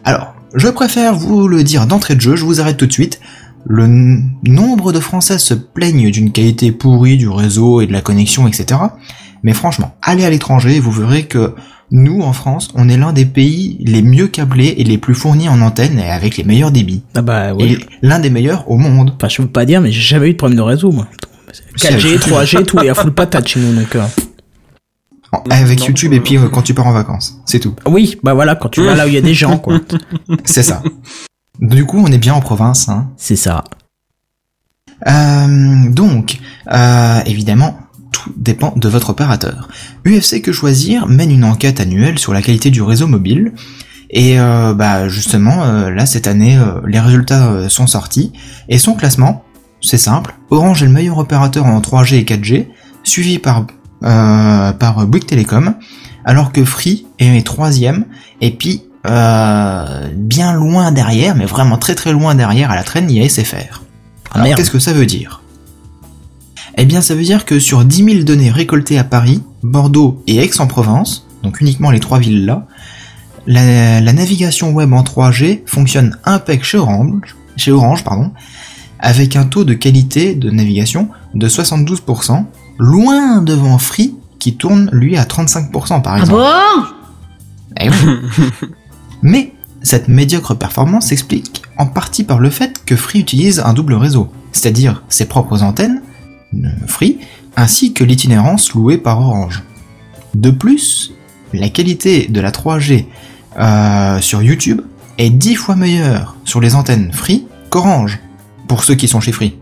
Alors, je préfère vous le dire d'entrée de jeu, je vous arrête tout de suite. Le nombre de Français se plaignent d'une qualité pourrie du réseau et de la connexion, etc. Mais franchement, allez à l'étranger vous verrez que nous, en France, on est l'un des pays les mieux câblés et les plus fournis en antennes et avec les meilleurs débits. Ah bah Et l'un des meilleurs au monde. Enfin, je veux pas dire, mais j'ai jamais eu de problème de réseau, moi. 4G, 3G, tout est à full patate chez nous, donc. euh, Avec YouTube et puis euh, quand tu pars en vacances. C'est tout. Oui, bah voilà, quand tu vas là où il y a des gens, quoi. [LAUGHS] C'est ça. Du coup, on est bien en province, hein. C'est ça. Euh, donc, euh, évidemment, tout dépend de votre opérateur. UFC Que Choisir mène une enquête annuelle sur la qualité du réseau mobile. Et euh, bah justement, euh, là cette année, euh, les résultats sont sortis. Et son classement, c'est simple. Orange est le meilleur opérateur en 3G et 4G, suivi par, par Bouygues Telecom, alors que Free est troisième. Et puis, bien loin derrière, mais vraiment très très loin derrière à la traîne, il y a SFR. Alors qu'est-ce que ça veut dire? Eh bien ça veut dire que sur 10 000 données récoltées à Paris, Bordeaux et Aix-en-Provence, donc uniquement les trois villes là, la, la navigation web en 3G fonctionne impec chez Orange, chez Orange pardon, avec un taux de qualité de navigation de 72%, loin devant Free qui tourne lui à 35% par Ah exemple. bon? Eh oui. [LAUGHS] Mais cette médiocre performance s'explique en partie par le fait que Free utilise un double réseau, c'est-à-dire ses propres antennes, Free, ainsi que l'itinérance louée par Orange. De plus, la qualité de la 3G euh, sur YouTube est 10 fois meilleure sur les antennes Free qu'Orange, pour ceux qui sont chez Free.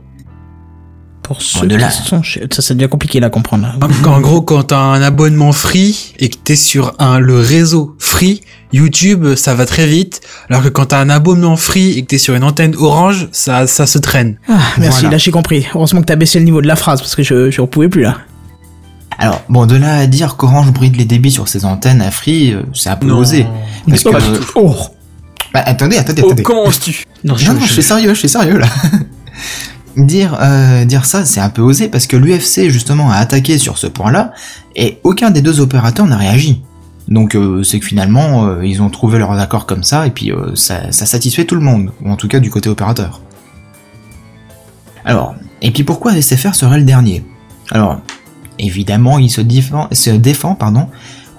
Pour ceux de là. qui sont chez... Ça, ça devient compliqué là à comprendre. là. En, gros, quand t'as un abonnement free et que t'es sur un, le réseau free, YouTube, ça va très vite. Alors que quand t'as un abonnement free et que t'es sur une antenne orange, ça, ça se traîne. Ah, merci, Voilà. là j'ai compris. Heureusement que t'as baissé le niveau de la phrase parce que je, je pouvais plus là. Alors, bon, de là à dire qu'Orange bride les débits sur ses antennes à Free, euh, c'est un peu osé. Parce que... Pas du Oh Bah, attendez, attendez, Oh, attendez. comment oses-tu Non, Non, non, je suis sérieux, je suis sérieux là. Dire, euh, dire ça, c'est un peu osé parce que l'UFC justement a attaqué sur ce point-là et aucun des deux opérateurs n'a réagi. Donc euh, c'est que finalement euh, ils ont trouvé leur accord comme ça et puis ça, ça satisfait tout le monde, ou en tout cas du côté opérateur. Alors, et puis pourquoi SFR serait le dernier? Alors, évidemment il se défend, se défend pardon,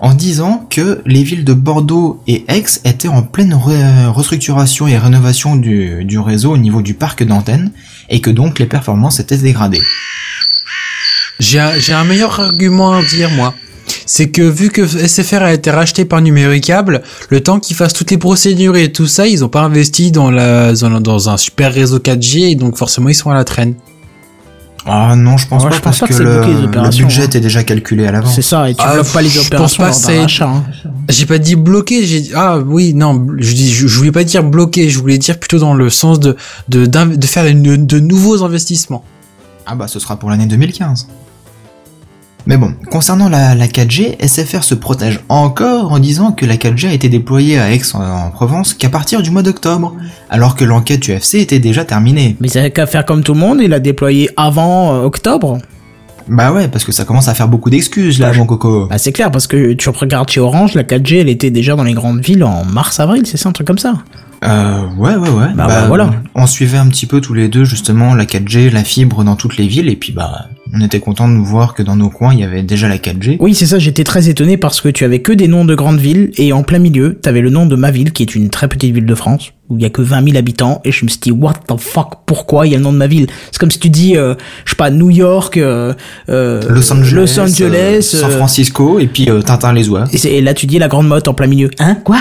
en disant que les villes de Bordeaux et Aix étaient en pleine re- restructuration et rénovation du, réseau au niveau du parc d'antennes, et que donc les performances étaient dégradées. J'ai un, meilleur argument à dire, moi. C'est que vu que SFR a été racheté par Numéricable, le temps qu'ils fassent toutes les procédures et tout ça, ils ont pas investi dans, dans un super réseau 4G et donc forcément ils sont à la traîne. Ah non, je pense Ouais, pas je pense parce pas que le, bloqué, les le opérations, budget hein. est déjà calculé à l'avance. C'est ça, et tu Ah, bloques pas les je pense opérations pas rachat. hein. J'ai pas dit bloqué, j'ai dit, ah oui, non, je dis, je, je voulais pas dire bloqué, je voulais dire plutôt dans le sens de, de, de faire une- de nouveaux investissements. Ah bah ce sera pour l'année 2015. Mais bon, concernant la, la 4G, SFR se protège encore en disant que la 4G a été déployée à Aix en, en Provence qu'à partir du mois d'octobre, alors que l'enquête UFC était déjà terminée. Mais ça qu'à faire comme tout le monde, il a déployé avant euh, octobre. Bah ouais, parce que ça commence à faire beaucoup d'excuses là, mon coco. Bah c'est clair, parce que tu regardes chez Orange, la 4G, elle était déjà dans les grandes villes en mars-avril, c'est ça, un truc comme ça Euh, ouais, ouais, ouais. Bah, bah, voilà. On suivait un petit peu tous les deux justement la 4G, la fibre dans toutes les villes, et puis bah, on était content de voir que dans nos coins il y avait déjà la 4G. Oui, c'est ça, j'étais très étonné parce que tu avais que des noms de grandes villes, et en plein milieu, t'avais le nom de ma ville, qui est une très petite ville de France, où il y a que 20 000 habitants, et je me suis dit, what the fuck, pourquoi il y a le nom de ma ville? C'est comme si tu dis, euh, je sais pas, New York, euh, euh, Los Angeles, Los Angeles, euh, San euh, Francisco, et puis Tintin les oies. Et, là, tu dis la grande motte en plein milieu. Hein? Quoi?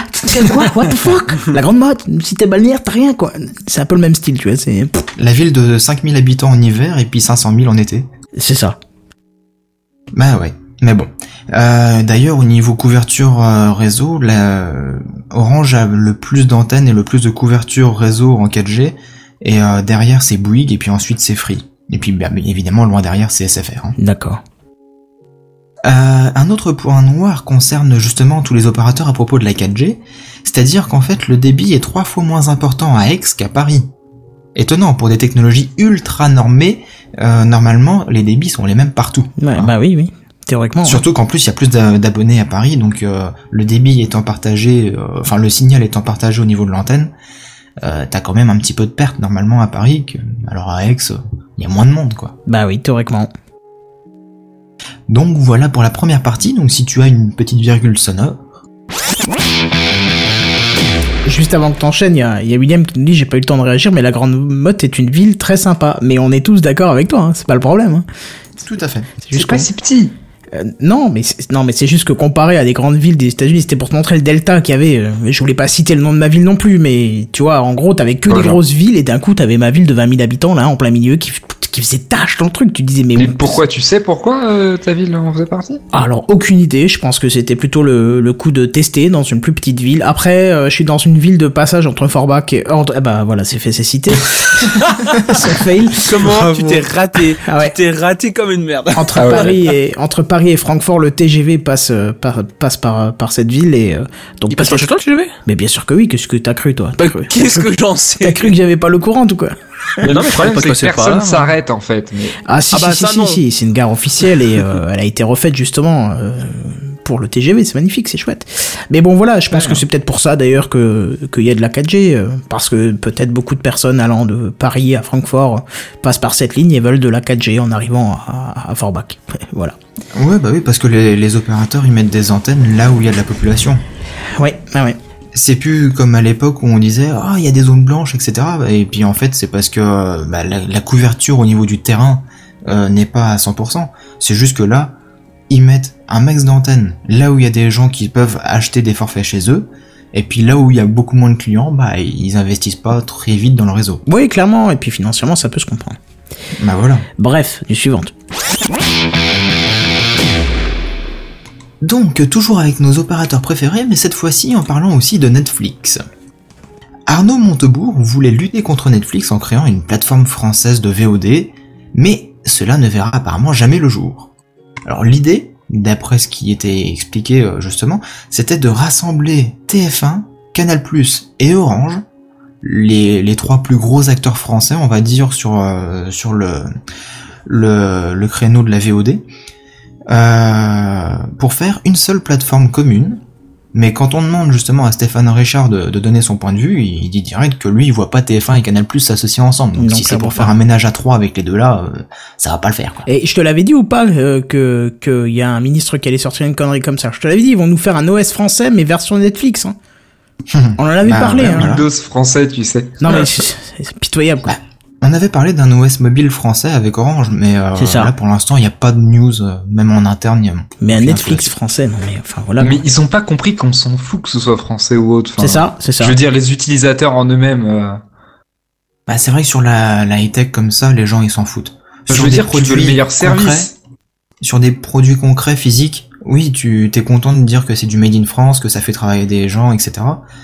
Quoi? What the fuck? [LAUGHS] La grande motte? Si t'es balnéaire, t'as rien, quoi. C'est un peu le même style, tu vois. C'est La ville de 5000 habitants en hiver et puis 500 000 en été. c'est ça. Bah ouais, mais bon. Euh, D'ailleurs, au niveau couverture euh, réseau, la, Orange a le plus d'antennes et le plus de couverture réseau en 4G. Et euh, derrière, c'est Bouygues et puis ensuite c'est Free. Et puis bah, évidemment, loin derrière, c'est SFR. hein. D'accord. Euh, un autre point noir concerne justement tous les opérateurs à propos de la 4G, c'est-à-dire qu'en fait le débit est trois fois moins important à Aix qu'à Paris. Étonnant, pour des technologies ultra normées, euh, normalement les débits sont les mêmes partout. Ouais, Hein. bah oui, oui. Théoriquement. ouais. Surtout qu'en plus il y a plus d'a- d'abonnés à Paris, donc euh, le débit étant partagé, euh, enfin le signal étant partagé au niveau de l'antenne, euh, t'as quand même un petit peu de perte normalement à Paris, que, alors à Aix, euh, il y a moins de monde quoi. Bah oui, théoriquement. Donc voilà pour la première partie, donc si tu as une petite virgule sonore, Juste avant que t'enchaînes, il y a, il y a William qui nous dit j'ai pas eu le temps de réagir, mais la Grande Motte est une ville très sympa. Mais on est tous d'accord avec toi, hein, c'est pas le problème. Hein. tout à fait. C'est juste C'est pas si petit. Euh, non, mais c'est- non, mais c'est juste que comparé à des grandes villes des États-Unis, c'était pour te montrer le delta qu'il y avait. euh, je voulais pas citer le nom de ma ville non plus, mais tu vois, en gros, t'avais que des Voilà. grosses villes et d'un coup, t'avais ma ville de 20 000 habitants là, en plein milieu, qui, qui faisait tâche dans le truc. Tu disais mais, Mais pourquoi tu sais pourquoi euh, ta ville en faisait partie? Alors aucune idée. Je pense que c'était plutôt le, le coup de tester dans une plus petite ville. Après, euh, je suis dans une ville de passage entre Forbach et entre. Eh bah voilà, c'est fait, c'est cité. [LAUGHS] c'est fail. Comment Bravo. tu t'es raté Ah ouais. Tu t'es raté comme une merde. Entre Ah ouais. Paris et entre Paris et Francfort, le TGV passe euh, par passe par par cette ville et euh, donc. Il passe par chez toi, le Mais bien sûr que oui. Qu'est-ce que t'as cru toi? Bah, T'as cru- Qu'est-ce [LAUGHS] t'as cru- que j'en T'as sais cru que j'avais pas le courant ou quoi? Mais non, mais Le problème, pas c'est que personne s'arrête en fait. Mais... Ah si Ah si bah, si ça, si, c'est une gare officielle et euh, elle a été refaite justement euh, pour le TGV, c'est magnifique, c'est chouette. Mais bon voilà, je pense que c'est peut-être pour ça d'ailleurs que qu'il y a de la 4G euh, parce que peut-être beaucoup de personnes allant de Paris à Francfort euh, passent par cette ligne et veulent de la 4G en arrivant à, à Forbach. [LAUGHS] voilà. Ouais, bah oui, parce que les, les opérateurs ils mettent des antennes là où il y a de la population. Ouais, ouais, ouais. C'est plus comme à l'époque où on disait ah il y a des zones blanches etc. Et puis en fait c'est parce que bah, la, la couverture au niveau du terrain euh, n'est pas à 100%. C'est juste que là ils mettent un max d'antennes là où il y a des gens qui peuvent acheter des forfaits chez eux. Et puis là où il y a beaucoup moins de clients, bah ils investissent pas très vite dans le réseau. Oui, clairement, et puis financièrement ça peut se comprendre. Bah voilà. Bref, du suivante. Donc, toujours avec nos opérateurs préférés, mais cette fois-ci en parlant aussi de Netflix. Arnaud Montebourg voulait lutter contre Netflix en créant une plateforme française de VOD, mais cela ne verra apparemment jamais le jour. Alors l'idée, d'après ce qui était expliqué euh, justement, c'était de rassembler TF1, Canal+, et Orange, les, trois plus gros acteurs français, on va dire, sur, euh, le créneau de la VOD, euh, pour faire une seule plateforme commune. Mais quand on demande justement à Stéphane Richard de, de donner son point de vue, il dit direct que lui il voit pas TF1 et Canal Plus s'associer ensemble. Donc si c'est pour faire un ménage à trois avec les deux là, euh, ça va pas le faire. Quoi. Et je te l'avais dit ou pas euh, que qu'il y a un ministre qui allait sortir une connerie comme ça? Je te l'avais dit, ils vont nous faire un OS français mais version Netflix. Hein. [LAUGHS] On en avait Bah, parlé. ouais, hein. Windows français, tu sais. Non mais c'est c'est pitoyable. Quoi. On avait parlé d'un OS mobile français avec Orange, mais euh, C'est ça. là pour l'instant il n'y a pas de news, euh, même en interne. il y a- Mais un Netflix français, non mais enfin voilà. Mais ils ont pas compris qu'on s'en fout que ce soit français ou autre. Enfin, C'est ça, c'est ça. Je veux dire, les utilisateurs en eux-mêmes. euh, Bah c'est vrai que sur la, la high-tech comme ça, les gens ils s'en foutent. Je Sur veux des dire, tu veux le produits meilleur concrets, service. sur des produits concrets physiques, oui, tu t'es content de dire que c'est du made in France, que ça fait travailler des gens, etc.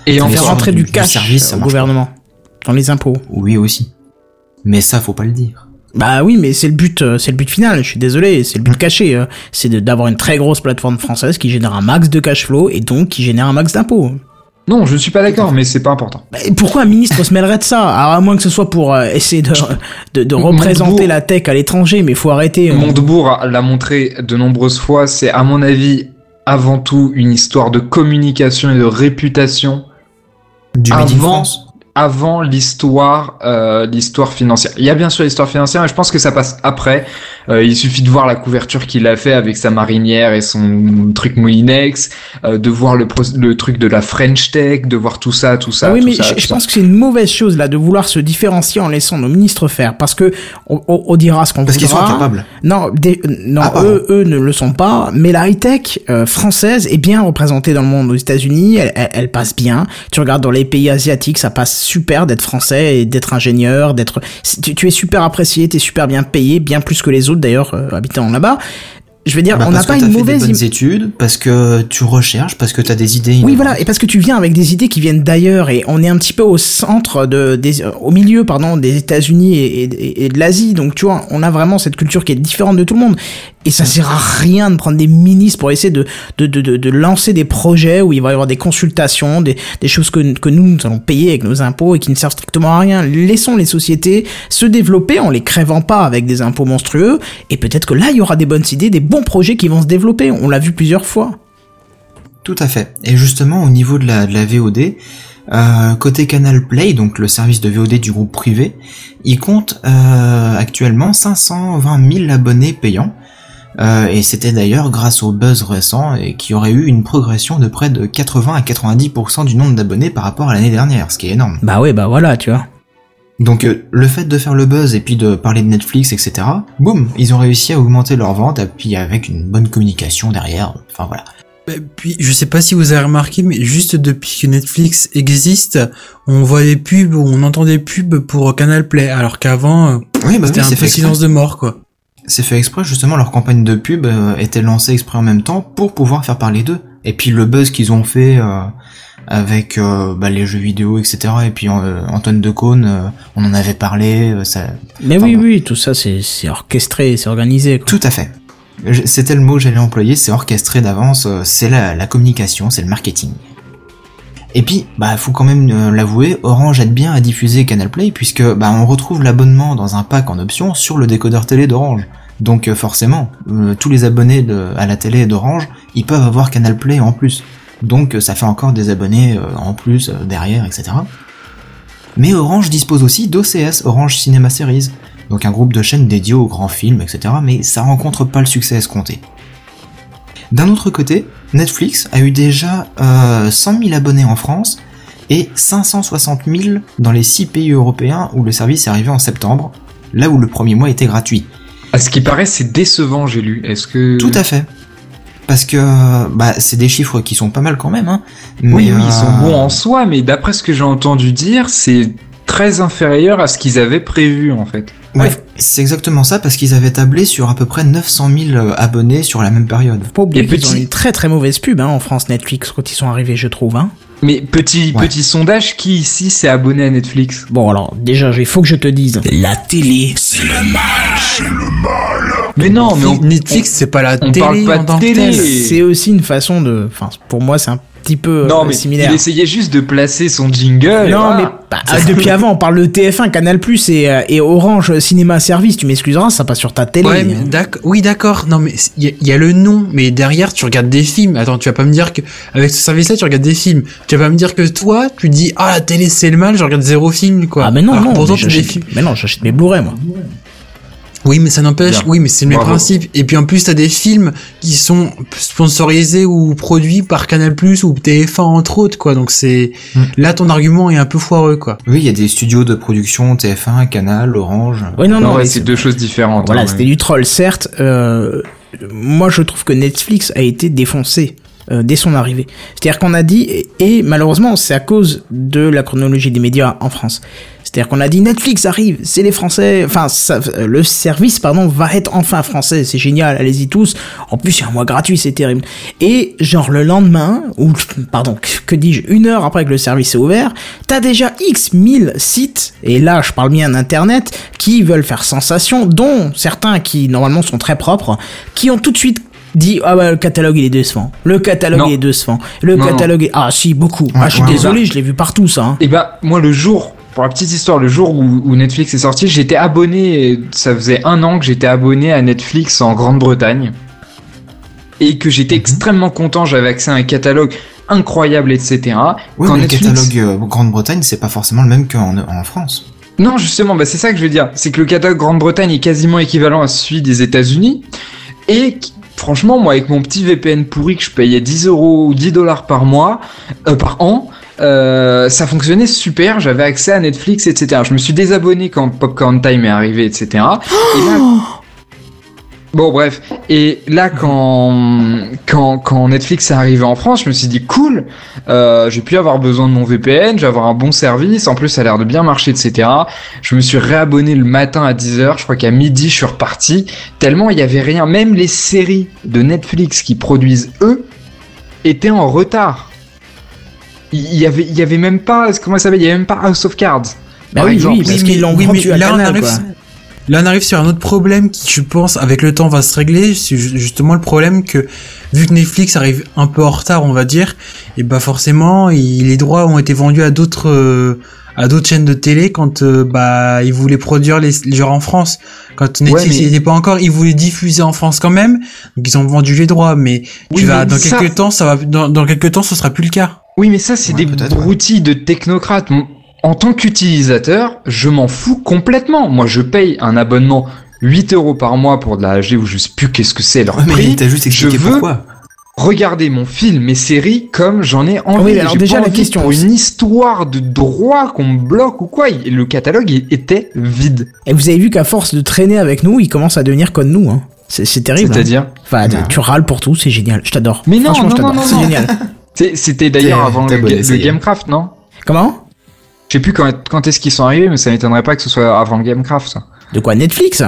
Et en faire rentrer du- du du cash service, au gouvernement dans les impôts. Oui aussi. Mais ça faut pas le dire. Bah oui, mais c'est le but, euh, c'est le but final. Je suis désolé, c'est le but caché. euh, c'est de- d'avoir une très grosse plateforme française qui génère un max de cash flow et donc qui génère un max d'impôts. Non, je suis pas d'accord, mais c'est pas important. Bah, et pourquoi un ministre se mêlerait de ça? Alors, À moins que ce soit pour euh, essayer de, de, de représenter Montebourg- la tech à l'étranger, mais faut arrêter. euh. Montebourg l'a montré de nombreuses fois, c'est à mon avis avant tout une histoire de communication et de réputation Du Made in Avant- France. Avant l'histoire euh, l'histoire financière. Il y a bien sûr l'histoire financière, mais je pense que ça passe après. Euh, il suffit de voir la couverture qu'il a fait avec sa marinière et son truc Moulinex, euh, de voir le, pro- le truc de la French Tech, de voir tout ça, tout ça. Ah oui, tout mais ça, je, tout je ça. pense que c'est une mauvaise chose là de vouloir se différencier en laissant nos ministres faire, parce que on, on- on dira ce qu'on Parce qu'ils sont voudra. incapables. Non, des- non, Ah, pardon. eux, eux ne le sont pas. Mais la high tech euh, française est bien représentée dans le monde. Aux États-Unis, elle, elle- elle passe bien. Tu regardes dans les pays asiatiques, ça passe super d'être français et d'être ingénieur, d'être. Tu, tu es super apprécié, t'es super bien payé, bien plus que les autres d'ailleurs euh, habitant là-bas. Je veux dire, Bah, on n'a pas que une fait mauvaise des im- bonnes études, parce que tu recherches, parce que t'as des idées. oui, voilà, et parce que tu viens avec des idées qui viennent d'ailleurs, et on est un petit peu au centre de, des, euh, au milieu, pardon, des États-Unis et, et- et de l'Asie, donc tu vois, on a vraiment cette culture qui est différente de tout le monde, et ça sert à rien de prendre des ministres pour essayer de, de, de, de, lancer des projets où il va y avoir des consultations, des, des choses que, que nous, nous allons payer avec nos impôts et qui ne servent strictement à rien. Laissons les sociétés se développer en les crèvant pas avec des impôts monstrueux, et peut-être que là, il y aura des bonnes idées, des bons projets qui vont se développer, on l'a vu plusieurs fois. Tout à fait. Et justement, au niveau de la, de la VOD, euh, côté Canal Play, donc le service de VOD du groupe privé, il compte euh, actuellement 520 000 abonnés payants. Euh, et c'était d'ailleurs grâce au buzz récent et qui aurait eu une progression de près de 80 à 90% du nombre d'abonnés par rapport à l'année dernière, ce qui est énorme. Bah ouais, bah voilà, tu vois. Donc euh, le fait de faire le buzz et puis de parler de Netflix, etc., boum, ils ont réussi à augmenter leurs ventes et puis avec une bonne communication derrière. Enfin voilà. Et puis, je sais pas si vous avez remarqué, mais juste depuis que Netflix existe, on voit des pubs, ou on entend des pubs pour Canal Play, alors qu'avant, euh, Oui, bah c'était oui, un peu silence de mort, quoi. C'est fait exprès, justement, leur campagne de pub euh, était lancée exprès en même temps pour pouvoir faire parler d'eux. Et puis le buzz qu'ils ont fait euh, avec euh, bah, les jeux vidéo, etc. Et puis euh, Antoine Decaune, euh, on en avait parlé. euh, ça... Mais Enfin, oui, bon. oui, tout ça, c'est c'est orchestré, c'est organisé. Quoi. Tout à fait. C'était le mot que j'allais employer, c'est orchestré d'avance, c'est la, la communication, c'est le marketing. Et puis, bah, faut quand même euh, l'avouer, Orange aide bien à diffuser Canal Play puisque bah, on retrouve l'abonnement dans un pack en option sur le décodeur télé d'Orange. Donc euh, forcément, euh, tous les abonnés à la télé d'Orange, ils peuvent avoir Canal Play en plus. Donc ça fait encore des abonnés en plus derrière, etc. Mais Orange dispose aussi d'OCS, Orange Cinema Series, donc un groupe de chaînes dédié aux grands films, etc. Mais ça rencontre pas le succès escompté. D'un autre côté, Netflix a eu déjà euh, 100 000 abonnés en France et 560 000 dans les 6 pays européens où le service est arrivé en septembre, là où le premier mois était gratuit. À ce qui paraît, c'est décevant, j'ai lu. Est-ce que Tout à fait. Parce que bah, c'est des chiffres qui sont pas mal quand même. Hein, Oui, oui, ils sont euh, bons en soi, mais d'après ce que j'ai entendu dire, c'est très inférieur à ce qu'ils avaient prévu en fait. Ouais, c'est exactement ça parce qu'ils avaient tablé sur à peu près 900 000 abonnés sur la même période. Faut pas oublier ont une très très mauvaise pub hein, en France Netflix quand ils sont arrivés, je trouve. Hein. Mais petit Ouais. petit sondage, qui ici s'est abonné à Netflix? Bon alors déjà, il faut que je te dise. La télé. Mais non, mais on, Netflix, c'est pas la on télé parle pas de tant que télé. C'est aussi une façon de. Enfin, pour moi, c'est un petit peu non euh, mais similaire. il essayait juste de placer son jingle. Non, mais [LAUGHS] bah, ah, depuis avant, on parle de TF1, Canal Plus et, euh, et Orange Cinéma Service. Tu m'excuseras, ça passe sur ta télé. Ouais, mais d'accord. Oui, d'accord. Non, mais il y, a- y a le nom, mais derrière, tu regardes des films. Attends, tu vas pas me dire que avec ce service-là, tu regardes des films. Tu vas pas me dire que toi, tu dis ah la télé c'est le mal, je regarde zéro film quoi. Ah mais non, Alors non, pourtant, mais tu des j'achète films. mais non, j'achète mes Blu-ray moi. Oui, mais ça n'empêche. Oui, mais c'est le même Bravo. principe. Et puis en plus, t'as des films qui sont sponsorisés ou produits par Canal Plus ou TF1 entre autres quoi. Donc c'est Mm. là ton argument est un peu foireux quoi. Oui, il y a des studios de production TF1, Canal, Orange. Oui, non, Non, non, ouais, c'est deux choses différentes. Voilà, hein, c'était ouais. du troll, certes. Euh, moi, je trouve que Netflix a été défoncé euh, dès son arrivée. C'est-à-dire qu'on a dit, et, et malheureusement, c'est à cause de la chronologie des médias en France. C'est-à-dire qu'on a dit Netflix arrive, c'est les Français, enfin ça, euh, le service pardon va être enfin français, c'est génial, allez-y tous. En plus il y a un mois gratuit, c'est terrible. Et genre le lendemain ou pardon que- que dis-je une heure après que le service est ouvert, t'as déjà x mille sites et là je parle bien d'internet qui veulent faire sensation, dont certains qui normalement sont très propres, qui ont tout de suite dit ah bah le catalogue il est décevant, le catalogue Non. il est décevant, le Non, catalogue est... ah si beaucoup, ah je suis ouais, désolé je l'ai vu partout ça. hein. Et bah, moi, le jour, pour la petite histoire, le jour où, où Netflix est sorti, j'étais abonné, ça faisait un an que j'étais abonné à Netflix en Grande-Bretagne. Et que j'étais extrêmement content, j'avais accès à un catalogue incroyable, etc. Oui, Quand mais Netflix- le catalogue euh, Grande-Bretagne, c'est pas forcément le même qu'en en France. Non, justement, bah, c'est ça que je veux dire. C'est que le catalogue Grande-Bretagne est quasiment équivalent à celui des États-Unis. Et franchement, moi, avec mon petit VPN pourri que je payais 10 euros ou 10 dollars par mois, euh, par an, euh, ça fonctionnait super. J'avais accès à Netflix, etc. Je me suis désabonné quand Popcorn Time est arrivé, etc. Et là, [GASPS] Bon bref, et là quand quand quand Netflix est arrivé en France, je me suis dit cool, euh, j'ai pu avoir besoin de mon VPN, j'ai avoir un bon service, en plus ça a l'air de bien marcher, etc. Je me suis réabonné le matin à 10h, je crois qu'à midi je suis reparti, tellement il y avait rien, même les séries de Netflix qui produisent eux étaient en retard. Il y avait il y avait même pas comment ça s'appelle, il y avait même pas House of Cards. Bah par oui, exemple. oui, parce qu'ils mais- l'ont vendu mais à là, on Canal, arrive- quoi. Là, on arrive sur un autre problème qui, je pense, avec le temps va se régler. C'est ju- justement le problème que, vu que Netflix arrive un peu en retard, on va dire, et bah forcément, il- les droits ont été vendus à d'autres, euh, à d'autres chaînes de télé quand, euh, bah, ils voulaient produire les, les genres en France. Quand Netflix mais- n'y était pas encore, ils voulaient diffuser en France quand même. Donc ils ont vendu les droits, mais Oui, tu vas, mais dans ça- quelques temps, ça va, dans, dans quelques temps, ce sera plus le cas. Oui, mais ça, c'est Ouais, des ouais. broutilles de technocrates. En tant qu'utilisateur, je m'en fous complètement. Moi, je paye un abonnement 8 euros par mois pour de la HD où je sais plus qu'est-ce que c'est leur Ouais, mais prix. t'as juste expliqué je veux pourquoi. regarder mon film, mes séries comme j'en ai envie. Oui, mais alors déjà, la question, pour une histoire de droit qu'on me bloque ou quoi. Le catalogue il était vide. Et vous avez vu qu'à force de traîner avec nous, il commence à devenir comme nous. Hein. C'est, terrible. hein. C'est-à-dire Enfin, Non. tu râles pour tout, c'est génial. Je t'adore. Mais non, Franchement, non, je t'adore. non, non, c'est génial. [LAUGHS] C'était d'ailleurs avant le. Gamecraft, non? Comment? Je sais plus quand, quand est-ce qu'ils sont arrivés, mais ça m'étonnerait pas que ce soit avant le Gamecraft. ça. De quoi Netflix?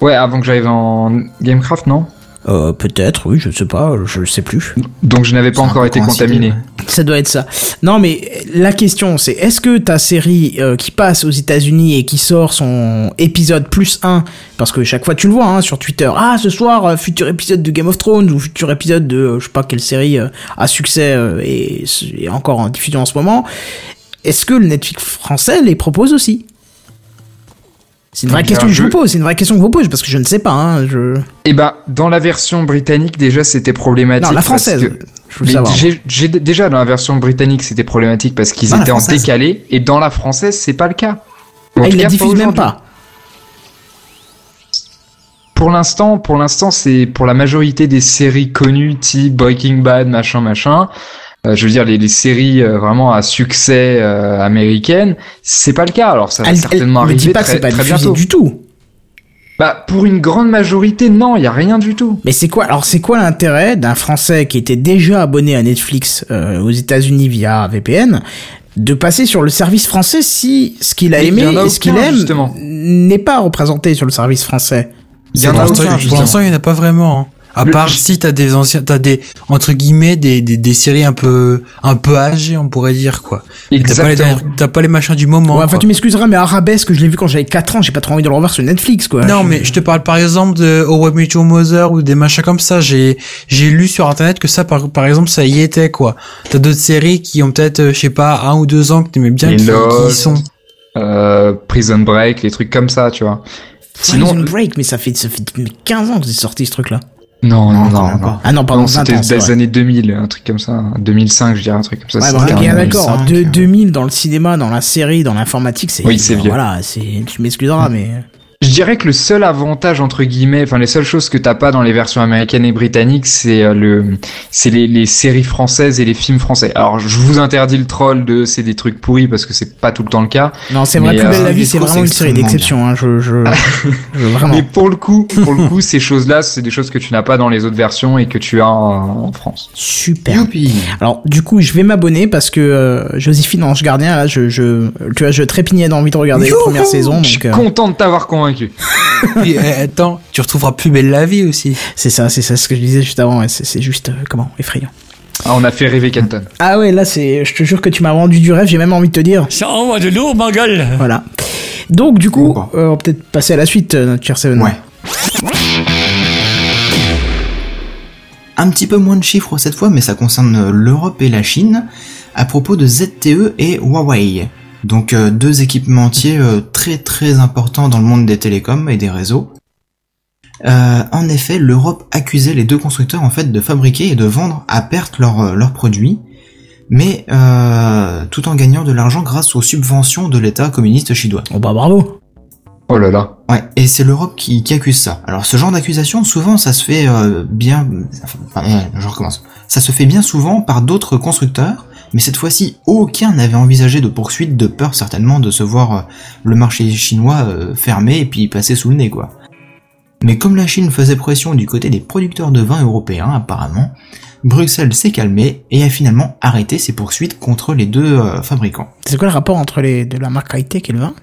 Ouais, avant que j'arrive en Gamecraft, non? Euh, Peut-être, oui, je sais pas, je sais plus. Donc je n'avais pas encore été contaminé. Ça doit être ça. Non, mais la question, c'est est-ce que ta série euh, qui passe aux États-Unis et qui sort son épisode plus 1, parce que chaque fois tu le vois hein, sur Twitter, ah ce soir, euh, futur épisode de Game of Thrones ou futur épisode de euh, je sais pas quelle série euh, à succès euh, et, et encore en diffusion en ce moment, est-ce que le Netflix français les propose aussi? C'est une vraie question que je vous pose, c'est une vraie question que vous pose parce que je ne sais pas. Hein, je... Eh ben, dans la version britannique, déjà, c'était problématique. Non, la française. que- Je veux Mais savoir. j'ai- déjà, dans la version britannique, c'était problématique parce qu'ils étaient en décalé. Et dans la française, c'est pas le cas. En Ah, ils la diffusent même pas. Pour l'instant, pour l'instant, c'est pour la majorité des séries connues, type Breaking Bad, machin, machin. Euh, je veux dire, les, les séries euh, vraiment à succès euh, américaines, c'est pas le cas. Alors, ça va Elle, elle certainement ne arriver dit pas que très, c'est pas très diffusé bientôt. du tout. Bah, pour une grande majorité, non, il y a rien du tout. Mais c'est quoi alors c'est quoi l'intérêt d'un Français qui était déjà abonné à Netflix euh, aux États-Unis via VPN de passer sur le service français si ce qu'il a aimé a et ce qu'il aime n'est pas représenté sur le service français? Il y en a aucun, pour l'instant, il n'y en a pas vraiment. hein. À part si t'as des anciens, t'as des entre guillemets des, des, des séries un peu un peu âgées, on pourrait dire quoi. T'as pas, les, pas les machins du moment. Ouais, enfin quoi. tu m'excuseras mais Arabesque je l'ai vu quand j'avais 4 ans j'ai pas trop envie de le revoir sur Netflix quoi Non, Je- mais je te parle par exemple de I Met Your Mother ou des machins comme ça. J'ai j'ai lu sur internet que ça par par exemple ça y était quoi. T'as d'autres séries qui ont peut-être euh, je sais pas un ou deux ans que t'aimais bien Les qui, qui sont. Euh, Prison Break, les trucs comme ça, tu vois. Sinon Sinon, Break mais ça fait ça fait 15 ans que c'est sorti ce truc là non, non, Non, non, ah non pardon Non, 20 c'était des années 2000, un truc comme ça. 2005, je dirais, un truc comme ça. Ouais, c'était bon, un- ok, en d'accord. 2005, De euh. 2000 dans le cinéma, dans la série, dans l'informatique, c'est. Oui, c'est vieux. Voilà, c'est. Tu m'excuseras, mais. Je dirais que le seul avantage entre guillemets, enfin les seules choses que t'as pas dans les versions américaines et britanniques, c'est euh, le, c'est les, les séries françaises et les films français. Alors je vous interdis le troll de c'est des trucs pourris parce que c'est pas tout le temps le cas. Non, c'est vrai, belle euh, la vie, c'est vraiment une série d'exception. Hein, je, je, [LAUGHS] je- vraiment. Mais pour le coup, pour le coup, ces choses-là, c'est des choses que tu n'as pas dans les autres versions et que tu as en, en France. Super. Youpi Alors du coup, je vais m'abonner parce que euh, Joséphine Ange Gardien, là, je, je, tu vois, je trépignais d'envie de regarder les Youhou premières saisons, Je suis euh, content de t'avoir convaincu. [LAUGHS] Puis, euh, attends, tu retrouveras plus belle la vie aussi. c'est ça, c'est ça ce que je disais juste avant. c'est juste euh, comment effrayant. Ah, on a fait rêver Kenton. Ah ouais, là, c'est, je te jure que tu m'as vendu du rêve. J'ai même envie de te dire. Ça envoie de lourd, ma gueule. Voilà. Donc du coup, Bon. euh, on va peut-être passer à la suite, euh, notre cher Seven. Ouais. Un petit peu moins de chiffres cette fois, mais ça concerne l'Europe et la Chine, à propos de ZTE et Huawei. Donc euh, deux équipementiers euh, très très importants dans le monde des télécoms et des réseaux. Euh, en effet, l'Europe accusait les deux constructeurs en fait de fabriquer et de vendre à perte leurs leurs produits, mais euh, tout en gagnant de l'argent grâce aux subventions de l'État communiste chinois. Oh bah bravo. Oh là là. Ouais, et c'est l'Europe qui, qui accuse ça. Alors ce genre d'accusation, souvent, ça se fait euh, bien. Enfin, je recommence. Ça se fait bien souvent par d'autres constructeurs, mais cette fois-ci, aucun n'avait envisagé de poursuite, de peur certainement de se voir euh, le marché chinois euh, fermé et puis passer sous le nez, quoi. Mais comme la Chine faisait pression du côté des producteurs de vin européens, apparemment, Bruxelles s'est calmée et a finalement arrêté ses poursuites contre les deux euh, fabricants. C'est quoi le rapport entre les de la marque high-tech et le vin?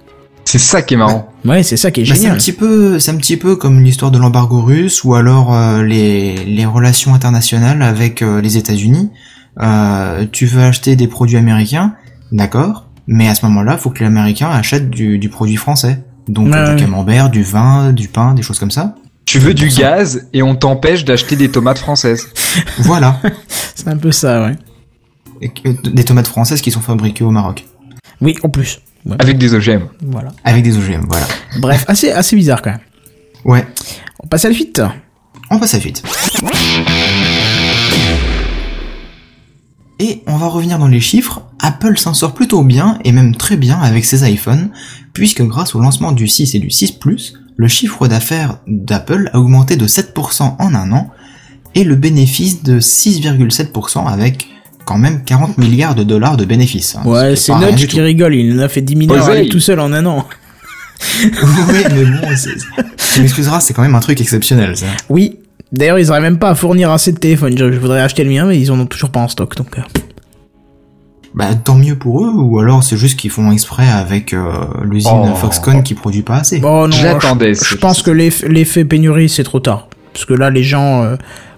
C'est ça qui est marrant. Ouais, c'est ça qui est Bah, c'est un génial. petit peu, c'est un petit peu comme l'histoire de l'embargo russe ou alors euh, les, les relations internationales avec euh, les États-Unis. Euh, tu veux acheter des produits américains, d'accord, mais à ce moment-là, faut que l'américain achète du, du produit français. Donc Ouais, euh, du camembert, du vin, du pain, des choses comme ça. Tu veux du gaz et on t'empêche d'acheter des tomates françaises. [LAUGHS] Voilà, [LAUGHS] C'est un peu ça, ouais. Et que- des tomates françaises qui sont fabriquées au Maroc Oui, en plus. Ouais, Avec des OGM. Voilà. avec des OGM. Voilà. Bref, assez assez bizarre quand même. Ouais, On passe à la suite. On passe à la suite. Et on va revenir dans les chiffres, Apple s'en sort plutôt bien, et même très bien avec ses iPhones, puisque grâce au lancement du 6 et du 6 Plus, le chiffre d'affaires d'Apple a augmenté de 7% en un an, et le bénéfice de 6,7% avec quand même 40 milliards de dollars de bénéfices. hein, Ouais, c'est Nudge qui tout. rigole. Il en a fait 10 milliards lui tout seul en un an. [LAUGHS] oui, mais bon, c'est- tu m'excuseras, c'est quand même un truc exceptionnel, ça. Oui. D'ailleurs, ils auraient même pas à fournir assez de téléphones. Je, je voudrais acheter le mien, mais ils en ont toujours pas en stock. Donc, euh, Bah tant mieux pour eux, ou alors c'est juste qu'ils font exprès avec euh, l'usine Oh. Foxconn qui produit pas assez. bon, non. J'attendais, Je, je pense que l'eff- l'effet pénurie, c'est trop tard. Parce que là, les gens, euh,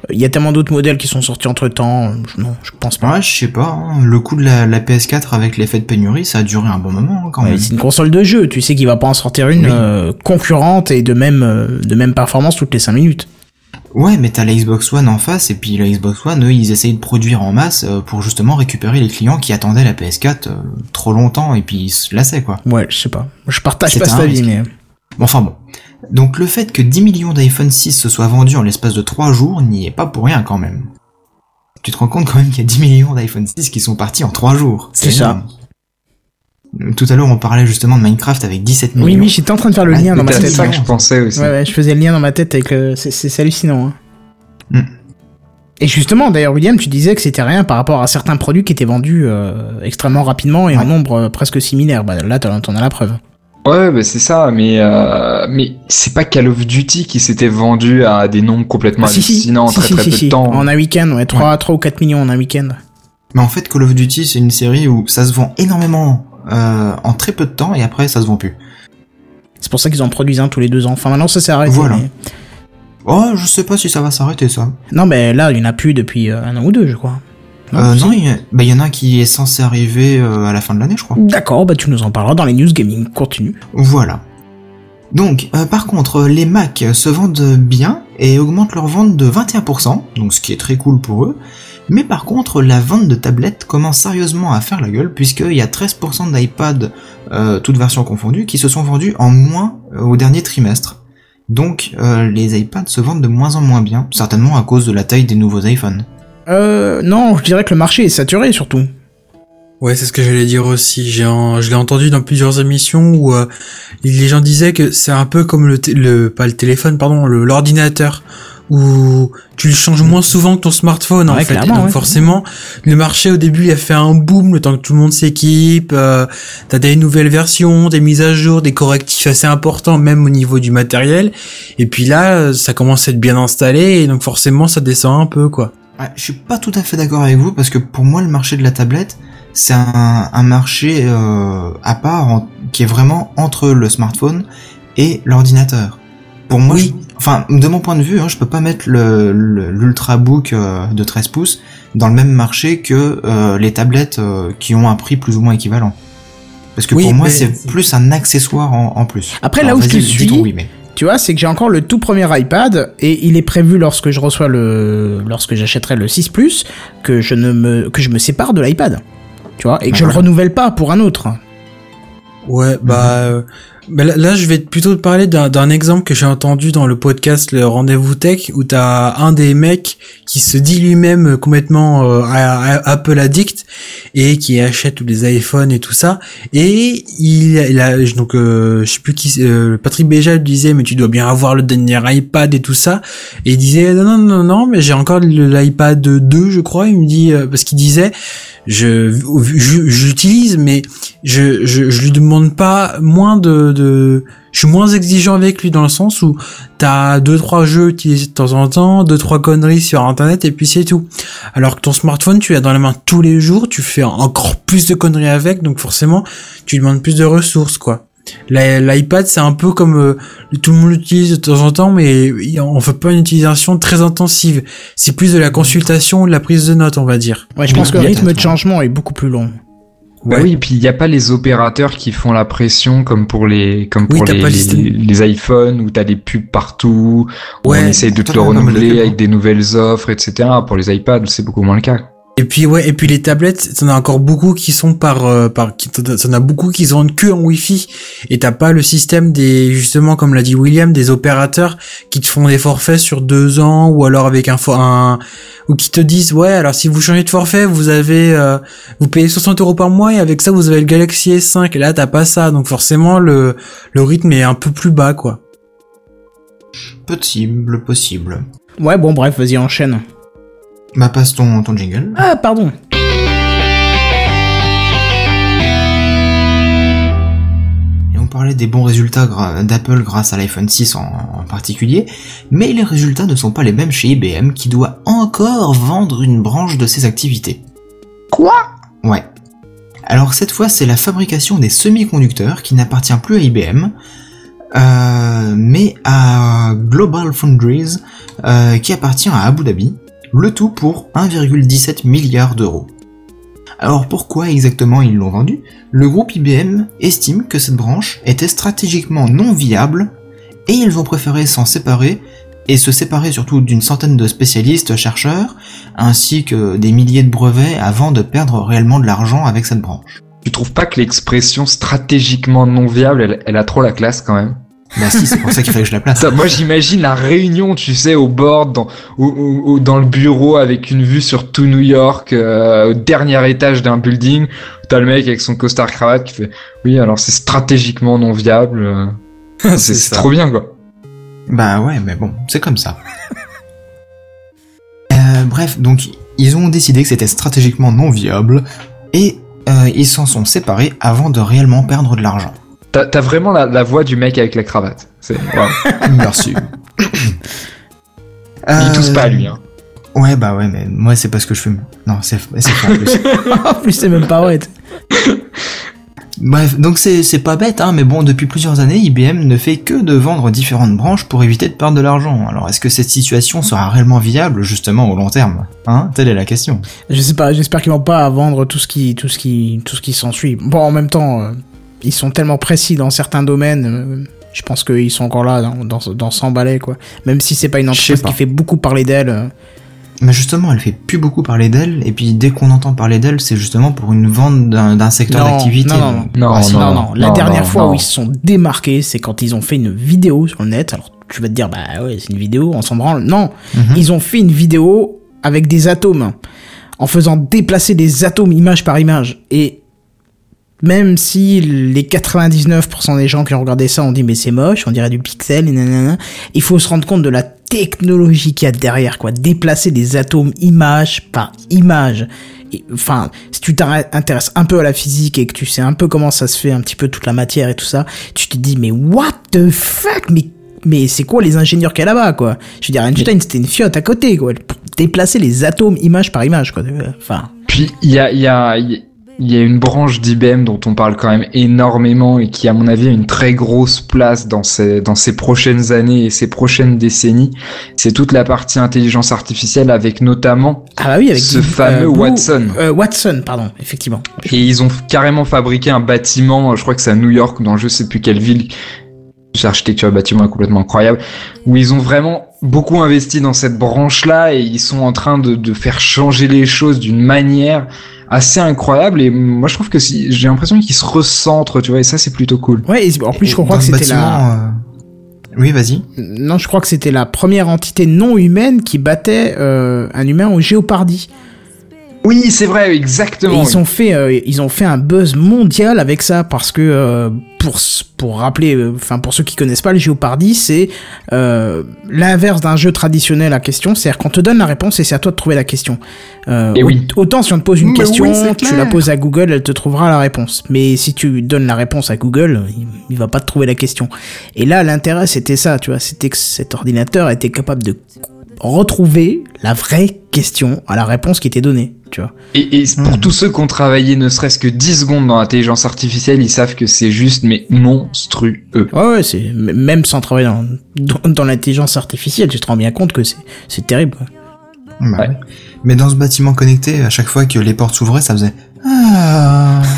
il y a tellement d'autres modèles qui sont sortis entre temps. Non, je pense pas. Ouais, je sais pas, hein, le coup de la, la PS4 avec l'effet de pénurie, ça a duré un bon moment hein, quand Ouais, même. c'est une console de jeu. Tu sais qu'il va pas en sortir une Oui. euh, concurrente et de même euh, de même performance toutes les 5 minutes. Ouais, mais t'as la Xbox One en face, et puis la Xbox One, eux, ils essayent de produire en masse euh, pour justement récupérer les clients qui attendaient la PS4 euh, trop longtemps, et puis ils se lassaient, quoi. Ouais, je sais pas. Je partage pas cet avis, mais Bon, Enfin bon. Donc le fait que 10 millions d'iPhone 6 se soient vendus en l'espace de 3 jours n'y est pas pour rien quand même. Tu te rends compte quand même qu'il y a 10 millions d'iPhone 6 qui sont partis en 3 jours. C'est ça. énorme. Tout à l'heure, on parlait justement de Minecraft avec 17 millions. oui, oui, j'étais en train de faire le Ah, lien dans ma mais C'est tête. ça Ouais, que je pensais aussi. ouais, je faisais le lien dans ma tête avec le. C'est- hallucinant. Hein. Hmm. Et justement, d'ailleurs, William, tu disais que c'était rien par rapport à certains produits qui étaient vendus euh, extrêmement rapidement et en Ouais. nombre euh, presque similaire. Bah, là, t'en t'en as la preuve. Ouais, bah c'est ça, mais euh, mais c'est pas Call of Duty qui s'était vendu à des nombres complètement Ah, si, si, hallucinants en si, très si, très si, peu si. de temps. En un week-end, ouais, 3, 3 ou 4 millions en un week-end. Mais en fait, Call of Duty, c'est une série où ça se vend énormément euh, en très peu de temps, et après, ça se vend plus. C'est pour ça qu'ils en produisent un tous les deux ans. Enfin, maintenant, ça s'est arrêté. Voilà. mais- Oh, je sais pas si ça va s'arrêter, ça. Non, mais là, il y en a plus depuis euh, un an ou deux, je crois. Euh, non, il y, a- bah, il y en a un qui est censé arriver euh, à la fin de l'année, je crois. D'accord, bah tu nous en parleras dans les news gaming. Continue. Voilà. Donc, euh, par contre, les Mac se vendent bien et augmentent leur vente de 21%, donc ce qui est très cool pour eux. Mais par contre, la vente de tablettes commence sérieusement à faire la gueule, puisqu'il y a 13% d'iPad, euh, toutes versions confondues, qui se sont vendus en moins euh, au dernier trimestre. Donc, euh, les iPads se vendent de moins en moins bien, certainement à cause de la taille des nouveaux iPhones. Euh, non, je dirais que le marché est saturé surtout. Ouais, c'est ce que j'allais dire aussi. J'ai, en- je l'ai entendu dans plusieurs émissions où euh, les gens disaient que c'est un peu comme le, le pas le téléphone, pardon, le l'ordinateur où tu le changes moins souvent que ton smartphone en Ouais, fait. Donc ouais. forcément, le marché au début il a fait un boom le temps que tout le monde s'équipe. Euh, T'as des nouvelles versions, des mises à jour, des correctifs assez importants même au niveau du matériel. Et puis là, ça commence à être bien installé et donc forcément ça descend un peu quoi. Ouais, je suis pas tout à fait d'accord avec vous parce que pour moi le marché de la tablette c'est un, un marché euh, à part en- qui est vraiment entre le smartphone et l'ordinateur. Pour moi, Oui. je- enfin de mon point de vue, hein, je peux pas mettre le le- l'ultrabook euh, de 13 pouces dans le même marché que euh, les tablettes euh, qui ont un prix plus ou moins équivalent. Parce que Oui, pour moi c'est plus un accessoire en, en plus. Après, Alors, là où je te ton suis, oui, mais... Tu vois, c'est que j'ai encore le tout premier iPad et il est prévu lorsque je reçois le, lorsque j'achèterai le 6 Plus, que je ne me, que je me sépare de l'iPad. Tu vois, et que je le renouvelle pas pour un autre. Ouais, bah, euh, bah là, je vais plutôt te parler d'un exemple que j'ai entendu dans le podcast Le Rendez-vous Tech, où t'as un des mecs qui se dit lui-même complètement euh, Apple addict et qui achète tous les iPhones et tout ça. Et il, il a donc euh, je sais plus qui, euh, Patrick Béja lui disait mais tu dois bien avoir le dernier iPad et tout ça. Et il disait non non non non mais j'ai encore l'iPad 2 je crois. Il me dit euh, parce qu'il disait je- j'utilise mais je, je je lui demande pas moins de de je suis moins exigeant avec lui dans le sens où t'as deux trois jeux utilisés de temps en temps, deux trois conneries sur internet et puis c'est tout. Alors que ton smartphone tu l'as dans la main tous les jours, tu fais encore plus de conneries avec, donc forcément tu demandes plus de ressources quoi. L'iPad c'est un peu comme euh, tout le monde l'utilise de temps en temps, mais on fait pas une utilisation très intensive. C'est plus de la consultation, de la prise de notes on va dire. Ouais, je pense que le rythme de changement est beaucoup plus long. Bah oui, et puis il n'y a pas les opérateurs qui font la pression comme pour les comme Oui, pour les, les, iPhones où t'as des pubs partout, où Ouais, on essaye de te le renouveler avec des nouvelles offres, etc. Pour les iPads, c'est beaucoup moins le cas. Et puis ouais, et puis les tablettes, t'en as encore beaucoup qui sont par euh, par qui t'en as beaucoup qui sont que en Wi-Fi et t'as pas le système des justement comme l'a dit William des opérateurs qui te font des forfaits sur deux ans ou alors avec un un ou qui te disent ouais alors si vous changez de forfait vous avez euh, vous payez 60 euros par mois et avec ça vous avez le Galaxy S5 et là t'as pas ça donc forcément le le rythme est un peu plus bas quoi. Possible, possible. Ouais, bon, bref, vas-y, enchaîne. Bah passe ton, ton jingle. Ah, pardon. Et on parlait des bons résultats d'Apple grâce à l'iPhone 6 en, en particulier, mais les résultats ne sont pas les mêmes chez IBM qui doit encore vendre une branche de ses activités. Quoi? Ouais. Alors cette fois c'est la fabrication des semi-conducteurs qui n'appartient plus à IBM, euh, mais à Global Foundries euh, qui appartient à Abu Dhabi, le tout pour 1,17 milliard d'euros. Alors pourquoi exactement ils l'ont vendu? Le groupe IBM estime que cette branche était stratégiquement non viable et ils ont préféré s'en séparer et se séparer surtout d'une centaine de spécialistes chercheurs ainsi que des milliers de brevets avant de perdre réellement de l'argent avec cette branche. Tu trouves pas que l'expression stratégiquement non viable, elle, elle a trop la classe quand même? Bah si, c'est pour ça qu'il fallait que je la place. Ça, Moi j'imagine la réunion, tu sais, au bord, dans, au, au- au- dans le bureau avec une vue sur tout New York, euh, au dernier étage d'un building. T'as le mec avec son costard cravate qui fait oui alors c'est stratégiquement non viable. euh, [LAUGHS] c'est c'est trop bien quoi. Bah ouais, mais bon, c'est comme ça. [LAUGHS] Euh, bref, donc ils ont décidé que c'était stratégiquement non viable et euh, ils s'en sont séparés avant de réellement perdre de l'argent. T'as vraiment la, la voix du mec avec la cravate. Wow. [LAUGHS] Merci. Il tousse Euh, pas à lui. Hein. Ouais, bah ouais, mais moi c'est parce que je fume. Non, c'est c'est faux en plus. [LAUGHS] en plus, c'est même pas vrai. Bref, donc c'est c'est pas bête, hein, mais bon, depuis plusieurs années, IBM ne fait que de vendre différentes branches pour éviter de perdre de l'argent. Alors est-ce que cette situation sera réellement viable, justement, au long terme? Hein? Telle est la question. Je sais pas, j'espère qu'ils vont pas vendre tout ce qui, tout ce qui, tout ce qui s'ensuit. Bon, en même temps, euh, ils sont tellement précis dans certains domaines. euh, je pense qu'ils sont encore là dans, dans, dans 100 balais, quoi. Même si c'est pas une entreprise pas. qui fait beaucoup parler d'elle. euh, Mais justement, elle fait plus beaucoup parler d'elle, et puis dès qu'on entend parler d'elle, c'est justement pour une vente d'un secteur d'activité. non, non, non. Non, Ah, si, non, non, non, La non, dernière non, fois non. où ils se sont démarqués, c'est quand ils ont fait une vidéo sur le net. Alors, tu vas te dire, bah ouais, c'est une vidéo, on s'en branle. Non, Mhm. ils ont fait une vidéo avec des atomes. en faisant déplacer des atomes image par image. Et même si les 99% des gens qui ont regardé ça ont dit mais c'est moche, on dirait du pixel, et nanana, il faut se rendre compte de la technologie qu'il y a derrière, quoi. Déplacer des atomes image par image. Et, Enfin, si tu t'intéresses un peu à la physique et que tu sais un peu comment ça se fait, un petit peu toute la matière et tout ça, tu te dis mais what the fuck, mais mais c'est quoi les ingénieurs qu'il y a là-bas, quoi? Je veux dire, Einstein, c'était une fiotte à côté, quoi. Déplacer les atomes image par image, quoi. Enfin, Puis il y a, il y, a, il y a une branche d'IBM dont on parle quand même énormément et qui, à mon avis, a une très grosse place dans ces, dans ces prochaines années et ces prochaines décennies. C'est toute la partie intelligence artificielle avec notamment ah bah oui, avec ce fameux euh, Watson. euh, Watson, pardon, effectivement. Et ils ont carrément fabriqué un bâtiment, je crois que c'est à New York, dans je sais plus quelle ville. L'architecture bâtiment est complètement incroyable. Où ils ont vraiment beaucoup investi dans cette branche-là et ils sont en train de, de faire changer les choses d'une manière assez incroyable. Et moi, je trouve que si, j'ai l'impression qu'ils se recentrent, tu vois, et ça, c'est plutôt cool. Ouais, et en plus, je crois que c'était la... euh, Oui, vas-y. Non, je crois que c'était la première entité non humaine qui battait euh, un humain au Géopardy. Oui, c'est vrai, Et exactement. ils ont fait, euh, ils ont fait un buzz mondial avec ça parce que euh, pour pour rappeler, euh, enfin pour ceux qui connaissent pas le Géopardy, c'est euh, l'inverse d'un jeu traditionnel à question, c'est-à-dire qu'on te donne la réponse et c'est à toi de trouver la question. Euh, Et oui. au- Autant si on te pose une Mais question, oui, tu la poses à Google, elle te trouvera la réponse. Mais si tu donnes la réponse à Google, il, il va pas te trouver la question. Et là, l'intérêt c'était ça, tu vois, c'était que cet ordinateur était capable de retrouver la vraie question à la réponse qui était donnée, tu vois. Et, et pour tous ceux qui ont travaillé ne serait-ce que 10 secondes dans l'intelligence artificielle, ils savent que c'est juste, mais monstrueux. Ouais, ouais, c'est même sans travailler dans, dans, dans l'intelligence artificielle, tu te rends bien compte que c'est c'est terrible. quoi. Bah Ouais. ouais. Mais dans ce bâtiment connecté, à chaque fois que les portes s'ouvraient, ça faisait ah. [LAUGHS]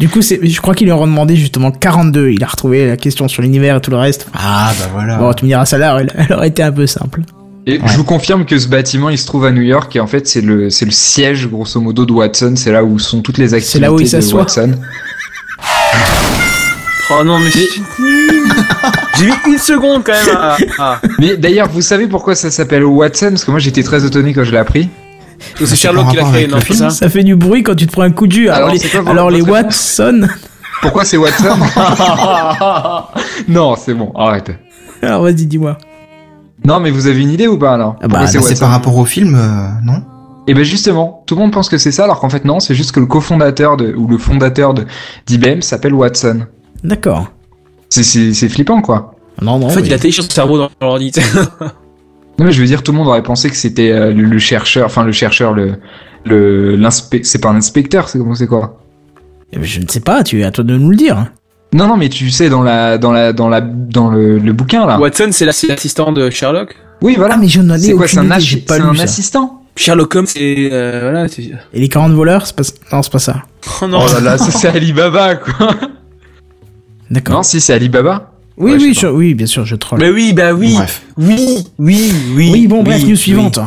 Du coup, c'est, je crois qu'ils lui ont demandé justement 42. Il a retrouvé la question sur l'univers et tout le reste. Ah bah voilà. Bon, tu me diras, ça là, elle, elle aurait été un peu simple. Et Ouais. je vous confirme que ce bâtiment, il se trouve à New York et en fait, c'est le, c'est le siège, grosso modo, de Watson. C'est là où sont toutes les activités C'est là où il de s'assoit. Watson. [LAUGHS] Oh non, mais j'ai mis une seconde quand même à... à- Mais d'ailleurs, vous savez pourquoi ça s'appelle Watson? Parce que moi, j'étais très étonné quand je l'ai appris. C'est c'est Sherlock qui l'a créé, non le c'est ça Ça fait du bruit quand tu te prends un coup de jus. Alors, Alors, les, quoi alors les. [LAUGHS] Pourquoi c'est Watson [LAUGHS] [LAUGHS] Non, c'est bon, arrête. Alors vas-y, dis-moi. Non, mais vous avez une idée ou pas alors Ah bah, c'est par rapport au film, euh, non Et ben justement, tout le monde pense que c'est ça, alors qu'en fait non, c'est juste que le cofondateur de ou le fondateur de d'IBM s'appelle Watson. D'accord. C'est c'est c'est flippant quoi. Non, non. En fait, il a téléchargé son cerveau dans l'ordi. Non mais je veux dire, tout le monde aurait pensé que c'était euh, le, le chercheur, enfin le chercheur, le le l'inspecteur, c'est pas un inspecteur, c'est comment c'est quoi? Je ne sais pas, tu à toi de nous le dire. Non non, mais tu sais dans la dans la dans la dans le, le bouquin là. Watson, c'est la- c'est l'assistant de Sherlock? Oui voilà. Ah, mais je n'en ai c'est quoi, c'est aucune un, idée, pas c'est lu un ça. assistant Sherlock Holmes, c'est... Euh, voilà, c'est... Et les 40 voleurs, c'est pas... Non, c'est pas ça. Oh non Oh là là, ça c'est [LAUGHS] Alibaba quoi. D'accord. Non si c'est Alibaba. Oui, Ouais, oui, je- oui, bien sûr, je troll. Mais oui, bah oui Bref. Oui, oui, oui Oui, bon, bref, oui, news suivante.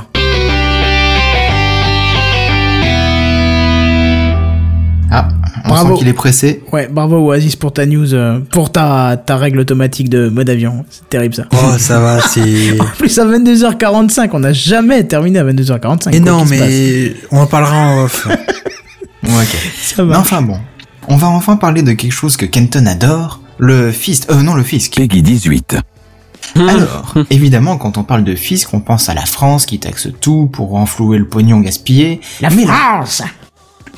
Ah, on Bravo. sent qu'il est pressé. Ouais, bravo Oasis pour ta news, euh, pour ta, ta règle automatique de mode avion. C'est terrible ça. Oh, ça va, [LAUGHS] c'est... En plus à 22h45, on n'a jamais terminé à 22h45. Et quoi non, mais on en parlera en off. [LAUGHS] Ok. Ça Mais va. enfin bon. On va enfin parler de quelque chose que Kenton adore, le fist. Euh, non, le fisc. Peggy 18. Alors, évidemment, quand on parle de fisc, on pense à la France qui taxe tout pour renflouer le pognon gaspillé. La Mais France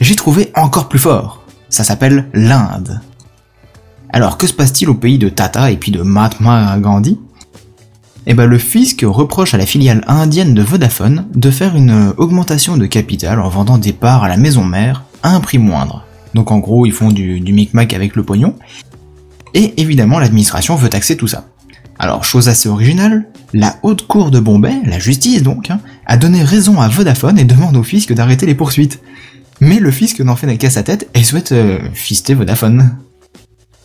j'ai trouvé encore plus fort. Ça s'appelle l'Inde. Alors, que se passe-t-il au pays de Tata et puis de Mahatma Gandhi? Eh ben, le fisc reproche à la filiale indienne de Vodafone de faire une augmentation de capital en vendant des parts à la maison mère à un prix moindre. Donc en gros, ils font du, du micmac avec le pognon. Et évidemment, l'administration veut taxer tout ça. Alors, chose assez originale, la haute cour de Bombay, la justice donc, hein, a donné raison à Vodafone et demande au fisc d'arrêter les poursuites. Mais le fisc n'en fait qu'à sa tête et souhaite euh, fister Vodafone.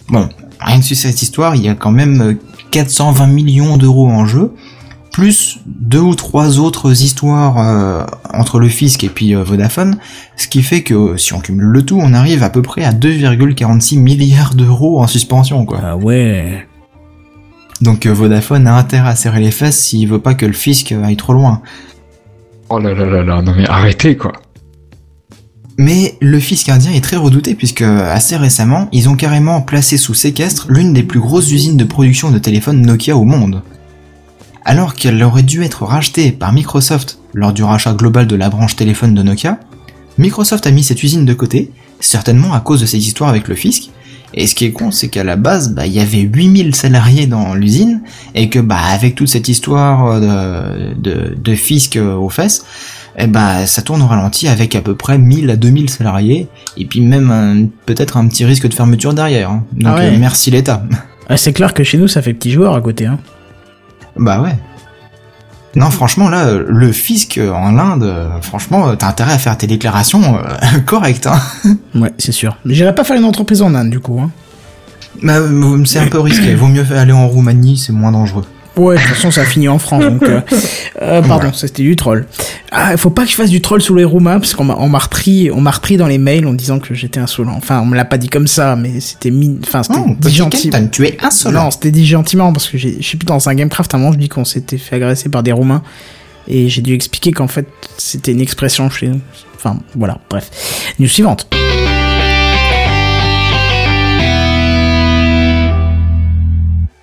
Bon, rien que sur cette histoire, il y a quand même euh, 420 millions d'euros en jeu, plus deux ou trois autres histoires euh, entre le fisc et puis euh, Vodafone, ce qui fait que si on cumule le tout, on arrive à peu près à 2,46 milliards d'euros en suspension, quoi. Ah ouais. Donc euh, Vodafone a intérêt à serrer les fesses s'il veut pas que le fisc aille trop loin. Oh là là là là, non mais arrêtez quoi. Mais le fisc indien est très redouté puisque assez récemment, ils ont carrément placé sous séquestre l'une des plus grosses usines de production de téléphones Nokia au monde. Alors qu'elle aurait dû être rachetée par Microsoft lors du rachat global de la branche téléphone de Nokia, Microsoft a mis cette usine de côté, certainement à cause de ces histoires avec le fisc, et ce qui est con, c'est qu'à la base, bah, il y avait 8000 salariés dans l'usine, et que, bah, avec toute cette histoire de, de, de fisc aux fesses, eh ben, ça tourne au ralenti avec à peu près 1000 à 2000 salariés, et puis même peut-être un petit risque de fermeture derrière. hein. Donc, Ah ouais. euh, merci l'État. Ah, c'est clair que chez nous, ça fait petit joueur à côté. Hein. Bah ouais. Non, franchement, là, le fisc en Inde, franchement, t'as intérêt à faire tes déclarations euh, [LAUGHS] correctes. Hein. Ouais, c'est sûr. Mais j'irai pas faire une entreprise en Inde, du coup. Hein. Bah, euh, c'est un peu risqué. Vaut mieux aller en Roumanie, c'est moins dangereux. Ouais, de toute façon, ça finit en France, donc... Euh, euh, pardon, ça c'était du troll. Ah, il faut pas que je fasse du troll sous les Roumains, parce qu'on m'a on m'a repris, on m'a repris dans les mails en disant que j'étais insolent. Enfin, on me l'a pas dit comme ça, mais c'était mis... Enfin, c'était Oh, dit tu es insolent. Non, c'était dit gentiment, parce que j'ai- je sais plus, dans un Gamecraft, à un moment, je dis qu'on s'était fait agresser par des Roumains, et j'ai dû expliquer qu'en fait, c'était une expression chez nous. Enfin, voilà, bref. News suivante.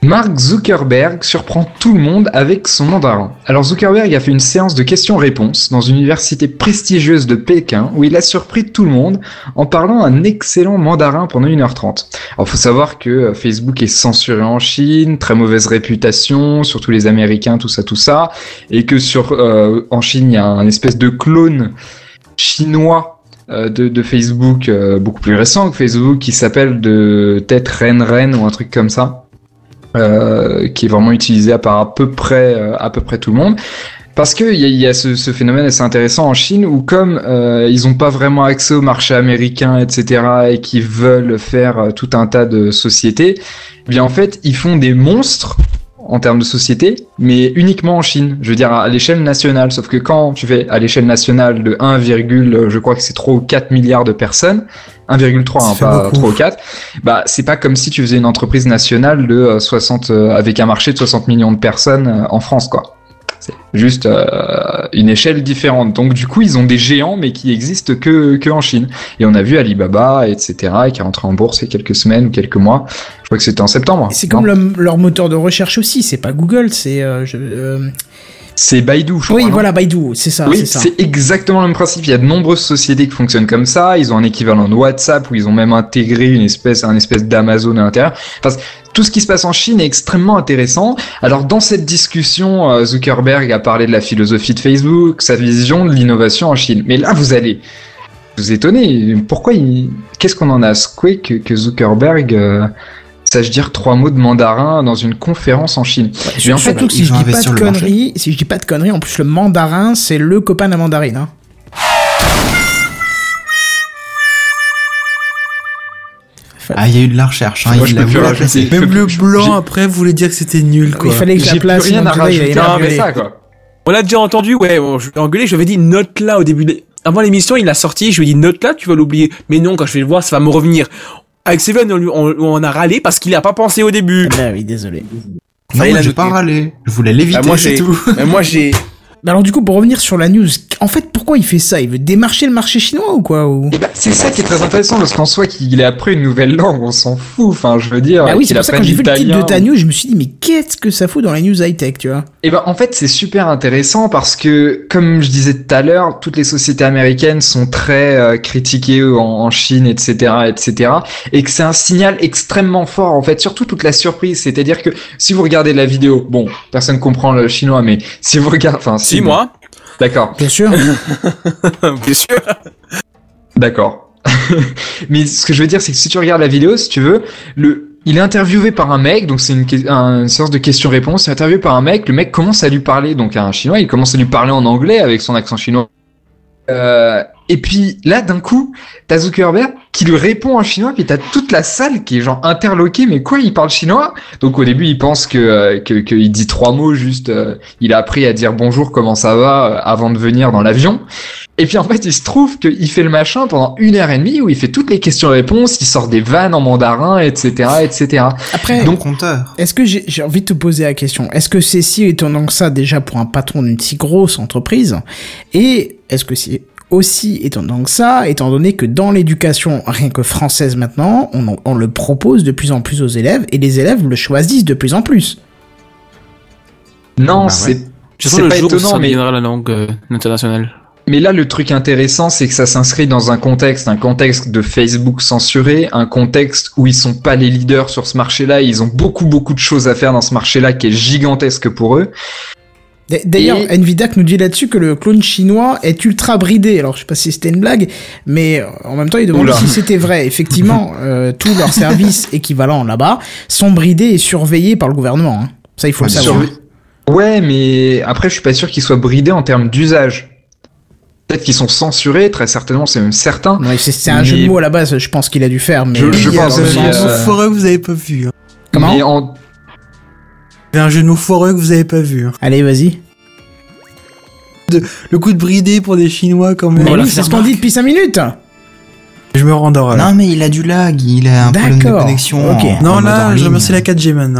Mark Zuckerberg surprend tout le monde avec son mandarin. Alors Zuckerberg a fait une séance de questions-réponses dans une université prestigieuse de Pékin où il a surpris tout le monde en parlant un excellent mandarin pendant 1h30. Alors faut savoir que euh, Facebook est censuré en Chine, très mauvaise réputation, surtout les Américains, tout ça, tout ça, et que sur euh, en Chine il y a un espèce de clone chinois euh, de, Facebook beaucoup plus récent que Facebook qui s'appelle de tête Ren Ren ou un truc comme ça euh, qui est vraiment utilisé par à peu près euh, à peu près tout le monde. Parce que il y a, y a ce, ce phénomène assez intéressant en Chine où comme euh, ils n'ont pas vraiment accès au marché américain, etc., et qu'ils veulent faire euh, tout un tas de sociétés, eh bien en fait ils font des monstres en termes de société, mais uniquement en Chine. Je veux dire à l'échelle nationale. Sauf que quand tu fais à l'échelle nationale de 1, je crois que c'est 3 ou 4 milliards de personnes, 1,3, hein, pas beaucoup. 3 ou 4, bah c'est pas comme si tu faisais une entreprise nationale de euh, 60 euh, avec un marché de 60 millions de personnes euh, en France quoi. C'est juste euh, une échelle différente. Donc du coup, ils ont des géants mais qui existent que que en Chine. Et on a vu Alibaba etc. qui est rentré en bourse il y a quelques semaines ou quelques mois. Je crois que c'était en septembre. C'est comme le- leur moteur de recherche aussi, c'est pas Google, c'est... euh, euh, C'est Baidu, je Oui, crois. voilà, Baidu, c'est ça, Oui, c'est exactement le même principe. Il y a de nombreuses sociétés qui fonctionnent comme ça. Ils ont un équivalent de WhatsApp où ils ont même intégré une espèce, un espèce d'Amazon à l'intérieur. Enfin, tout ce qui se passe en Chine est extrêmement intéressant. Alors, dans cette discussion, euh, Zuckerberg a parlé de la philosophie de Facebook, sa vision de l'innovation en Chine. Mais là, vous allez vous étonner. Pourquoi il, qu'est-ce qu'on en a secoué que, que Zuckerberg euh, sache dire trois mots de mandarin dans une conférence en Chine Mais en fait, Surtout que si je dis pas de conneries, si je dis pas de conneries, en plus le mandarin, c'est le copain de la mandarine. Hein. Ah, il y a eu de la recherche. Hein, Moi, il je plus rajouter. Je Même le blanc après voulait dire que c'était nul quoi. Il fallait que la plus rien à rajouter malgré m'engueuler. ça, quoi. On l'a déjà entendu, ouais, on- je l'ai engueulé, je lui avais dit note là au début, de- avant l'émission, il l'a sorti, je lui ai dit note là, tu vas l'oublier. Mais non, quand je vais le voir, ça va me revenir. Avec Seven, on, lui- on, on a râlé parce qu'il a pas pensé au début. Bah oui, désolé. Non, j'ai pas râlé. Je voulais l'éviter, Bah, moi, c'est j'ai, tout. mais moi, j'ai, Bah alors du coup, pour revenir sur la news, en fait, pourquoi il fait ça? Il veut démarcher le marché chinois ou quoi ou... Eh ben, c'est ça qui est très intéressant parce qu'en soi qu'il ait appris une nouvelle langue, on s'en fout. Enfin, je veux dire. Bah oui, c'est pour ça que quand j'ai vu le titre de ta news, je me suis dit, mais qu'est-ce que ça fout dans la news high-tech, tu vois? Eh ben, en fait, c'est super intéressant parce que, comme je disais tout à l'heure, toutes les sociétés américaines sont très euh, critiquées en, en Chine, etc., etc., et que c'est un signal extrêmement fort, en fait, surtout toute la surprise. C'est-à-dire que si vous regardez la vidéo, bon, personne comprend le chinois, mais si vous regardez, enfin, si, si, moi, d'accord, Bien sûr. [LAUGHS] bien sûr. D'accord. [LAUGHS] Mais ce que je veux dire, c'est que si tu regardes la vidéo, si tu veux, le, il est interviewé par un mec, donc c'est une, une séance de questions-réponses. Il est interviewé par un mec, le mec commence à lui parler, donc à un chinois, il commence à lui parler en anglais avec son accent chinois. Euh, et puis là, d'un coup, t'as Zuckerberg qui lui répond en chinois, puis t'as toute la salle qui est genre interloquée, mais quoi, il parle chinois? Donc au début, il pense que euh, que qu'il dit trois mots, juste, euh, il a appris à dire bonjour, comment ça va, euh, avant de venir dans l'avion. Et puis en fait, il se trouve qu'il fait le machin pendant une heure et demie où il fait toutes les questions-réponses, il sort des vannes en mandarin, etc., etc. Après, Donc, compteur. est-ce que j'ai j'ai envie de te poser la question Est-ce que c'est si étonnant que ça déjà pour un patron d'une si grosse entreprise? Et est-ce que c'est aussi étonnant que ça, étant donné que dans l'éducation, rien que française maintenant, on, en- on le propose de plus en plus aux élèves et les élèves le choisissent de plus en plus. Non, Bah c'est ouais. Pas jour où étonnant, ça mais deviendra la langue euh, internationale. Mais là, le truc intéressant, c'est que ça s'inscrit dans un contexte, un contexte de Facebook censuré, un contexte où ils sont pas les leaders sur ce marché-là, ils ont beaucoup beaucoup de choses à faire dans ce marché-là qui est gigantesque pour eux. D'ailleurs, Et- Nvidac nous dit là-dessus que le clone chinois est ultra bridé. Alors, je sais pas si c'était une blague, mais euh, en même temps, il demande Oula. si c'était vrai. [LAUGHS] Effectivement, euh, tous leurs services équivalents là-bas sont bridés et surveillés par le gouvernement. hein. Ça, il faut le Bien savoir. Ouais, mais après, je suis pas sûr qu'ils soient bridés en termes d'usage. Peut-être qu'ils sont censurés, très certainement, c'est même certain. Ouais, c'est un Mais- jeu de mots à la base, je pense qu'il a dû faire. Mais Je- pense le euh, que vous avez pas vu. Hein. Comment? Mais en... C'est un jeu de mots foireux que vous avez pas vu. hein. Allez, vas-y. Le coup de bridé pour des Chinois quand même. Mais Voilà, oui, c'est ce qu'on dit depuis 5 minutes. Je me rendors là. Non, mais il a du lag, il a un problème de D'accord, connexion. ok. en- Non, là, je ligne. remercie la 4G maintenant.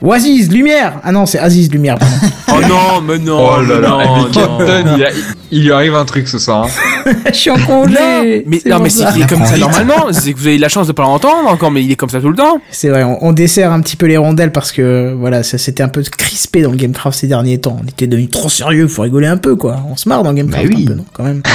Oasis, lumière. Ah non, c'est Aziz, lumière. pardon. [LAUGHS] Oh non, mais non, Oh là mais là, non, mais non. Captain, il, a- il lui arrive un truc ce soir. hein. [LAUGHS] je suis en congé. Mais C'est non, mais c'est qu'il est comme ça normalement. C'est que vous avez eu la chance de pas l'entendre encore, mais il est comme ça tout le temps. C'est vrai, on, on dessert un petit peu les rondelles parce que voilà, ça s'était un peu crispé dans le Gamecraft ces derniers temps. On était devenu trop sérieux, faut rigoler un peu quoi. On se marre dans Gamecraft Bah oui. un peu, non quand même. [LAUGHS]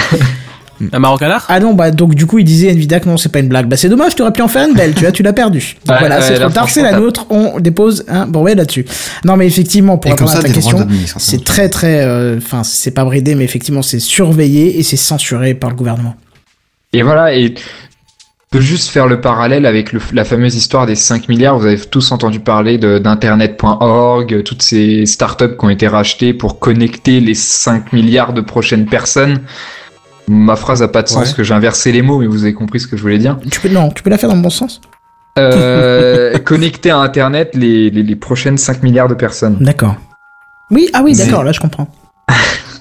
Un marocanard? Ah non, bah donc du coup il disait Nvidia que non, c'est pas une blague. Bah c'est dommage, tu aurais pu en faire une belle, tu vois, tu l'as perdu. [LAUGHS] Donc Ouais, voilà, ouais, c'est trop tard, c'est la nôtre, on dépose un brevet là-dessus. Non mais effectivement, pour répondre à ta question, c'est très très, euh, enfin c'est pas bridé, mais effectivement c'est surveillé et c'est censuré par le gouvernement. Et voilà, et on peut juste faire le parallèle avec le- la fameuse histoire des 5 milliards. Vous avez tous entendu parler de- d'internet.org, toutes ces startups qui ont été rachetées pour connecter les 5 milliards de prochaines personnes. Ma phrase a pas de sens Ouais. que j'ai inversé les mots, mais vous avez compris ce que je voulais dire. Tu peux non, tu peux la faire dans le bon sens. Euh, [LAUGHS] connecter à Internet les, les, les prochaines 5 milliards de personnes. D'accord. Oui, ah oui, d'accord, là je comprends. [LAUGHS]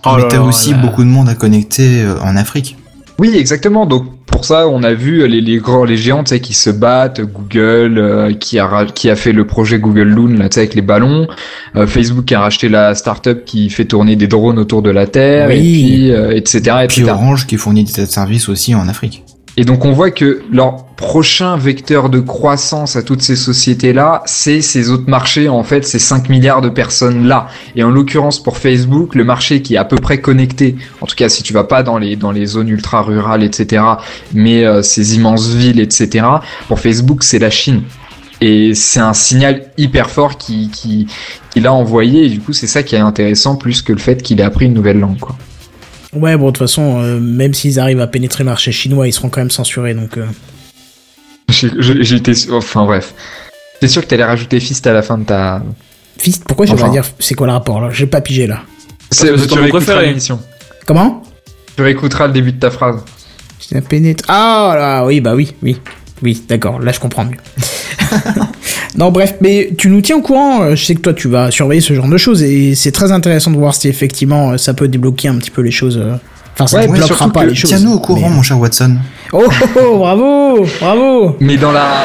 Oh mais t'as aussi là. beaucoup de monde à connecter euh, en Afrique. Oui, exactement. Donc pour ça, on a vu les, les grands, les géants, tu sais, qui se battent. Google, euh, qui a qui a fait le projet Google Loon, là, tu sais, avec les ballons. Euh, Facebook qui a racheté la startup qui fait tourner des drones autour de la Terre, et Oui. puis euh, etc. Et puis etc. Orange qui fournit des services aussi en Afrique. Et donc on voit que leur prochain vecteur de croissance à toutes ces sociétés-là, c'est ces autres marchés, en fait, ces 5 milliards de personnes-là. Et en l'occurrence pour Facebook, le marché qui est à peu près connecté, en tout cas si tu vas pas dans les, zones ultra-rurales, etc., mais euh, ces immenses villes, etc., pour Facebook, c'est la Chine. Et c'est un signal hyper fort qui, qui, qu'il a envoyé, et du coup c'est ça qui est intéressant, plus que le fait qu'il ait appris une nouvelle langue, quoi. Ouais, bon, de toute façon, euh, même s'ils arrivent à pénétrer le marché chinois, ils seront quand même censurés, donc... euh, J'ai- J'étais, enfin bref. J'étais sûr que t'allais rajouter Fist à la fin de ta. Fist, pourquoi j'aimerais Enfin. dire... C'est quoi le rapport, là? J'ai pas pigé, là. C'est que c'est ton préféré. l'émission. Comment? Tu réécouteras le début de ta phrase. C'est un pénétre... Ah, là, oui, bah oui, oui. Oui, d'accord, là je comprends mieux. [LAUGHS] non, bref, mais tu nous tiens au courant. euh, Je sais que toi, tu vas surveiller ce genre de choses et c'est très intéressant de voir si effectivement euh, ça peut débloquer un petit peu les choses. euh. Enfin, ça Ouais, bloquera pas que- les choses. Tiens-nous au courant, mais- mon cher Watson. Oh, oh, [LAUGHS] oh, bravo, bravo. Mais dans la.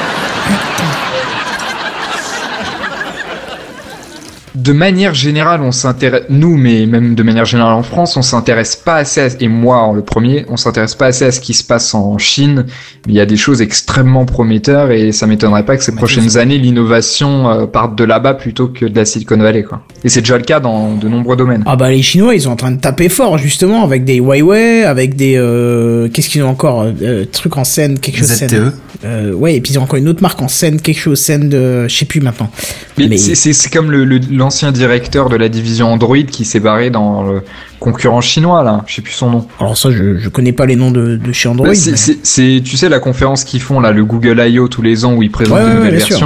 De manière générale, on s'intéresse, nous, mais même de manière générale en France, on s'intéresse pas assez, à... et moi en le premier, on s'intéresse pas assez à ce qui se passe en Chine. Il y a des choses extrêmement prometteurs et ça m'étonnerait pas que ces Mais prochaines années, l'innovation euh, parte de là-bas plutôt que de la Silicon Valley, quoi. Et c'est déjà le cas dans de nombreux domaines. Ah bah les Chinois, ils sont en train de taper fort justement avec des Huawei, avec des euh, qu'est-ce qu'ils ont encore euh, trucs en scène, quelque chose scène. ZTE. Euh, ouais, et puis ils ont encore une autre marque en scène, quelque chose scène de, je sais plus maintenant. Mais, Mais- c'est- c'est c'est comme le- le- l'ancien directeur de la division Android qui s'est barré dans le concurrent chinois, là. Je sais plus son nom. Alors ça, je, je connais pas les noms de, de chez Android. Bah, c'est- mais- tu sais, la conférence qu'ils font, là, le Google I.O. tous les ans où ils présentent Ouais, des ouais, nouvelles sûr.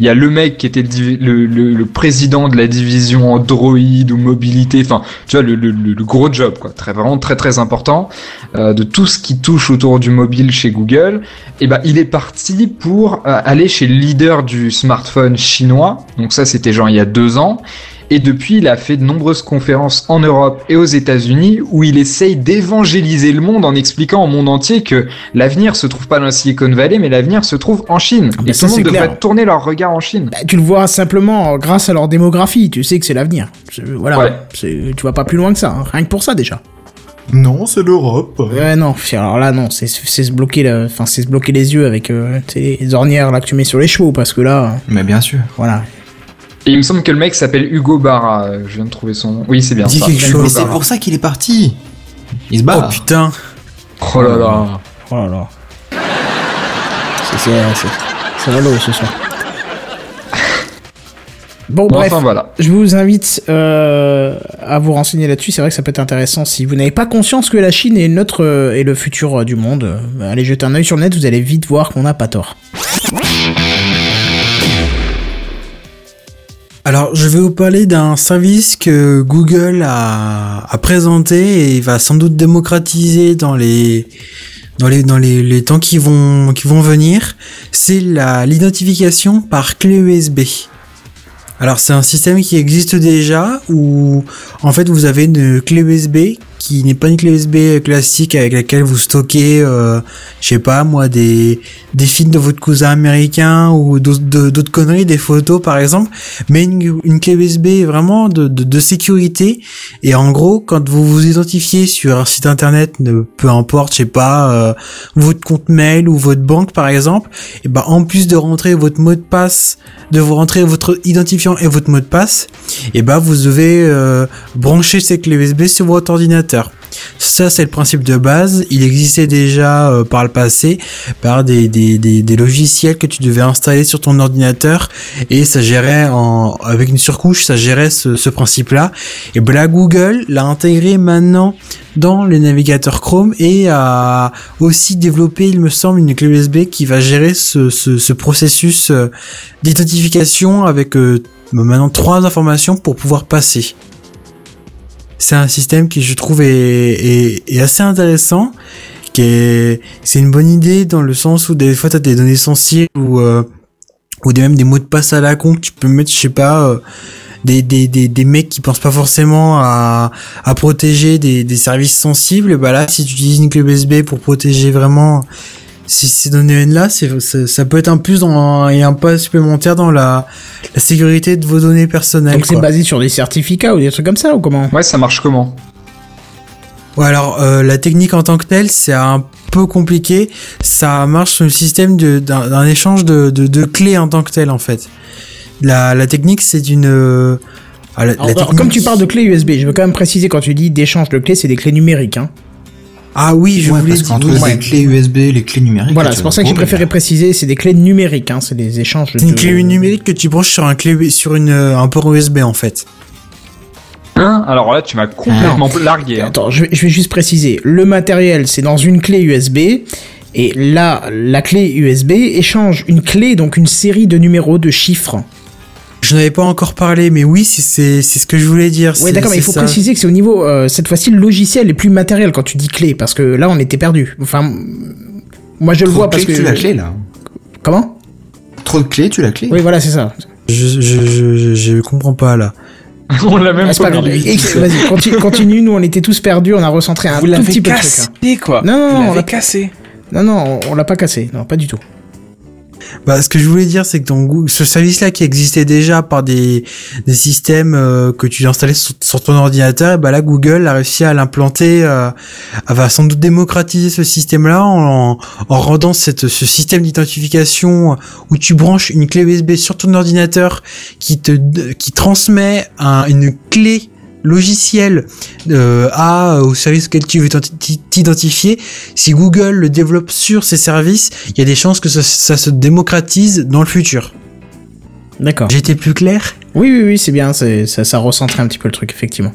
Il y a le mec qui était le, le, le- président de la division Android ou mobilité, enfin, tu vois, le, gros job, quoi, très vraiment très très important euh, de tout ce qui touche autour du mobile chez Google. Et ben, il est parti pour euh, aller chez le leader du smartphone chinois. Donc ça, c'était genre il y a deux ans. Et depuis, il a fait de nombreuses conférences en Europe et aux États-Unis où il essaye d'évangéliser le monde en expliquant au monde entier que l'avenir se trouve pas dans la Silicon Valley, mais l'avenir se trouve en Chine. Ah, et ça, tout le monde devrait clair. tourner leur regard en Chine. Bah, tu le vois simplement grâce à leur démographie, tu sais que c'est l'avenir. Voilà, Ouais. Tu vas pas plus loin que ça, hein. rien que pour ça déjà. Non, c'est l'Europe. Ouais, non, alors là, non, c'est se bloquer, la- enfin, c'est se bloquer les yeux avec euh, les ornières là que tu mets sur les chevaux, parce que là, Mais bien sûr. voilà. Et il me semble que le mec s'appelle Hugo Barra. euh, Je viens de trouver son nom. Oui, c'est bien Dis ça. quelque Hugo chose. Mais c'est pour ça qu'il est parti. Il se Oh bat. putain. Oh là là. Oh là là. C'est c'est c'est c'est relou ce soir. Bon, Bon, bref, enfin voilà. je vous invite euh, à vous renseigner là-dessus. C'est vrai que ça peut être intéressant si vous n'avez pas conscience que la Chine est notre euh, est le futur euh, du monde. euh, allez jeter un œil sur le net, vous allez vite voir qu'on n'a pas tort. Alors, je vais vous parler d'un service que Google a, présenté et va sans doute démocratiser dans les temps qui vont qui vont venir. C'est l'identification par clé USB. Alors, c'est un système qui existe déjà où en fait vous avez une clé USB qui n'est pas une clé USB classique avec laquelle vous stockez, euh, je sais pas moi, des des films de votre cousin américain ou d'autres conneries, des photos par exemple, mais une, une clé USB vraiment de, de, de sécurité. Et en gros, quand vous vous identifiez sur un site internet, ne- peu importe, je sais pas, euh, votre compte mail ou votre banque par exemple, et ben en plus de rentrer votre mot de passe, de vous rentrer votre identifiant et votre mot de passe, et ben vous devez euh, brancher ces clés USB sur votre ordinateur. Ça, c'est le principe de base. Il existait déjà euh, par le passé par des, logiciels que tu devais installer sur ton ordinateur et ça gérait en, avec une surcouche, ça gérait ce, principe-là. Et ben Google l'a intégré maintenant dans le navigateur Chrome et a aussi développé, il me semble, une clé USB qui va gérer ce, ce, ce processus euh, d'identification avec euh, maintenant trois informations pour pouvoir passer c'est un système qui je trouve est, est, est assez intéressant qui est c'est une bonne idée dans le sens où des fois t'as des données sensibles ou euh, ou des, même des mots de passe à la con que tu peux mettre je sais pas euh, des, des, des, des mecs qui pensent pas forcément à, à protéger des, des services sensibles bah là si tu utilises une clé USB pour protéger vraiment ces, ces données là c'est ça, ça peut être un plus dans, et un pas supplémentaire dans la, la sécurité de vos données personnelles Donc c'est basé sur des certificats ou des trucs comme ça ou comment? Ouais, ça marche comment? Ouais, alors euh, la technique en tant que telle, c'est un peu compliqué. Ça marche sur le système de- d'un d'un échange de, de, de clés en tant que tel, en fait. La, la technique, c'est une... euh, ah, la- Alors, technique- Comme tu parles de clés USB, je veux quand même préciser quand tu dis d'échange de clés, c'est des clés numériques. Hein. Ah oui, je Ouais, voulais parce dire... qu'entre ouais. les clés USB, les clés numériques. Voilà, c'est pour ça que j'ai préféré préciser, c'est des clés numériques, hein, c'est des échanges de... C'est une clé numérique que tu branches sur un clé sur une euh, un port USB en fait. Hein? Alors là, tu m'as complètement largué. hein. Attends, je vais, je vais juste préciser. Le matériel, c'est dans une clé USB. Et là, la clé USB échange une clé, donc une série de numéros, de chiffres. Je n'avais pas encore parlé, mais oui, c'est ce que je voulais dire. Oui, d'accord, mais il faut ça. préciser que c'est au niveau, euh, cette fois-ci, le logiciel est plus matériel quand tu dis clé, parce que là, on était perdu. Enfin, moi, je le Trop vois de parce clés, que... tu la clé là. Comment? Trop de clés, tu la clé. Oui, voilà, c'est ça. Je, je, je, je, comprends pas là. [LAUGHS] On l'a même Ah, pas. Et- Vas-y, continue, [LAUGHS] continue, nous, on était tous perdus, on a recentré un Vous tout petit peu le truc. cassé, hein. quoi. Non, non, Vous non, on l'a- cassé. Non, non, on, on l'a pas cassé, non, pas du tout. Bah, ce que je voulais dire, c'est que ton ce service-là qui existait déjà par des, des systèmes euh, que tu installais sur, ton ordinateur, et bah là, Google a réussi à l'implanter, euh, va sans doute démocratiser ce système-là en, en rendant cette, ce système d'identification où tu branches une clé USB sur ton ordinateur qui te, qui transmet un- une clé logiciel euh, à au service auquel tu veux t'identi- t'identifier si Google le développe sur ses services il y a des chances que ça, ça se démocratise dans le futur D'accord. été plus clair? Oui, oui, oui, c'est bien, ça, ça recentrait un petit peu le truc, effectivement.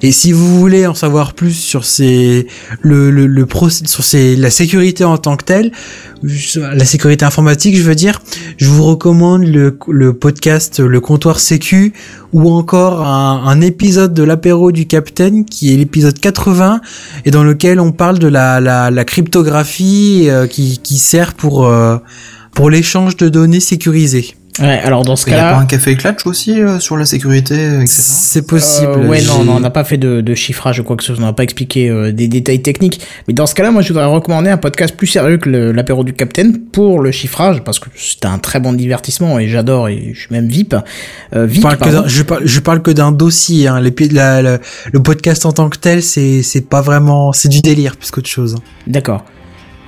Et si vous voulez en savoir plus sur ces le le, le sur ces la sécurité en tant que telle, la sécurité informatique, je veux dire, je vous recommande le le podcast Le comptoir sécu ou encore un, un épisode de l'apéro du Capitaine qui est l'épisode 80 et dans lequel on parle de la la, la cryptographie euh, qui qui sert pour euh, pour l'échange de données sécurisées. Ouais, alors dans ce Il y a pas cas-là. un café clutch aussi euh, sur la sécurité, etc. C'est possible. Euh, ouais, non, non, on n'a pas fait de, de chiffrage ou quoi que ce soit, on n'a pas expliqué euh, des détails techniques. Mais dans ce cas-là, moi, je voudrais recommander un podcast plus sérieux que l'apéro du Capitaine pour le chiffrage, parce que c'est un très bon divertissement et j'adore et je suis même VIP. Euh, Je VIP, parle, que pardon. d'un- je parle, je parle que d'un dossier. Hein. Les, pi- la- la- le podcast en tant que tel, c'est c'est pas vraiment, c'est du délire plus qu'autre chose. D'accord.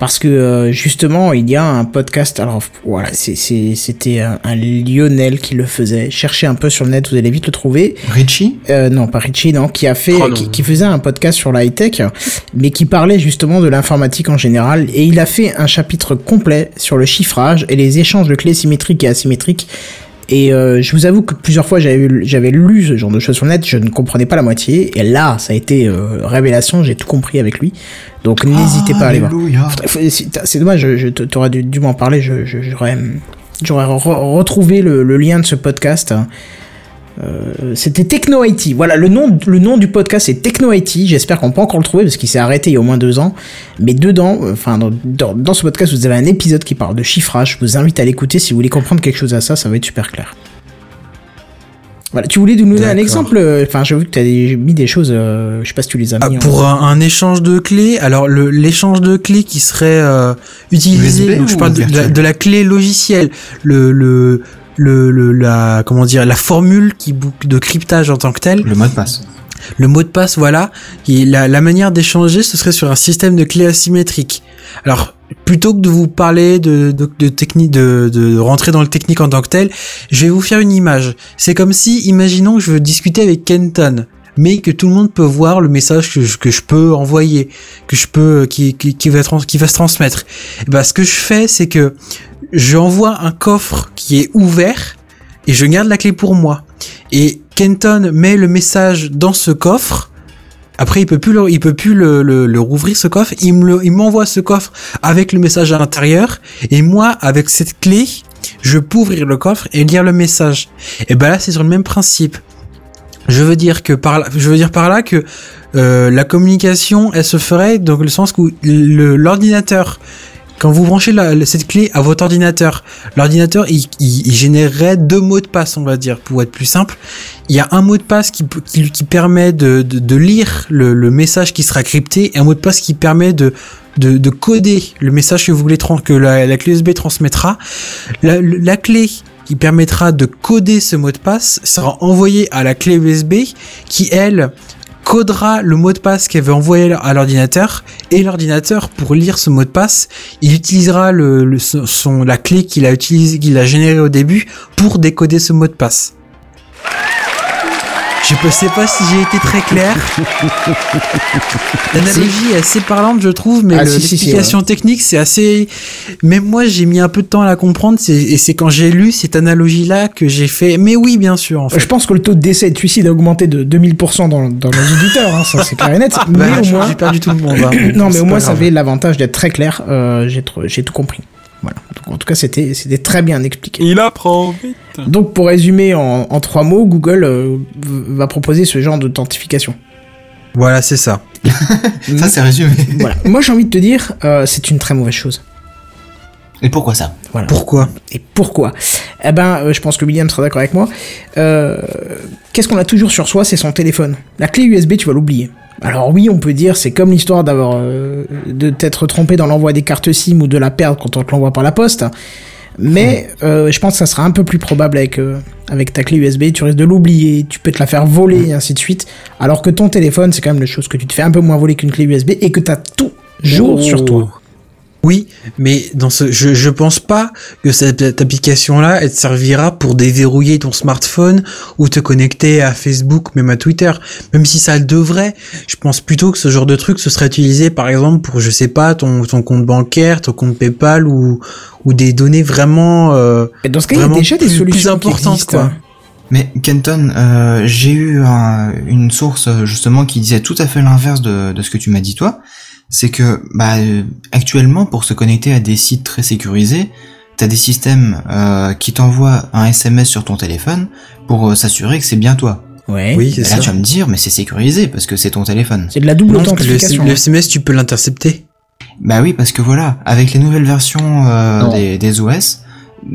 Parce que euh, justement, il y a un podcast. Alors voilà, c'est- c'est- c'était un, un Lionel qui le faisait. Cherchez un peu sur le net, vous allez vite le trouver. Richie Euh, non, pas Richie, non, qui a fait, Oh qui faisait un podcast sur la high tech, mais qui parlait justement de l'informatique en général. Et il a fait un chapitre complet sur le chiffrage et les échanges de clés symétriques et asymétriques. Et euh, je vous avoue que plusieurs fois j'avais lu ce genre de choses sur le net, je ne comprenais pas la moitié. Et là, ça a été euh, révélation, j'ai tout compris avec lui. Donc n'hésitez pas à aller voir. C'est dommage, je, je t'aurais dû, dû m'en parler, je- je- j'aurais j'aurais re- retrouvé le, le lien de ce podcast. Euh, C'était Techno IT. Voilà, le nom, le nom du podcast c'est Techno IT. J'espère qu'on peut encore le trouver parce qu'il s'est arrêté il y a au moins deux ans. Mais dedans, euh, enfin dans, dans, dans ce podcast, vous avez un épisode qui parle de chiffrage. Je vous invite à l'écouter si vous voulez comprendre quelque chose à ça, ça va être super clair. Voilà, tu voulais nous donner un exemple euh, Enfin, j'ai vu que tu as mis des choses. euh, je sais pas si tu les as Ah, mis. en- pour un, un échange de clés, alors l'échange de clés qui serait euh, utilisé, USB donc je parle de, de la, de la clé logicielle, le le le, le- la comment dire la formule qui boucle de cryptage en tant que tel. Le mot de passe. Le mot de passe, voilà. Et la, la manière d'échanger, ce serait sur un système de clés asymétrique. Alors, plutôt que de vous parler de, de, de technique, de, de rentrer dans le technique en tant que tel, je vais vous faire une image. C'est comme si, imaginons que je veux discuter avec Kenton, mais que tout le monde peut voir le message que je, que je peux envoyer, que je peux, qui, qui, qui va, trans- qui va se transmettre. Et ben, ce que je fais, c'est que je envoie un coffre qui est ouvert et je garde la clé pour moi. Et Kenton met le message dans ce coffre. Après, il peut plus le, il peut plus le, rouvrir ce coffre. Il me m'envoie ce coffre avec le message à l'intérieur. Et moi, avec cette clé, je peux ouvrir le coffre et lire le message. Et ben là, c'est sur le même principe. Je veux dire que par là, je veux dire par là que euh, la communication, elle se ferait dans le sens où l'ordinateur, quand vous branchez la- cette clé à votre ordinateur, l'ordinateur il, il, il générerait deux mots de passe, on va dire, pour être plus simple. Il y a un mot de passe qui, qui, qui permet de, de, de lire le, le message qui sera crypté et un mot de passe qui permet de, de, de coder le message que vous voulez que la, la clé USB transmettra. La, la clé qui permettra de coder ce mot de passe sera envoyée à la clé USB qui elle codera le mot de passe qu'elle veut envoyer à l'ordinateur. Et l'ordinateur pour lire ce mot de passe il utilisera le, le- son, la clé qu'il a utilisé qu'il a générée au début pour décoder ce mot de passe je ne sais pas si j'ai été très clair. L'analogie est assez parlante, je trouve, mais Ah, le- si, si, si, l'explication technique, c'est assez. Même moi, j'ai mis un peu de temps à la comprendre, c'est- et c'est quand j'ai lu cette analogie-là que j'ai fait. Mais oui, bien sûr, en fait. Je pense que le taux de décès et de suicide a augmenté de 2000% dans, dans nos auditeurs, hein, ça c'est clair et net. mais Bah, au je- moins, j'ai perdu tout le monde. hein. [COUGHS] non, mais au moins ça avait l'avantage d'être très clair. Euh, j'ai tr- j'ai tout compris. Voilà. Donc, en tout cas, c'était c'était très bien expliqué. Il apprend vite. Donc, pour résumer en, en trois mots, Google euh, va proposer ce genre d'authentification. Voilà, c'est ça. [LAUGHS] Ça, c'est résumé. Voilà. Moi, j'ai envie de te dire, euh, c'est une très mauvaise chose. Et pourquoi ça? Voilà. Pourquoi? Et pourquoi? Eh ben, euh, je pense que William sera d'accord avec moi. Euh, Qu'est-ce qu'on a toujours sur soi? C'est son téléphone. La clé USB, tu vas l'oublier. Alors oui, on peut dire, c'est comme l'histoire d'avoir euh, de t'être trompé dans l'envoi des cartes SIM ou de la perdre quand on te l'envoie par la poste. Mais euh, je pense que ça sera un peu plus probable avec euh, avec ta clé USB. Tu risques de l'oublier, tu peux te la faire voler et ainsi de suite. Alors que ton téléphone, c'est quand même la chose que tu te fais un peu moins voler qu'une clé USB et que t'as toujours Oh. sur toi. Oui, mais dans ce, je, je pense pas que cette application-là, elle te servira pour déverrouiller ton smartphone ou te connecter à Facebook, même à Twitter. Même si ça le devrait, je pense plutôt que ce genre de truc, ce serait utilisé, par exemple, pour, je sais pas, ton, ton compte bancaire, ton compte PayPal ou, ou des données vraiment, euh, Et dans ce cas, il y a Vraiment déjà des plus- solutions plus qui importantes, existent. quoi. Mais Kenton, euh, j'ai eu un- une source justement qui disait tout à fait l'inverse de, de ce que tu m'as dit toi. C'est que bah, euh, actuellement, pour se connecter à des sites très sécurisés, t'as des systèmes euh, qui t'envoient un SMS sur ton téléphone pour euh, s'assurer que c'est bien toi. Ouais. Oui, Et c'est là, ça. tu vas me dire, mais c'est sécurisé parce que c'est ton téléphone. C'est de la double Non, parce que le, authentification. le hein. SMS, tu peux l'intercepter. Bah oui, parce que voilà, avec les nouvelles versions euh, des, des OS,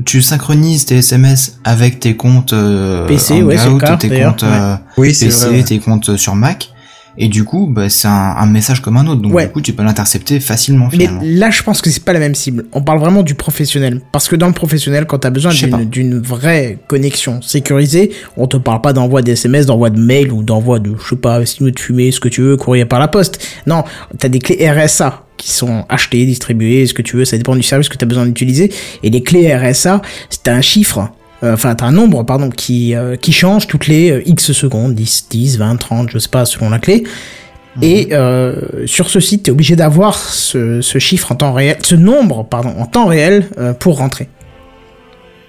tu synchronises tes SMS avec tes comptes euh, PC, ouais, Hangout, cas, tes comptes euh, Oui, c'est PC, vrai. ouais. tes comptes sur Mac, et du coup, bah, c'est un, un message comme un autre, donc Ouais. du coup, tu peux l'intercepter facilement Mais là, je pense que c'est pas la même cible. On parle vraiment du professionnel. Parce que dans le professionnel, quand t'as besoin Je sais pas. d'une vraie connexion sécurisée, on te parle pas d'envoi de SMS, d'envoi de mail ou d'envoi de, je sais pas, signe de fumée, ce que tu veux, courrier par la poste. Non, t'as des clés RSA qui sont achetées, distribuées, ce que tu veux, ça dépend du service que t'as besoin d'utiliser. Et les clés RSA, c'est un chiffre. Euh, Enfin, t'as un nombre, pardon, qui, euh, qui change toutes les euh, X secondes, 10, 10, 20, 30, je sais pas, selon la clé. Et euh, sur ce site, tu es obligé d'avoir ce, ce chiffre en temps réel, ce nombre, pardon, en temps réel euh, pour rentrer.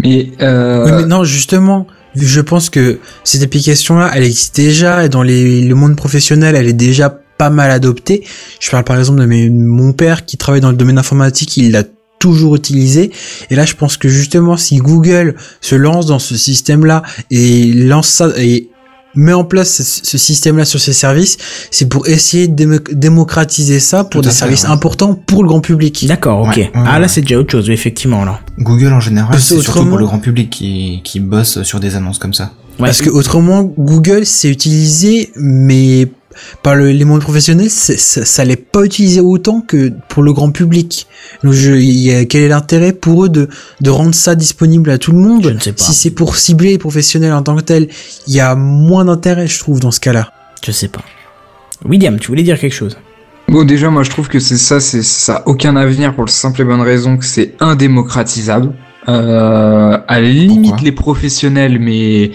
Mais, euh, Oui, mais non, justement, je pense que cette application-là, elle existe déjà et dans les, le monde professionnel, elle est déjà pas mal adoptée. Je parle par exemple de mes- mon père qui travaille dans le domaine informatique, il l'a toujours utilisé. Et là, je pense que justement, si Google se lance dans ce système-là et lance ça et met en place ce, système-là sur ses services, c'est pour essayer de démo- démocratiser ça pour des fait, services ouais. importants pour le grand public. D'accord, ok. Ouais, ouais, ah là, c'est déjà autre chose, effectivement, là. Google en général, Parce que c'est surtout autrement- pour le grand public qui, qui bosse sur des annonces comme ça. Ouais. Parce que autrement, Google c'est utilisé, mais par le, les mondes professionnels, ça, ça l'est pas utilisé autant que pour le grand public. Donc, je, il y a- quel est l'intérêt pour eux de, de rendre ça disponible à tout le monde Je ne sais pas. Si c'est pour cibler les professionnels en tant que tel, il y a moins d'intérêt, je trouve, dans ce cas-là. Je sais pas. William, tu voulais dire quelque chose? Bon, déjà, moi, je trouve que c'est ça, c'est ça a aucun avenir pour la simple et bonne raison que c'est indémocratisable. Euh, à la limite, Pourquoi? les professionnels, mais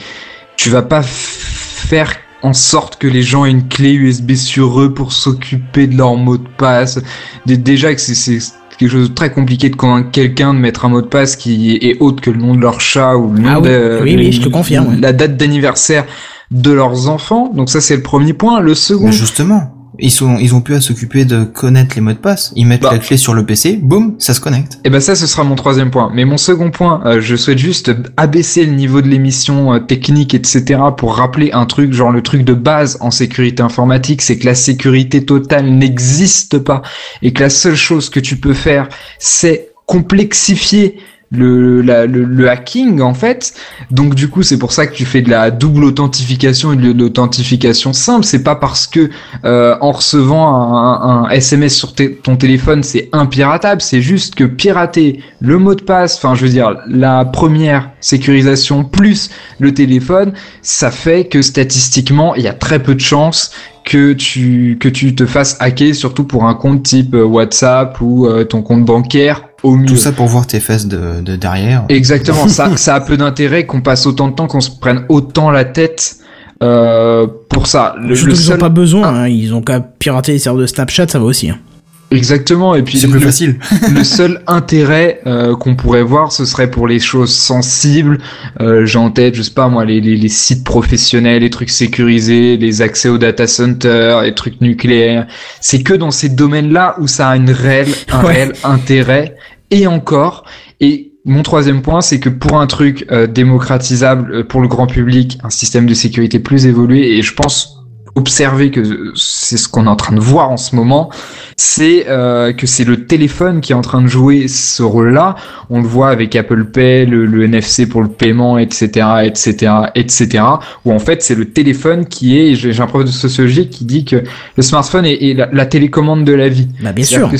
tu vas pas faire en sorte que les gens aient une clé USB sur eux pour s'occuper de leur mot de passe. Dé- Déjà que c'est- quelque chose de très compliqué de convaincre quelqu'un de mettre un mot de passe qui est autre que le nom de leur chat ou le nom Ah oui, de oui, oui, je te confirme, ouais. la date d'anniversaire de leurs enfants. Donc ça, c'est le premier point. Le second, Mais justement, ils sont, ils ont à s'occuper de connaître les mots de passe. Ils mettent Bah. la clé sur le PC, boum, ça se connecte. Et ben ça, ce sera mon troisième point. Mais mon second point, euh, je souhaite juste abaisser le niveau de l'émission euh, technique, etc. pour rappeler un truc, genre le truc de base en sécurité informatique, c'est que la sécurité totale n'existe pas et que la seule chose que tu peux faire, c'est complexifier le, le, le hacking en fait. Donc du coup, c'est pour ça que tu fais de la double authentification et de l'authentification simple. C'est pas parce que euh, en recevant un, un SMS sur ton téléphone, c'est impiratable. C'est juste que pirater le mot de passe, enfin je veux dire la première sécurisation plus le téléphone, ça fait que statistiquement, il y a très peu de chances que tu que tu te fasses hacker, surtout pour un compte type euh, WhatsApp ou euh, ton compte bancaire au mieux. Tout ça pour voir tes fesses de, de derrière. Exactement, ça, [LAUGHS] ça a peu d'intérêt qu'on passe autant de temps, qu'on se prenne autant la tête euh, pour ça. Le, Surtout le qu'ils seul- ont pas besoin, hein, ils ont qu'à pirater les serveurs de Snapchat, ça va aussi. hein. Exactement, et puis C'est plus le, facile. [LAUGHS] le [LAUGHS] seul intérêt euh, qu'on pourrait voir, ce serait pour les choses sensibles. Euh, J'ai en tête, je sais pas moi, les, les, les sites professionnels, les trucs sécurisés, les accès aux data centers, les trucs nucléaires. C'est que dans ces domaines-là où ça a une réelle, un Ouais. réel intérêt. Et encore, et mon troisième point, c'est que pour un truc euh, démocratisable euh, pour le grand public, un système de sécurité plus évolué, et je pense observer que c'est ce qu'on est en train de voir en ce moment, c'est euh, que c'est le téléphone qui est en train de jouer ce rôle-là. On le voit avec Apple Pay, le, le NFC pour le paiement, etc., etc., etc. Où en fait c'est le téléphone qui est. J'ai un prof de sociologie qui dit que le smartphone est, est la, la télécommande de la vie. Bah bien sûr.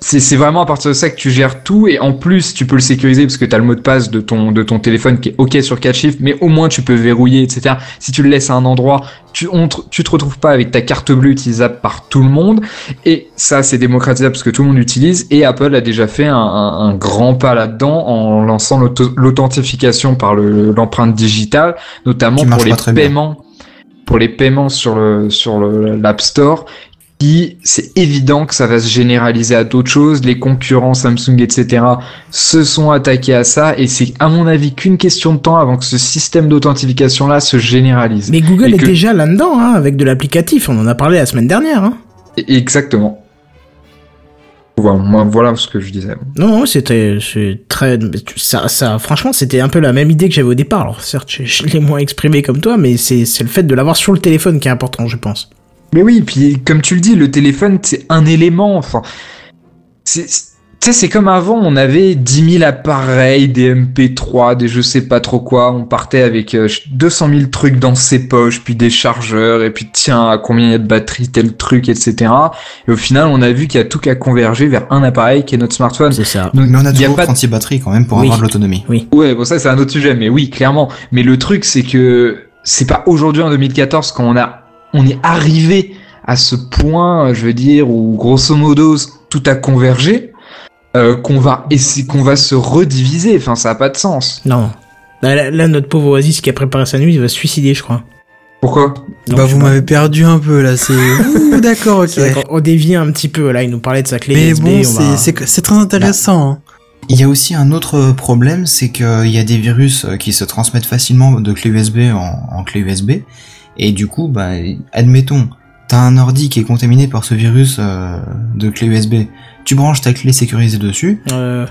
C'est- vraiment à partir de ça que tu gères tout et en plus tu peux le sécuriser parce que tu as le mot de passe de ton de ton téléphone qui est ok sur quatre chiffres mais au moins tu peux verrouiller etc. Si tu le laisses à un endroit tu on te- tu te retrouves pas avec ta carte bleue utilisable par tout le monde et ça c'est démocratisable parce que tout le monde l'utilise et Apple a déjà fait un, un- un grand pas là-dedans en lançant l'authentification par le- l'empreinte digitale notamment pour les bien. paiements pour les paiements sur le sur le l'App Store C'est évident que ça va se généraliser à d'autres choses. Les concurrents Samsung, etc. se sont attaqués à ça et c'est à mon avis qu'une question de temps avant que ce système d'authentification là se généralise. Mais Google Et est que- déjà là-dedans, hein, avec de l'applicatif. On en a parlé la semaine dernière. Hein. Exactement. Voilà, ce que je disais. Non, non, c'était très. Ça, ça, franchement, c'était un peu la même idée que j'avais au départ. Alors, certes, je, je l'ai moins exprimé comme toi, mais c'est le fait de l'avoir sur le téléphone qui est important, je pense. Mais oui, puis comme tu le dis, le téléphone, c'est un élément. Enfin, c'est, tu sais, c'est comme avant, on avait 10 000 appareils, des MP3, des je sais pas trop quoi. On partait avec euh, 200 000 trucs dans ses poches, puis des chargeurs, et puis tiens, à combien il y a de batterie, tel truc, etc. Et au final, on a vu qu'il y a tout qu'à converger vers un appareil qui est notre smartphone. C'est ça. Donc, Mais on a il y a toujours pas de- 36 batteries quand même pour Oui. avoir de l'autonomie. Ouais, bon ça c'est un autre sujet, mais oui, clairement. Mais le truc c'est que c'est pas aujourd'hui en 2014 quand on a on est arrivé à ce point, je veux dire, où grosso modo tout a convergé, euh, qu'on va essayer, qu'on va se rediviser. Enfin, ça a pas de sens. Non. Là, notre pauvre Oasis qui a préparé sa nuit, il va se suicider, je crois. Pourquoi? Non, bah vous m'avez perdu un peu là, c'est... [LAUGHS] Ouh, d'accord, ok. On dévie un petit peu. Là, il nous parlait de sa clé Mais USB. bon, on c'est va- c'est- c'est très intéressant. hein. Il y a aussi un autre problème, c'est qu'il y a des virus euh, qui se transmettent facilement de clé USB en, en clé USB, et du coup, bah, admettons, t'as un ordi qui est contaminé par ce virus euh, de clé USB, tu branches ta clé sécurisée dessus, Euh,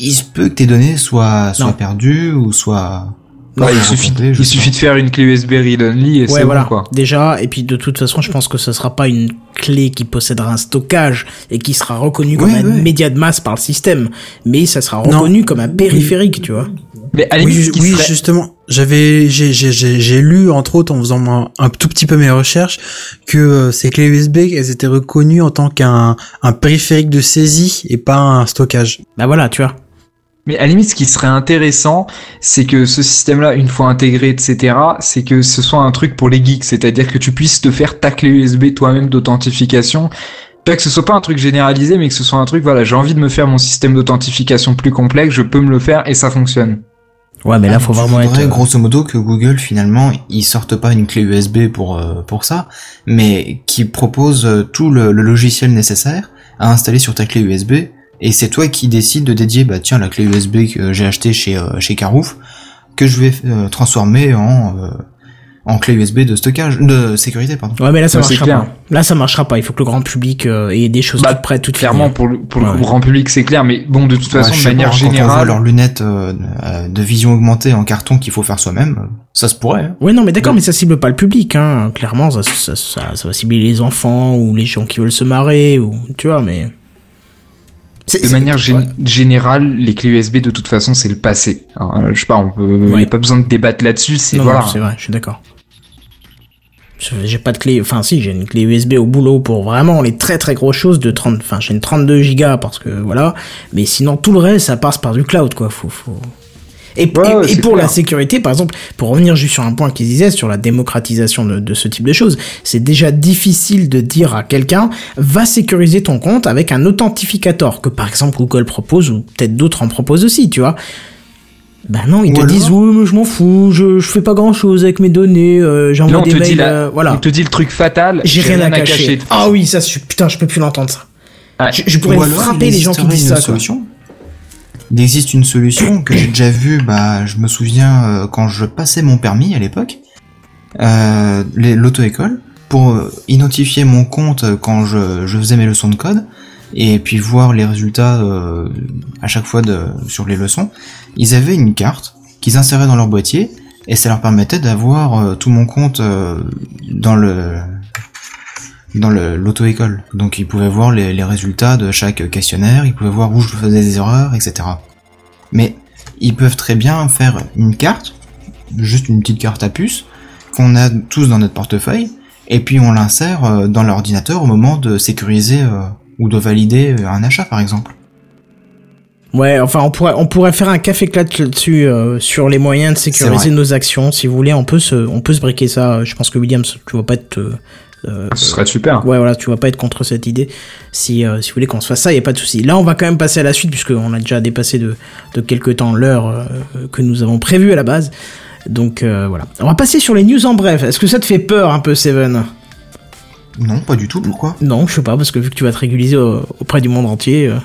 il se peut que tes données soient, soient Non. perdues ou soient... Ouais, il suffit, il suffit de faire une clé USB read only et Ouais, c'est voilà. bon quoi. Déjà, et puis de toute façon, je pense que ce sera pas une clé qui possédera un stockage et qui sera reconnue comme Ouais, un média de masse par le système, mais ça sera Non. reconnu comme un périphérique, tu vois. Mais à Oui, limite, oui, serait- justement, j'avais, j'ai, j'ai, j'ai, j'ai lu entre autres en faisant un, un tout petit peu mes recherches que euh, ces clés USB, elles étaient reconnues en tant qu'un un périphérique de saisie et pas un stockage. Bah voilà, tu vois. Mais à la limite, ce qui serait intéressant, c'est que ce système-là, une fois intégré, etc., c'est que ce soit un truc pour les geeks, c'est-à-dire que tu puisses te faire ta clé USB toi-même d'authentification. Pas que ce soit pas un truc généralisé, mais que ce soit un truc, voilà, j'ai envie de me faire mon système d'authentification plus complexe, je peux me le faire et ça fonctionne. Ouais, mais là, Ah, faut vraiment être. voudrais, euh, grosso modo que Google finalement ils sortent pas une clé USB pour euh, pour ça, mais qui propose euh, tout le, le logiciel nécessaire à installer sur ta clé USB et c'est toi qui décides de dédier bah tiens la clé USB que j'ai acheté chez euh, chez Carouf que je vais euh, transformer en euh, en clé USB de stockage de sécurité pardon. Ouais, mais là, ça Ouais, marchera clair. pas. Là, ça marchera pas. Il faut que le grand public euh, ait des choses Bah, toutes prêtes, toutes Clairement, finies. pour le, pour le Ouais. grand public, c'est clair, mais bon, de toute Ouais, façon, de manière pas, hein, Quand on voit générale, leurs lunettes euh, euh, de vision augmentée en carton qu'il faut faire soi-même, ça se pourrait. hein. Ouais, non, mais d'accord, mais ça cible pas le public, hein. Clairement, ça, ça, ça, ça va cibler les enfants ou les gens qui veulent se marrer ou, tu vois, mais. De manière gé- ouais. générale, les clés USB, de toute façon, c'est le passé. Alors, je sais pas, on peut, il Ouais. y a pas besoin de débattre là-dessus, c'est voilà. c'est vrai, je suis d'accord. J'ai pas de clé, enfin si, j'ai une clé USB au boulot pour vraiment les très très grosses choses de 30, enfin j'ai une 32 gigas parce que voilà, mais sinon tout le reste ça passe par du cloud quoi, faut, faut... Et, Ouais, et- ouais, et c'est pour clair. la sécurité, par exemple, pour revenir juste sur un point qu'ils disaient sur la démocratisation de, de ce type de choses, c'est déjà difficile de dire à quelqu'un va sécuriser ton compte avec un authentificateur que par exemple Google propose ou peut-être d'autres en proposent aussi, tu vois. Bah non, ils Ou te alors- disent oui mais je m'en fous, je, je fais pas grand chose avec mes données, euh, j'envoie des mails, la- euh, voilà. on te dit le truc fatal. J'ai rien à cacher. Ah oui, ça, je- putain, je peux plus l'entendre ça. Ouais. Je, je pourrais alors, frapper les gens qui disent ça. Solution. Il existe une solution que j'ai déjà vue, bah, je me souviens euh, quand je passais mon permis à l'époque, euh, l'auto-école, pour euh, identifier mon compte quand je, je faisais mes leçons de code, et puis voir les résultats euh, à chaque fois de, sur les leçons, ils avaient une carte qu'ils inséraient dans leur boîtier, et ça leur permettait d'avoir euh, tout mon compte euh, dans le dans le- l'auto-école. Donc ils pouvaient voir les, les résultats de chaque questionnaire, ils pouvaient voir où je faisais des erreurs, etc. Mais ils peuvent très bien faire une carte, juste une petite carte à puce, qu'on a tous dans notre portefeuille, et puis on l'insère euh, dans l'ordinateur au moment de sécuriser euh, ou de valider euh, un achat par exemple. Ouais, enfin, on pourrait, on pourrait faire un café clat là-dessus euh, sur les moyens de sécuriser nos actions. Si vous voulez, on peut se, on peut se briquer ça. Je pense que William, tu vas pas être. euh, euh, Ce serait super. Ouais, voilà, tu vas pas être contre cette idée. Si, euh, si vous voulez qu'on se fasse ça, y a pas de souci. Là, on va quand même passer à la suite puisqu'on a déjà dépassé de, de quelques temps l'heure euh, que nous avons prévue à la base. Donc euh, voilà. On va passer sur les news en bref. Est-ce que ça te fait peur un peu, Seven? Non, pas du tout, pourquoi Non, je sais pas, parce que vu que tu vas te réguliser euh, auprès du monde entier. euh,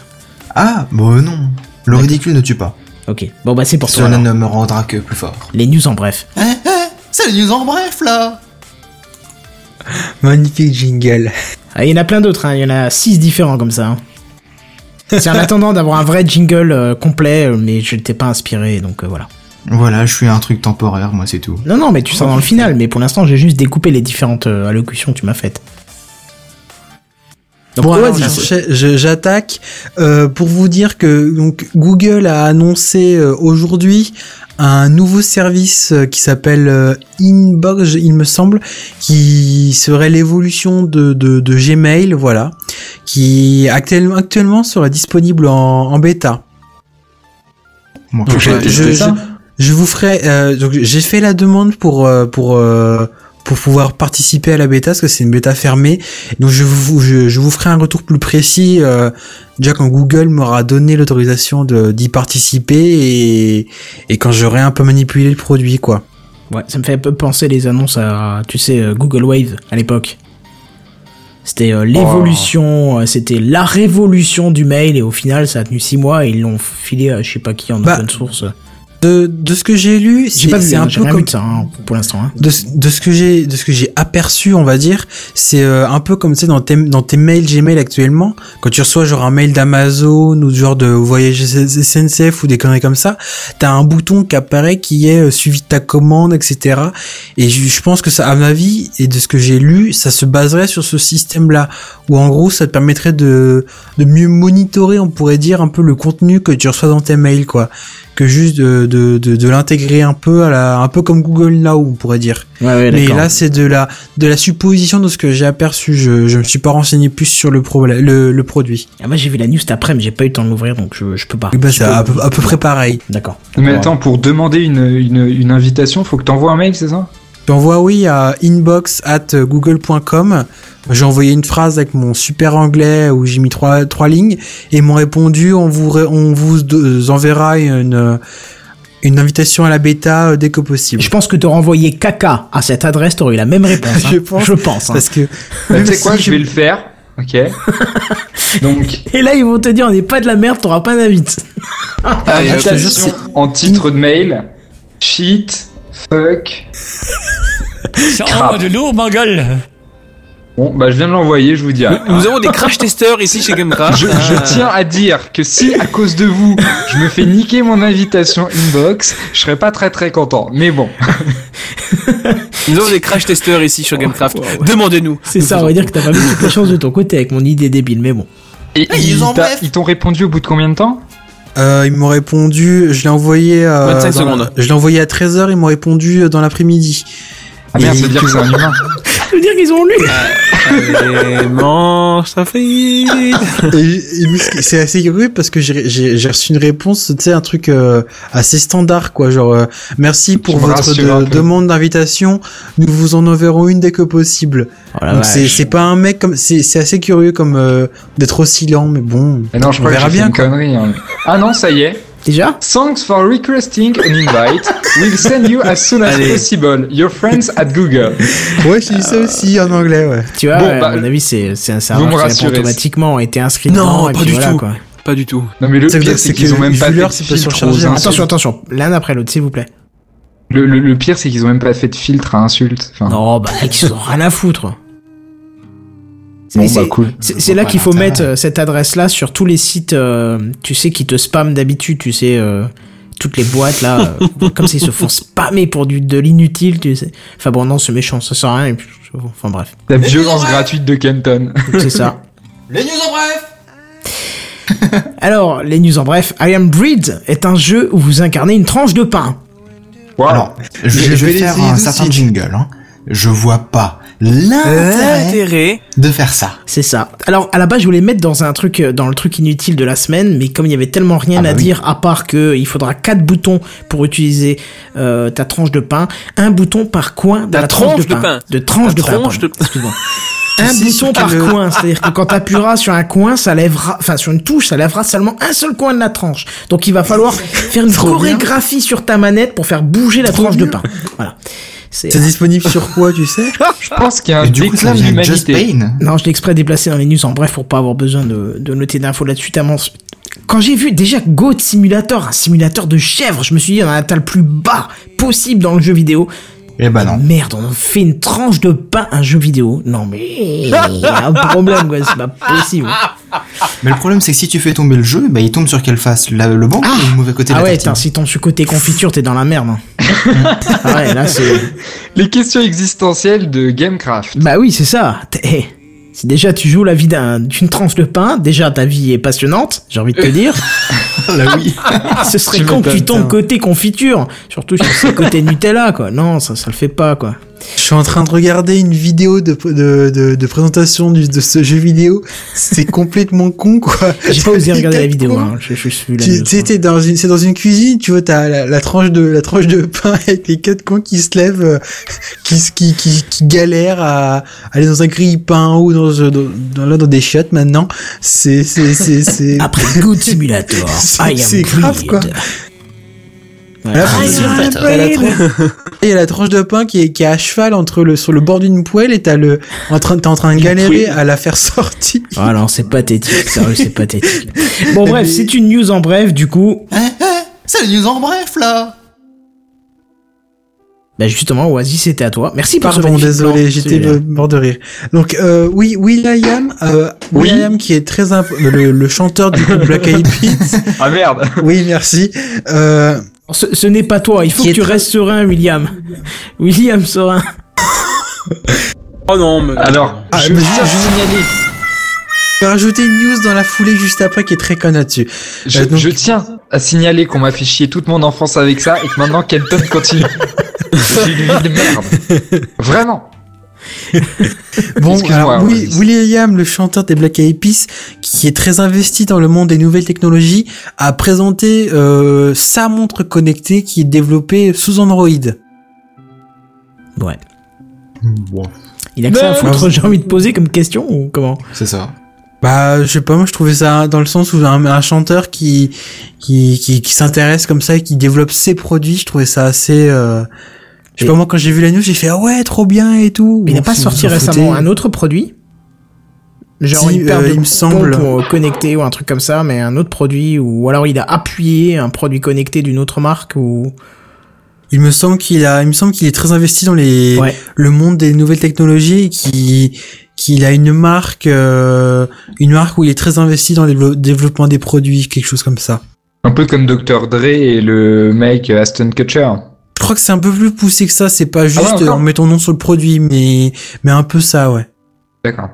Ah, bah non. Le ridicule ne tue pas. Ok, bon bah c'est pour toi. Cela ne me rendra que plus fort. Les news en bref. Eh, eh, c'est les news en bref, là [LAUGHS] Magnifique jingle. Ah, il y en a plein d'autres, hein. il y en a six différents comme ça. hein. C'est en attendant d'avoir un vrai jingle euh, complet, euh, mais je n'étais pas inspiré, donc euh, voilà. Voilà, je suis un truc temporaire, moi, c'est tout. Non, non, mais tu seras dans le final, mais pour l'instant j'ai juste découpé les différentes euh, allocutions que tu m'as faites. Donc Bon, alors, j'attaque euh, pour vous dire que donc Google a annoncé euh, aujourd'hui un nouveau service euh, qui s'appelle euh, Inbox, il me semble, qui serait l'évolution de, de, de Gmail, voilà, qui actuellement actuellement sera disponible en, en bêta. Donc, je, vous ferai. euh, donc j'ai fait la demande pour euh, pour euh, pour pouvoir participer à la bêta parce que c'est une bêta fermée. Donc je vous je, je vous ferai un retour plus précis euh, déjà quand Google m'aura donné l'autorisation d'y participer et et quand j'aurai un peu manipulé le produit quoi. Ouais, ça me fait un peu penser les annonces à, tu sais, euh, Google Wave à l'époque. C'était euh, l'évolution, euh, c'était la révolution du mail et au final ça a tenu six mois et ils l'ont filé à je sais pas qui en Bah, open source. De de ce que j'ai lu, c'est hein, un j'ai peu comme ça hein, pour l'instant. Hein. de, ce- de ce que j'ai de ce que j'ai aperçu on va dire c'est euh, un peu comme tu sais dans tes dans tes mails Gmail actuellement quand tu reçois genre un mail d'Amazon ou genre de voyage SNCF ou des conneries comme ça t'as un bouton qui apparaît qui est euh, suivi de ta commande etc et je, je pense que ça à mon avis et de ce que j'ai lu ça se baserait sur ce système là où en gros ça te permettrait de de mieux monitorer on pourrait dire un peu le contenu que tu reçois dans tes mails quoi que juste de, de, de, de l'intégrer un peu à la, un peu comme Google Now, on pourrait dire. Ouais, ouais, Mais là, c'est de la, de la supposition de ce que j'ai aperçu. Je, je me suis pas renseigné plus sur le problème, le, le produit. Ah, moi j'ai vu la news cet après, mais j'ai pas eu le temps de l'ouvrir donc je, je peux pas. Bah, Je c'est peux- à peu, à peu près pareil. D'accord. Mais attends, pour demander une, une, une invitation, faut que t'envoies un mail, c'est ça? Tu envoies oui à inbox at google.com. J'ai envoyé une phrase avec mon super anglais où j'ai mis trois, trois lignes et ils m'ont répondu on vous, on vous enverra une, une invitation à la bêta euh, dès que possible. Je pense que t'aurais envoyé caca à cette adresse, t'aurais eu la même réponse. [LAUGHS] hein. Je pense. Je pense. hein. Parce que même Tu sais quoi, si je vais le faire. Ok. [LAUGHS] Donc, Et là ils vont te dire on n'est pas de la merde, t'auras pas d'invite. Ah, [LAUGHS] en titre de mail. Shit. Fuck. Envoie de lourd, ma gueule. Bon, bah je viens de l'envoyer, je vous dis. Nous, nous avons des crash testeurs ici chez Game Crash. Je, je tiens à dire que si à cause de vous, je me fais niquer mon invitation inbox, je serais pas très très content. Mais bon. [LAUGHS] Nous avons des crash testeurs ici sur Gamecraft. Demandez-nous. C'est ça, on va dire que t'as pas mis toutes les chances de ton côté avec mon idée débile, mais bon. Et Hey, ils t'ont répondu au bout de combien de temps? Euh, ils m'ont répondu, je l'ai envoyé. Euh, 25 dans- secondes. Je l'ai envoyé à 13h, ils m'ont répondu euh, dans l'après-midi. Ah merde, veut dire que c'est un humain. [LAUGHS] Ça veut dire qu'ils ont lu. [LAUGHS] Mange ta c'est- assez curieux parce que j'ai- reçu une réponse, tu sais, un truc euh, assez standard, quoi. Genre, euh, merci pour votre de- demande d'invitation. Nous vous en enverrons une dès que possible. Oh Donc c'est pas un mec comme, c'est assez curieux comme euh, d'être aussi lent, mais bon. Mais non, je on crois verra bien. une quoi. connerie. hein. Ah non, ça y est. Déjà Thanks for requesting an invite. We'll send you as soon as Allez. possible. Your friends at Google. Ouais, j'ai dit ça aussi en anglais, ouais. Tu vois, Bon, ouais, bah, à mon avis, c'est c'est un serveur qui automatiquement t'es inscrit Non, dedans, pas du voilà, tout. quoi. Pas du tout. Non mais le pire c'est qu'ils ont même pas fait de filtre insultes. Attention, attention, l'un après l'autre, s'il vous plaît. Le, le, le pire c'est qu'ils ont même pas fait de filtre à insultes. Enfin, Non, bah, ils ont rien à foutre. Bon bah c'est- cool. C'est c'est là qu'il faut mettre euh, cette adresse-là sur tous les sites, euh, tu sais, qui te spamment d'habitude, tu sais, euh, toutes les boîtes là, euh, comme s'ils se font spammer pour du, de l'inutile, tu sais. Enfin bon, non, c'est méchant, ça sert à rien. et puis, enfin bref, La violence gratuite de Kenton. c'est ça. [LAUGHS] Les news en bref [LAUGHS] Alors, les news en bref, I Am Breed est un jeu où vous incarnez une tranche de pain. Wow. Alors, je, Je je vais vais faire un certain jingle. Hein. Je vois pas l'intérêt Intérêt. de faire ça. C'est ça. Alors, à la base, je voulais mettre dans un truc, euh, dans le truc inutile de la semaine, mais comme il y avait tellement rien Ah bah à oui. dire, à part que il faudra quatre boutons pour utiliser euh, ta tranche de pain, un bouton par coin de Ta la tranche tranche de de pain. pain. De tranche Ta de pain. tranche de- Excuse-moi. [LAUGHS] Un bouton par coin, [LAUGHS] c'est-à-dire que quand tu appuieras sur un coin, ça lèvera, enfin sur une touche, ça lèvera seulement un seul coin de la tranche. Donc il va falloir faire une bien. chorégraphie sur ta manette pour faire bouger la tranche de pain. Voilà. C'est- disponible sur quoi, tu sais [LAUGHS] Je pense qu'il y a un déclin de vient de Just l'humanité. Pain. Non, je l'ai exprès déplacé dans les news en bref pour pas avoir besoin de, de noter d'infos là-dessus. tellement- Quand j'ai vu déjà Goat Simulator, un simulateur de chèvre, je me suis dit, on a un tas le plus bas possible dans le jeu vidéo. Eh bah non. Merde, on fait une tranche de pain un jeu vidéo. Non mais il y a un problème quoi, c'est pas possible. Mais le problème, c'est que si tu fais tomber le jeu, bah il tombe sur quelle face? La- Le bon ou le mauvais côté de Ah la ouais, tartine si ton côté confiture, t'es dans la merde. hein. [LAUGHS] ah ouais, là c'est. Les questions existentielles de Gamecraft. Bah oui, c'est ça. T'es- eh, Si déjà tu joues la vie d'un- d'une tranche de pain, déjà ta vie est passionnante, j'ai envie de te dire. [LAUGHS] Là oui. [LAUGHS] Ce serait con que tu tombes côté confiture. Surtout sur ce côté Nutella, quoi. Non, ça, ça le fait pas, quoi. Je suis en train de regarder une vidéo de, de, de, de présentation du, de ce jeu vidéo. C'est complètement con, quoi. J'ai pas osé regarder la vidéo, con. hein. Je, je suis hein. t'es dans une, c'est dans une cuisine, tu vois, t'as la, la tranche de, la tranche de pain avec les quatre cons qui se lèvent, euh, qui, qui, qui, qui galèrent à aller dans un grille-pain ou dans, dans, dans, là, dans des chiottes maintenant. C'est, c'est, c'est, c'est, Après Good Simulator, [LAUGHS] I am c'est grave, quoi. Ah, t'as la tranche- [LAUGHS] Il y a la tranche de pain qui est, qui est à cheval entre le, sur le bord d'une poêle et t'as le, en train, t'es en train de galérer à la faire sortir. Ah non, c'est pathétique, sérieux, c'est pathétique. [LAUGHS] Bon bref, c'est une news en bref, du coup. Eh, eh, c'est le news en bref là Bah justement, Oasis, c'était à toi. Merci pour Pardon, désolé, j'étais mort de rire. Donc, euh, oui, Will.i.am, euh, Oui. Will.i.am qui est très imp- le, le chanteur du groupe Black Eyed Peas. [LAUGHS] Ah merde oui, merci. Euh, Ce, ce n'est pas toi, il faut que tu très- restes serein, William. William serein. Oh non, mais... Alors, Ah, je mais tiens à je- signaler, je vais rajouter une news dans la foulée juste après qui est très conne là-dessus. je, Euh, donc- je tiens à signaler qu'on m'a fait chier toute mon enfance avec ça et que maintenant Kelton continue. [LAUGHS] C'est une vie de merde. Vraiment. Bon, alors, Oasis. Will.i.am, le chanteur des Black Eyed Peas, qui est très investi dans le monde des nouvelles technologies, a présenté euh, sa montre connectée qui est développée sous Android. Ouais. Bon, Il a que ça à Ben, foutre, j'ai envie de poser comme question ou comment? C'est ça. Bah, je sais pas, moi je trouvais ça dans le sens où un, un chanteur qui qui qui, qui s'intéresse comme ça et qui développe ses produits, je trouvais ça assez. Euh... Je sais pas moi quand j'ai vu la news, j'ai fait ah ouais trop bien et tout. Il n'a pas si sorti récemment foutez. un autre produit Genre Si, une paire euh, de il me semble. pour connecter ou un truc comme ça, mais un autre produit, ou alors il a appuyé un produit connecté d'une autre marque, ou... Il me semble qu'il a, il me semble qu'il est très investi dans les Ouais. le monde des nouvelles technologies et qui qu'il a une marque euh, une marque où il est très investi dans le dévelop- développement des produits, quelque chose comme ça. Un peu comme Dr. Dre et le mec Aston Kutcher. Je crois que c'est un peu plus poussé que ça, c'est pas juste Ah ouais, encore euh, on met ton nom sur le produit mais mais un peu ça ouais. D'accord.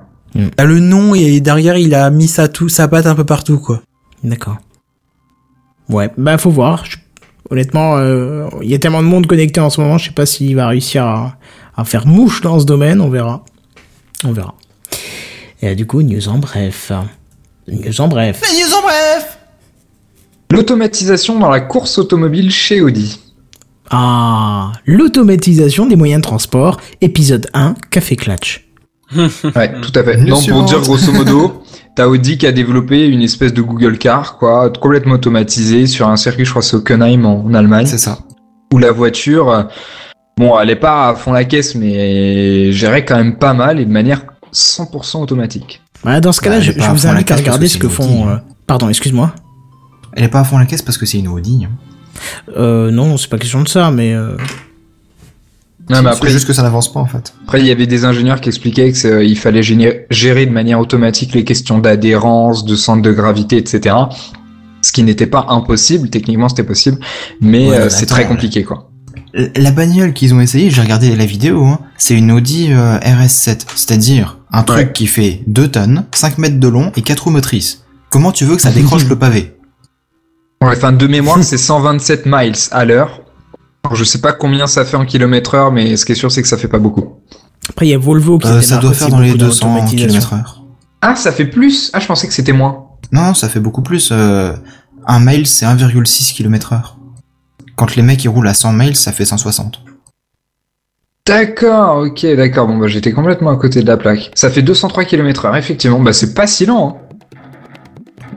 A le nom et derrière il a mis sa tout sa patte un peu partout quoi. D'accord. Ouais, bah faut voir. Je- Honnêtement, euh, il y a tellement de monde connecté en ce moment, je sais pas s'il va réussir à, à faire mouche dans ce domaine, on verra. On verra. Et du coup, news en bref. News en bref. Les news en bref L'automatisation dans la course automobile chez Audi. Ah, l'automatisation des moyens de transport, épisode 1, Café Clutch. [LAUGHS] Ouais, tout à fait. Donc pour dire grosso modo, [LAUGHS] t'as Audi qui a développé une espèce de Google Car, quoi, complètement automatisé sur un circuit, je crois que c'est Hockenheim en, en Allemagne, C'est ça. où la voiture, euh, bon, elle est pas à fond la caisse, mais gérait quand même pas mal et de manière 100% automatique. Voilà, dans ce cas-là, Bah, je, vous invite à regarder ce que font... Audi, euh, Pardon, excuse-moi. Elle est pas à fond la caisse parce que c'est une Audi. hein. Euh, non, c'est pas question de ça, mais... euh, Non, mais C'est après, juste que ça n'avance pas en fait. après, il y avait des ingénieurs qui expliquaient que c'est- euh, il fallait gérer, de manière automatique les questions d'adhérence, de centre de gravité, etc. Ce qui n'était pas impossible, techniquement c'était possible, mais Ouais, euh, c'est très ouais. compliqué, quoi. La bagnole qu'ils ont essayé, j'ai regardé la vidéo, hein, c'est une Audi euh, RS7, c'est-à-dire un truc Ouais. qui fait 2 tonnes, 5 mètres de long et 4 roues motrices. Comment tu veux que ça [LAUGHS] décroche le pavé? Ouais, enfin, de mémoire, c'est 127 miles à l'heure. Je sais pas combien ça fait en kilomètre heure, mais ce qui est sûr, c'est que ça fait pas beaucoup. Après, il y a Volvo qui Euh, Ça doit faire dans les beaucoup 200 d'automatisation. km heure. Ah, ça fait plus Ah, je pensais que c'était moins. Non, ça fait beaucoup plus. Euh, un mile, c'est 1,6 km heure. Quand les mecs ils roulent à 100 miles, ça fait 160. D'accord, ok, d'accord. Bon, bah, j'étais complètement à côté de la plaque. Ça fait 203 km heure, effectivement. Bah, c'est pas si lent. hein.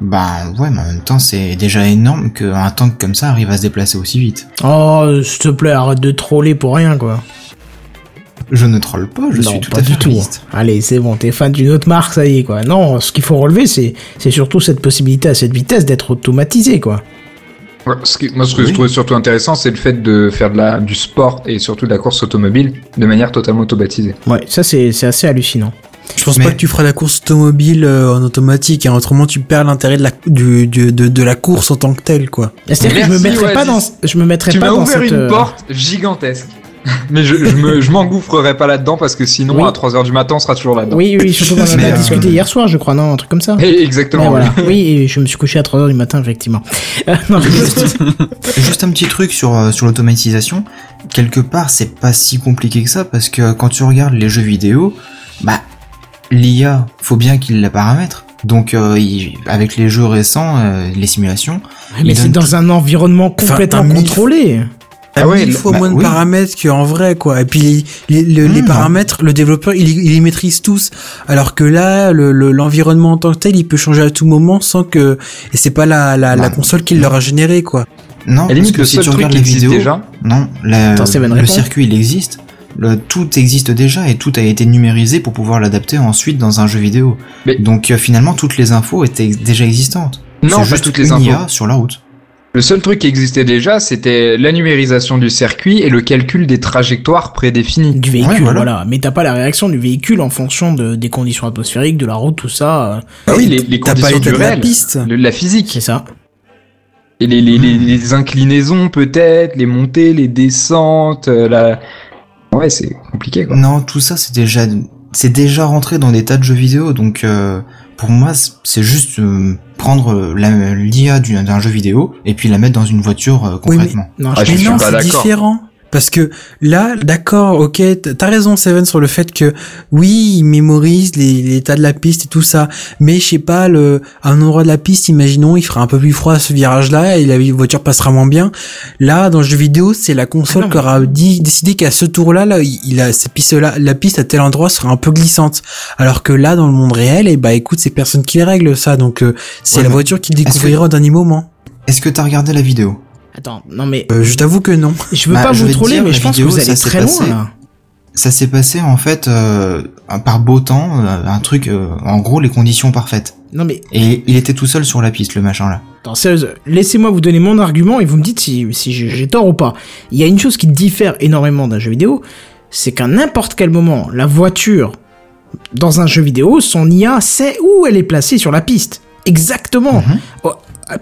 Bah ouais, mais en même temps, c'est déjà énorme qu'un tank comme ça arrive à se déplacer aussi vite. Oh, s'il te plaît, arrête de troller pour rien, quoi. Je ne troll pas, je non, suis tout pas à fait du tout. réaliste. Allez, c'est bon, t'es fan d'une autre marque, ça y est, quoi. Non, ce qu'il faut relever, c'est, c'est surtout cette possibilité à cette vitesse d'être automatisé, quoi. Ouais, ce qui- moi, ce que Oui. je trouvais surtout intéressant, c'est le fait de faire de la, du sport et surtout de la course automobile de manière totalement automatisée. Ouais, ça, c'est, c'est assez hallucinant. Je pense Mais- pas que tu feras la course automobile euh, en automatique, hein, autrement tu perds l'intérêt de la, du, du- de, de la course en tant que telle, quoi. C'est-à-dire que je me mettrais pas dans, je me mettrais Tu pas m'as dans ouvert cette, une euh, porte gigantesque. [LAUGHS] Mais je, je me, je m'engouffrerai pas là-dedans parce que sinon, Oui. à 3h du matin, on sera toujours là-dedans. Oui, oui, surtout qu'on en a [LAUGHS] euh, discuté hier soir, je crois, non, un truc comme ça. Et [LAUGHS] exactement. Ouais, voilà. oui. Et je me suis couché à 3h du matin, effectivement. Euh, non, mais- Juste un petit truc sur, sur l'automatisation. Quelque part, c'est pas si compliqué que ça parce que quand tu regardes les jeux vidéo, bah, l'IA, faut bien qu'il la paramètre. Donc, euh, il- avec les jeux récents, euh, les simulations, mais il c'est dans un environnement complètement contrôlé. Ah ouais, mille le- fois bah moins de oui. paramètres qu'en vrai, quoi. Et puis les, les, le- les Mmh. paramètres, le développeur, il, il les maîtrise tous. Alors que là, le- le- l'environnement en tant que tel, il peut changer à tout moment sans que et c'est pas la, la, la Bah, console qui l'aura généré, quoi. non, parce limite, que le si seul tu truc regardes qui les vidéos, déjà. non, la- Attends, Steven, le circuit il existe. Le, tout existe déjà et tout a été numérisé pour pouvoir l'adapter ensuite dans un jeu vidéo. Mais- Donc euh, finalement toutes les infos étaient déjà existantes. Non, C'est pas juste toutes les une infos. IA sur la route. Le seul truc qui existait déjà, c'était la numérisation du circuit et le calcul des trajectoires prédéfinies. Du véhicule, Ouais, voilà. voilà. Mais t'as pas la réaction du véhicule en fonction de, des conditions atmosphériques, de la route, tout ça. euh, Ah oui, les, les T'as pas conditions l'état du de la réel, piste. le- la physique. C'est ça. Et les, les, les, les inclinaisons peut-être, les montées, les descentes, euh, la... Ouais, c'est compliqué quoi. Non, tout ça c'est déjà c'est déjà rentré dans des tas de jeux vidéo. Donc euh, pour moi c'est juste euh, prendre euh, la- l'IA du- d'un jeu vidéo et puis la mettre dans une voiture euh, Oui, mais- concrètement. Non, Ah, je je Mais suis non, pas c'est différent. Parce que là, d'accord, ok, t'as raison Seven sur le fait que oui, il mémorise l'état de la piste et tout ça, mais je sais pas, le, à un endroit de la piste, imaginons, il fera un peu plus froid à ce virage-là et la voiture passera moins bien. Là, dans le jeu vidéo, c'est la console Ah qui aura dit, décidé qu'à ce tour-là, là, il, a cette piste-là, la piste à tel endroit sera un peu glissante. Alors que là, dans le monde réel, et bah écoute, c'est personne qui les règle ça, donc euh, c'est Ouais, la voiture qui le que- découvrira au dernier moment. Est-ce que t'as regardé la vidéo? Attends, non mais Euh, je t'avoue que non. je veux bah, pas je vous troller, dire, mais je pense que vous allez très loin là. Ça s'est passé en fait euh, par beau temps, euh, un truc, euh, en gros les conditions parfaites. Non mais Et il était tout seul sur la piste, le machin là. Attends, sérieuse, laissez-moi vous donner mon argument et vous me dites si, si j'ai tort ou pas. Il y a une chose qui diffère énormément d'un jeu vidéo, c'est qu'à n'importe quel moment, la voiture, dans un jeu vidéo, son IA sait où elle est placée sur la piste. Exactement. Oh,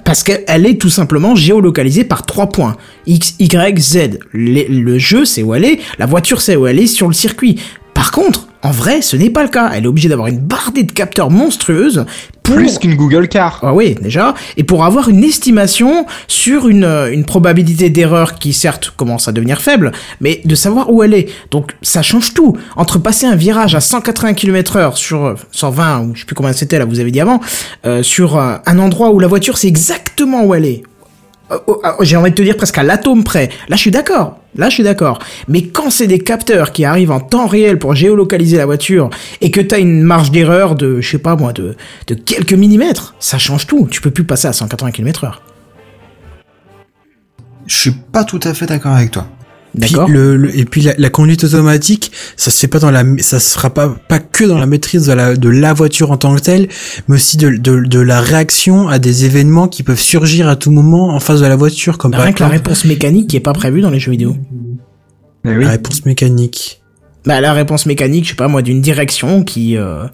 Parce qu'elle est tout simplement géolocalisée par trois points. X, Y, Z. Le jeu sait où elle est, la voiture sait où elle est sur le circuit. Par contre, en vrai, ce n'est pas le cas. Elle est obligée d'avoir une bardée de capteurs monstrueuses pour... Plus qu'une Google Car. Ah oui, déjà. Et pour avoir une estimation sur une, euh, une probabilité d'erreur qui certes commence à devenir faible, mais de savoir où elle est. Donc ça change tout. Entre passer un virage à 180 km heure sur euh, 120, ou je sais plus combien c'était là, vous avez dit avant, euh, sur euh, un endroit où la voiture sait exactement où elle est. Euh, oh, ah, J'ai envie de te dire presque à l'atome près. Là, je suis d'accord. Là, je suis d'accord. Mais quand c'est des capteurs qui arrivent en temps réel pour géolocaliser la voiture et que t'as une marge d'erreur de, je sais pas moi, de, de quelques millimètres, ça change tout. Tu peux plus passer à 180 km heure. Je suis pas tout à fait d'accord avec toi. Puis D'accord le, le- et puis la, la conduite automatique, ça se fait pas dans la, ça se fera pas pas que dans la maîtrise de la de la voiture en tant que telle, mais aussi de, de, de la réaction à des événements qui peuvent surgir à tout moment en face de la voiture, comme par Rien que la réponse mécanique qui est pas prévue dans les jeux vidéo. Oui. la réponse mécanique. Bah, la réponse mécanique, je sais pas moi, d'une direction qui, euh,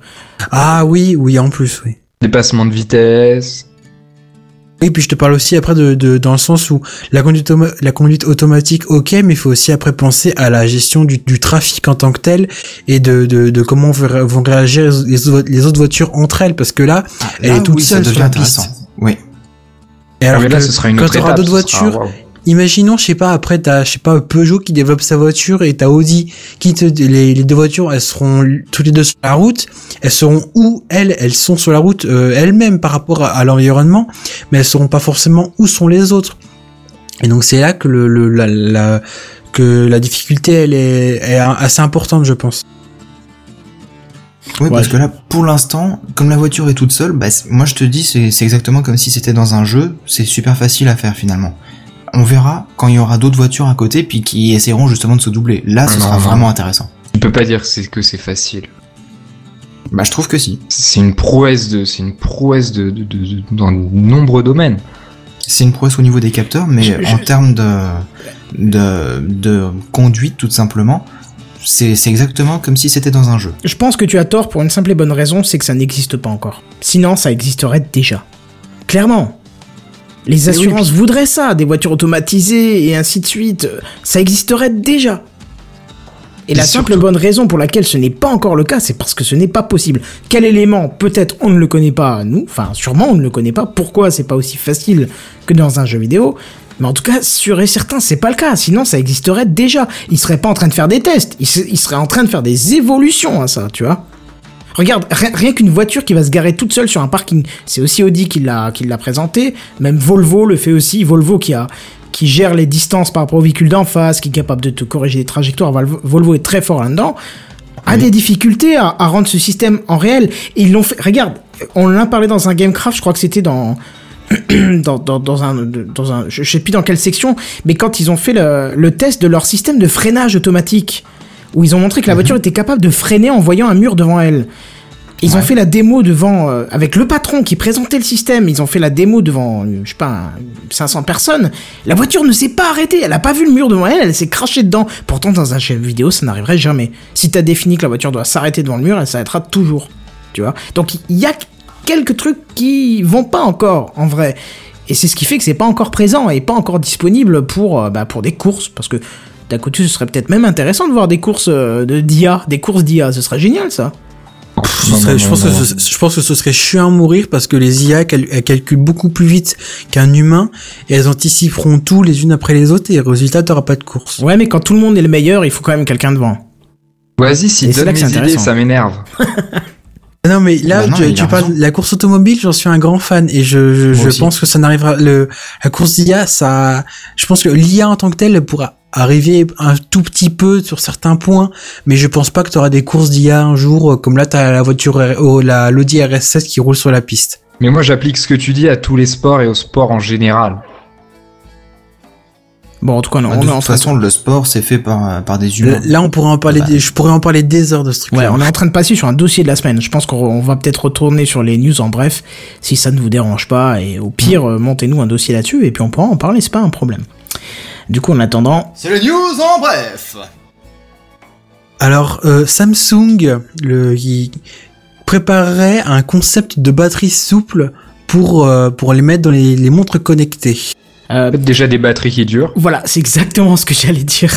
Ah oui, oui, en plus, oui. Dépassement de vitesse. Et puis je te parle aussi après de, de dans le sens où la conduite la conduite automatique ok mais il faut aussi après penser à la gestion du, du trafic en tant que tel et de, de, de comment vont réagir les, autres- les autres voitures entre elles parce que là elle Là, est toute oui, ça seule sur la intéressant. piste Oui. et alors Ah, là, que ce sera une quand tu auras étape, d'autres sera- voitures. Imaginons je sais pas après t'as je sais pas Peugeot qui développe sa voiture et t'as Audi qui te les, les deux voitures elles seront toutes les deux sur la route elles seront où elles? Elles sont sur la route euh, elles-mêmes par rapport à, à l'environnement mais elles seront pas forcément où sont les autres et donc c'est là que le, le la, la- que la difficulté elle est, est assez importante je pense Oui, parce Ouais. que là, pour l'instant, comme la voiture est toute seule, bah, moi je te dis, c'est c'est exactement comme si c'était dans un jeu. C'est super facile à faire finalement. On verra quand il y aura d'autres voitures à côté, puis qui essaieront justement de se doubler. Là, ce Non, sera non. vraiment intéressant. Tu peux pas dire que c'est que c'est facile. Bah, je trouve que si. C'est une prouesse de, c'est une prouesse de, de, de- de- dans de nombreux domaines. C'est une prouesse au niveau des capteurs, mais Je- je- en termes de, de, de conduite, tout simplement, c'est c'est exactement comme si c'était dans un jeu. Je pense que tu as tort pour une simple et bonne raison, c'est que ça n'existe pas encore. Sinon, ça existerait déjà. Clairement. Les assurances voudraient ça, des voitures automatisées et ainsi de suite. Ça existerait déjà. Et la simple bonne raison pour laquelle ce n'est pas encore le cas, c'est parce que ce n'est pas possible. Quel élément Peut-être on ne le connaît pas, nous. Enfin, sûrement on ne le connaît pas. Pourquoi c'est pas aussi facile que dans un jeu vidéo? Mais en tout cas, sûr et certain, c'est pas le cas. Sinon, ça existerait déjà. Ils seraient pas en train de faire des tests. Ils, se- ils seraient en train de faire des évolutions à ça, tu vois. Regarde, rien, rien qu'une voiture qui va se garer toute seule sur un parking, c'est aussi Audi qui l'a qui l'a présenté. Même Volvo le fait aussi. Volvo qui a qui gère les distances par rapport aux véhicules d'en face, qui est capable de te corriger les trajectoires. Volvo, est très fort là-dedans. A des difficultés à, à rendre ce système en réel. Et ils l'ont fait. Regarde, on en a parlé dans un Gamecraft. Je crois que c'était dans [CLEARS THROAT] dans, dans, dans un, dans un, je je sais plus dans quelle section, mais quand ils ont fait le, le test de leur système de freinage automatique, où ils ont montré que la voiture était capable de freiner en voyant un mur devant elle. Ils ont fait la démo devant, euh, avec le patron qui présentait le système, ils ont fait la démo devant, euh, je sais pas, un- 500 personnes. La voiture ne s'est pas arrêtée, elle a pas vu le mur devant elle, elle s'est crachée dedans. Pourtant, dans un jeu vidéo, ça n'arriverait jamais. Si t'as défini que la voiture doit s'arrêter devant le mur, elle s'arrêtera toujours. Tu vois? Donc, il y a quelques trucs qui vont pas encore, en vrai. Et c'est ce qui fait que c'est pas encore présent et pas encore disponible pour, euh, bah, pour des courses. Parce que d'un côté, ce serait peut-être même intéressant de voir des courses euh, de d'IA, des courses d'IA. Ce serait génial, ça. Ce Non, serait- non, je, non, pense que ce, je pense que ce serait chiant à mourir parce que les IA cal- elles calculent beaucoup plus vite qu'un humain et elles anticiperont tout les unes après les autres et résultat t'auras pas de course. Ouais, mais quand tout le monde est le meilleur, il faut quand même quelqu'un devant. Vas-y, si c'est donne mes idées, ça m'énerve. [LAUGHS] Non mais là Bah non, tu, parles raison. de la course automobile, j'en suis un grand fan et je, je, pense que ça n'arrivera le la course d'IA ça je pense que l'IA en tant que telle elle pourra arriver un tout petit peu sur certains points mais je pense pas que tu auras des courses d'IA un jour euh, comme là tu as la voiture oh, la l'Audi RS7 qui roule sur la piste. Mais moi, j'applique ce que tu dis à tous les sports et au sport en général. Bon, en tout cas, non, Bah, on de est en toute train façon, le sport, c'est fait par, euh, par des Là, humains. là, on pourrait en parler Bah. des, je pourrais en parler des heures de ce truc Ouais, on est en train de passer sur un dossier de la semaine. Je pense qu'on on va peut-être retourner sur les news en bref, si ça ne vous dérange pas. Et au pire, euh, montez-nous un dossier là-dessus et puis on pourra en parler, c'est pas un problème. Du coup, en attendant, C'est le news en bref Alors, euh, Samsung, le, il préparerait un concept de batterie souple pour, euh, pour les mettre dans les, les montres connectées. euh, Peut-être déjà des batteries qui durent. voilà, c'est exactement ce que j'allais dire.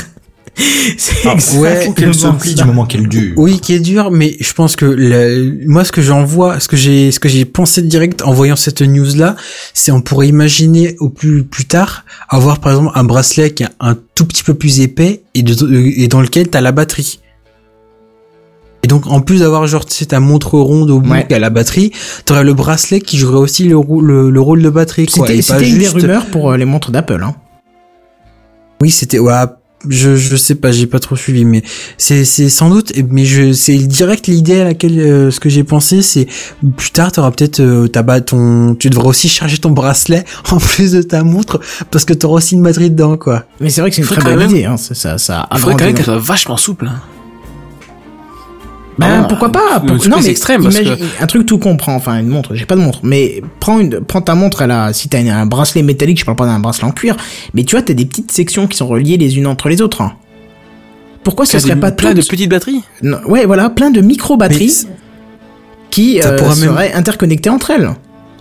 [LAUGHS] c'est Ah, ouais, exactement Qu'elle se plie ça. du moment qu'elle dure. Oui, qui est dur, mais je pense que le- moi, ce que j'en vois, ce que j'ai, ce que j'ai pensé direct en voyant cette news là, c'est on pourrait imaginer au plus plus tard avoir par exemple un bracelet qui est un tout petit peu plus épais et, de- et dans lequel t'as la batterie. Et donc en plus d'avoir genre sais ta montre ronde au bout Ouais. qui a la batterie, t'aurais le bracelet qui jouerait aussi le, le, le rôle de batterie. C'était une des rumeurs pour euh, les montres d'Apple. Hein. Oui, c'était ouais, je je sais pas, j'ai pas trop suivi mais c'est c'est sans doute et- mais je c'est direct l'idée à laquelle euh, ce que j'ai pensé c'est plus tard tu auras peut-être euh, ton tu devras aussi charger ton bracelet [LAUGHS] en plus de ta montre parce que tu auras aussi une batterie dedans quoi. Mais c'est vrai que c'est une Faut très bonne idée. Hein. Ça, ça, ça Il faudrait quand même qu'elle soit vachement souple. Hein. Ben, Ah, pourquoi pas pour- Non c'est mais extrême, parce un truc tout comprend. Enfin une montre, j'ai pas de montre, mais prends une, prends ta montre. Elle a, si t'as un bracelet métallique, je parle pas d'un bracelet en cuir, mais tu vois t'as des petites sections qui sont reliées les unes entre les autres. Pourquoi ce serait des- pas plein de petites batteries? Non, Ouais, voilà, plein de micro batteries Mais qui euh, même- seraient interconnectées entre elles.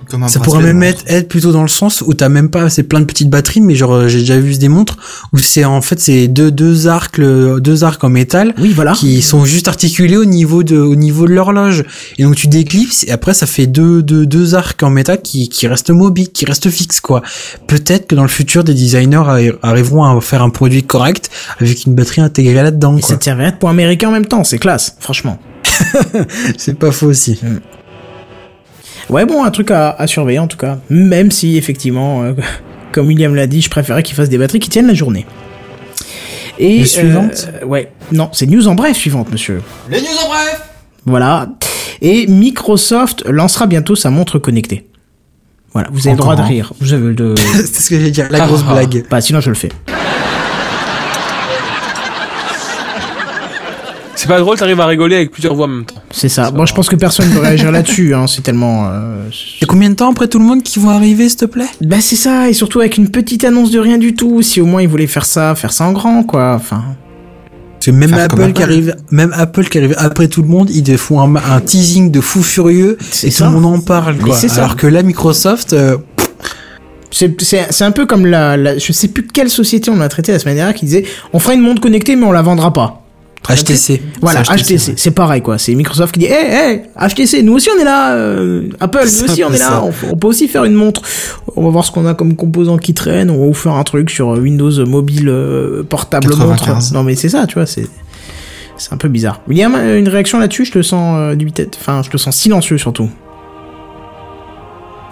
Comme un Ça pourrait même être, être plutôt dans le sens où t'as même pas c'est plein de petites batteries mais genre euh, j'ai déjà vu des montres où c'est en fait c'est deux deux arcs le- deux arcs en métal Oui, voilà. qui sont juste articulés au niveau de au niveau de l'horloge. Et donc tu déclipses et après ça fait deux deux deux arcs en métal qui qui restent mobiles qui restent fixes quoi. Peut-être que dans le futur des designers arri- arriveront à faire un produit correct avec une batterie intégrée là-dedans Et quoi. ça te servirait de point américain en même temps, c'est classe, franchement. [LAUGHS] c'est pas faux aussi Ouais, bon, un truc à, à surveiller en tout cas. Même si, effectivement, euh, [LAUGHS] comme William l'a dit, je préférais qu'il fasse des batteries qui tiennent la journée. Et, Les suivantes euh, Ouais, non, c'est news en bref suivante, monsieur. Les news en bref Voilà. Et Microsoft lancera bientôt sa montre connectée. Voilà, vous avez le droit de un. rire. Vous avez le [LAUGHS] de... c'est ce que j'allais dire la Ah, grosse ah. blague Bah, sinon je le fais. C'est pas drôle, t'arrives à rigoler avec plusieurs voix en même temps. C'est ça. Bon, je pense que personne ne veut réagir là-dessus. Hein. C'est tellement. euh, Et combien de temps après tout le monde qui vont arriver, s'il te plaît? Bah c'est ça, et surtout avec une petite annonce de rien du tout. Si au moins ils voulaient faire ça, faire ça en grand, quoi. Enfin. Que même Apple, qui arrive, même Apple qui arrive après tout le monde, ils font un, un teasing de fou furieux C'est et ça. tout le monde en parle. Mais Quoi. c'est ça. Alors que là, Microsoft, euh, C'est c'est- c'est un peu comme la, la- Je sais plus quelle société on a traité la semaine dernière qui disait on fera une montre connectée, mais on la vendra pas. HTC. Voilà, C'est HTC, c'est pareil quoi. C'est Microsoft qui dit, hé, hé, HTC, nous aussi on est là, euh, Apple, nous aussi [LAUGHS] on est là, on, on peut aussi faire une montre. On va voir ce qu'on a comme composants qui traînent, on va vous faire un truc sur Windows mobile euh, portable 95. montre. Non mais c'est ça, tu vois, c'est c'est un peu bizarre. William, euh, une réaction là-dessus, je te sens euh, du tête, enfin, je te sens silencieux surtout.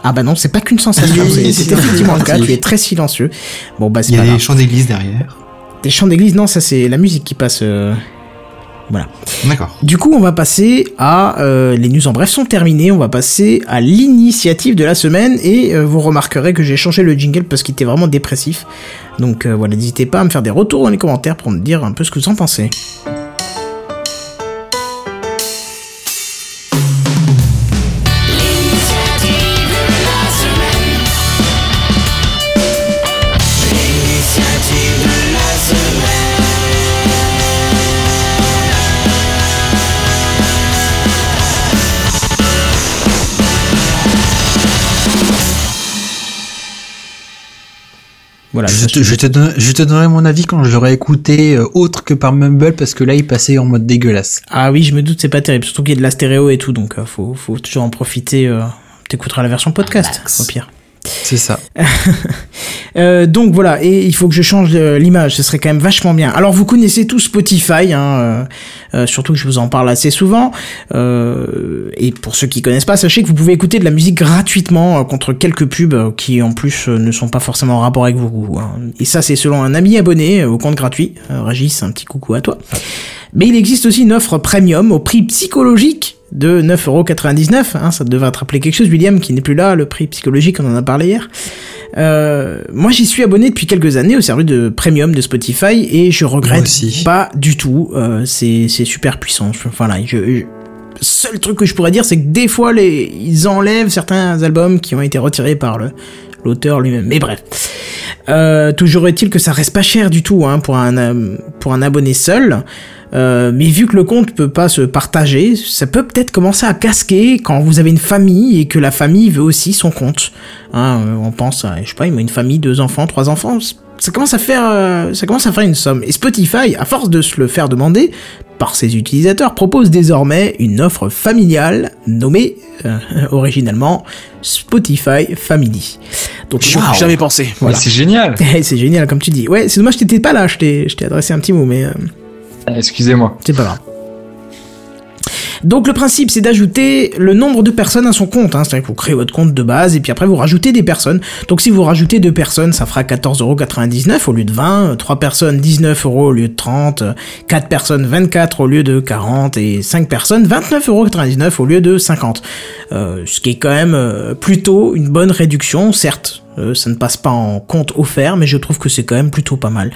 Ah bah non, c'est pas qu'une sensation, c'est effectivement le cas, tu es très silencieux. Bon bah c'est Il y a des chants d'église derrière. Des chants d'église, non, ça c'est la musique qui passe. euh, Voilà. D'accord. Du coup, on va passer à euh, les news en bref sont terminées. On va passer à l'initiative de la semaine et euh, vous remarquerez que j'ai changé le jingle parce qu'il était vraiment dépressif. Donc euh, voilà, n'hésitez pas à me faire des retours dans les commentaires pour me dire un peu ce que vous en pensez. Voilà. Je te, je, te donne- je te donnerai mon avis quand j'aurai écouté euh, autre que par Mumble parce que là il passait en mode dégueulasse. Ah oui, je me doute, c'est pas terrible. Surtout qu'il y a de la stéréo et tout, donc euh, faut, faut toujours en profiter. Euh, T'écouteras la version podcast, au pire. C'est ça. [LAUGHS] Euh, donc voilà, et il faut que je change l'image, ce serait quand même vachement bien. Alors vous connaissez tous Spotify, hein, euh, euh, surtout que je vous en parle assez souvent. Euh, et pour ceux qui connaissent pas, sachez que vous pouvez écouter de la musique gratuitement euh, contre quelques pubs euh, qui en plus ne sont pas forcément en rapport avec vos goûts. hein. Et ça c'est selon un ami abonné au compte gratuit. Régis, un petit coucou à toi. Mais il existe aussi une offre premium au prix psychologique de 9,99€. Hein, ça devrait te rappeler quelque chose, William, qui n'est plus là. Le prix psychologique, on en a parlé hier. Euh, moi, j'y suis abonné depuis quelques années au service de premium de Spotify et je regrette pas du tout. Euh, c'est super puissant. Voilà, je, je- seul truc que je pourrais dire, c'est que des fois, les, ils enlèvent certains albums qui ont été retirés par le l'auteur lui-même. Mais bref. Euh, toujours est-il que ça reste pas cher du tout hein, pour un pour un abonné seul. Euh, mais vu que le compte peut pas se partager, ça peut peut-être commencer à casquer quand vous avez une famille et que la famille veut aussi son compte. Hein, euh, on pense à, je sais pas, une famille, deux enfants, trois enfants, ça commence à faire, euh, ça commence à faire une somme. Et Spotify, à force de se le faire demander par ses utilisateurs, propose désormais une offre familiale nommée euh, [LAUGHS] originalement Spotify Family. Donc J'y aurais jamais pensé. Voilà. C'est génial. [LAUGHS] c'est génial comme tu dis. Ouais, c'est dommage que t'étais pas là. Je t'ai, je t'ai adressé un petit mot, mais. Euh, Excusez-moi. c'est pas grave. Donc le principe c'est d'ajouter le nombre de personnes à son compte, hein. c'est-à-dire que vous créez votre compte de base et puis après vous rajoutez des personnes. Donc si vous rajoutez deux personnes, ça fera 14,99€ au lieu de 20, 3 personnes 19€ au lieu de 30, 4 personnes 24 au lieu de 40 et 5 personnes 29,99€ au lieu de 50. Euh, ce qui est quand même euh, plutôt une bonne réduction, certes. Euh, ça ne passe pas en compte offert, mais je trouve que c'est quand même plutôt pas mal.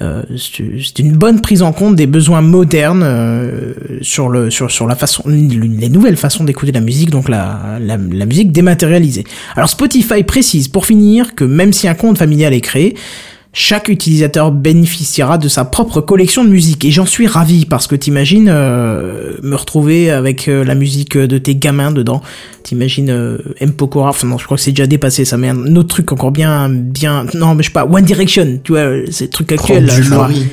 Euh, c'est une bonne prise en compte des besoins modernes euh, sur le sur sur la façon les nouvelles façons d'écouter la musique donc la, la la musique dématérialisée. Alors Spotify précise pour finir que même si un compte familial est créé, chaque utilisateur bénéficiera de sa propre collection de musique et j'en suis ravi parce que t'imagines euh, me retrouver avec euh, la musique de tes gamins dedans. T'imagines euh, M Pokora, enfin non je crois que c'est déjà dépassé ça mais un autre truc encore bien bien non mais je sais pas One Direction tu vois ces trucs actuels je. Laurie.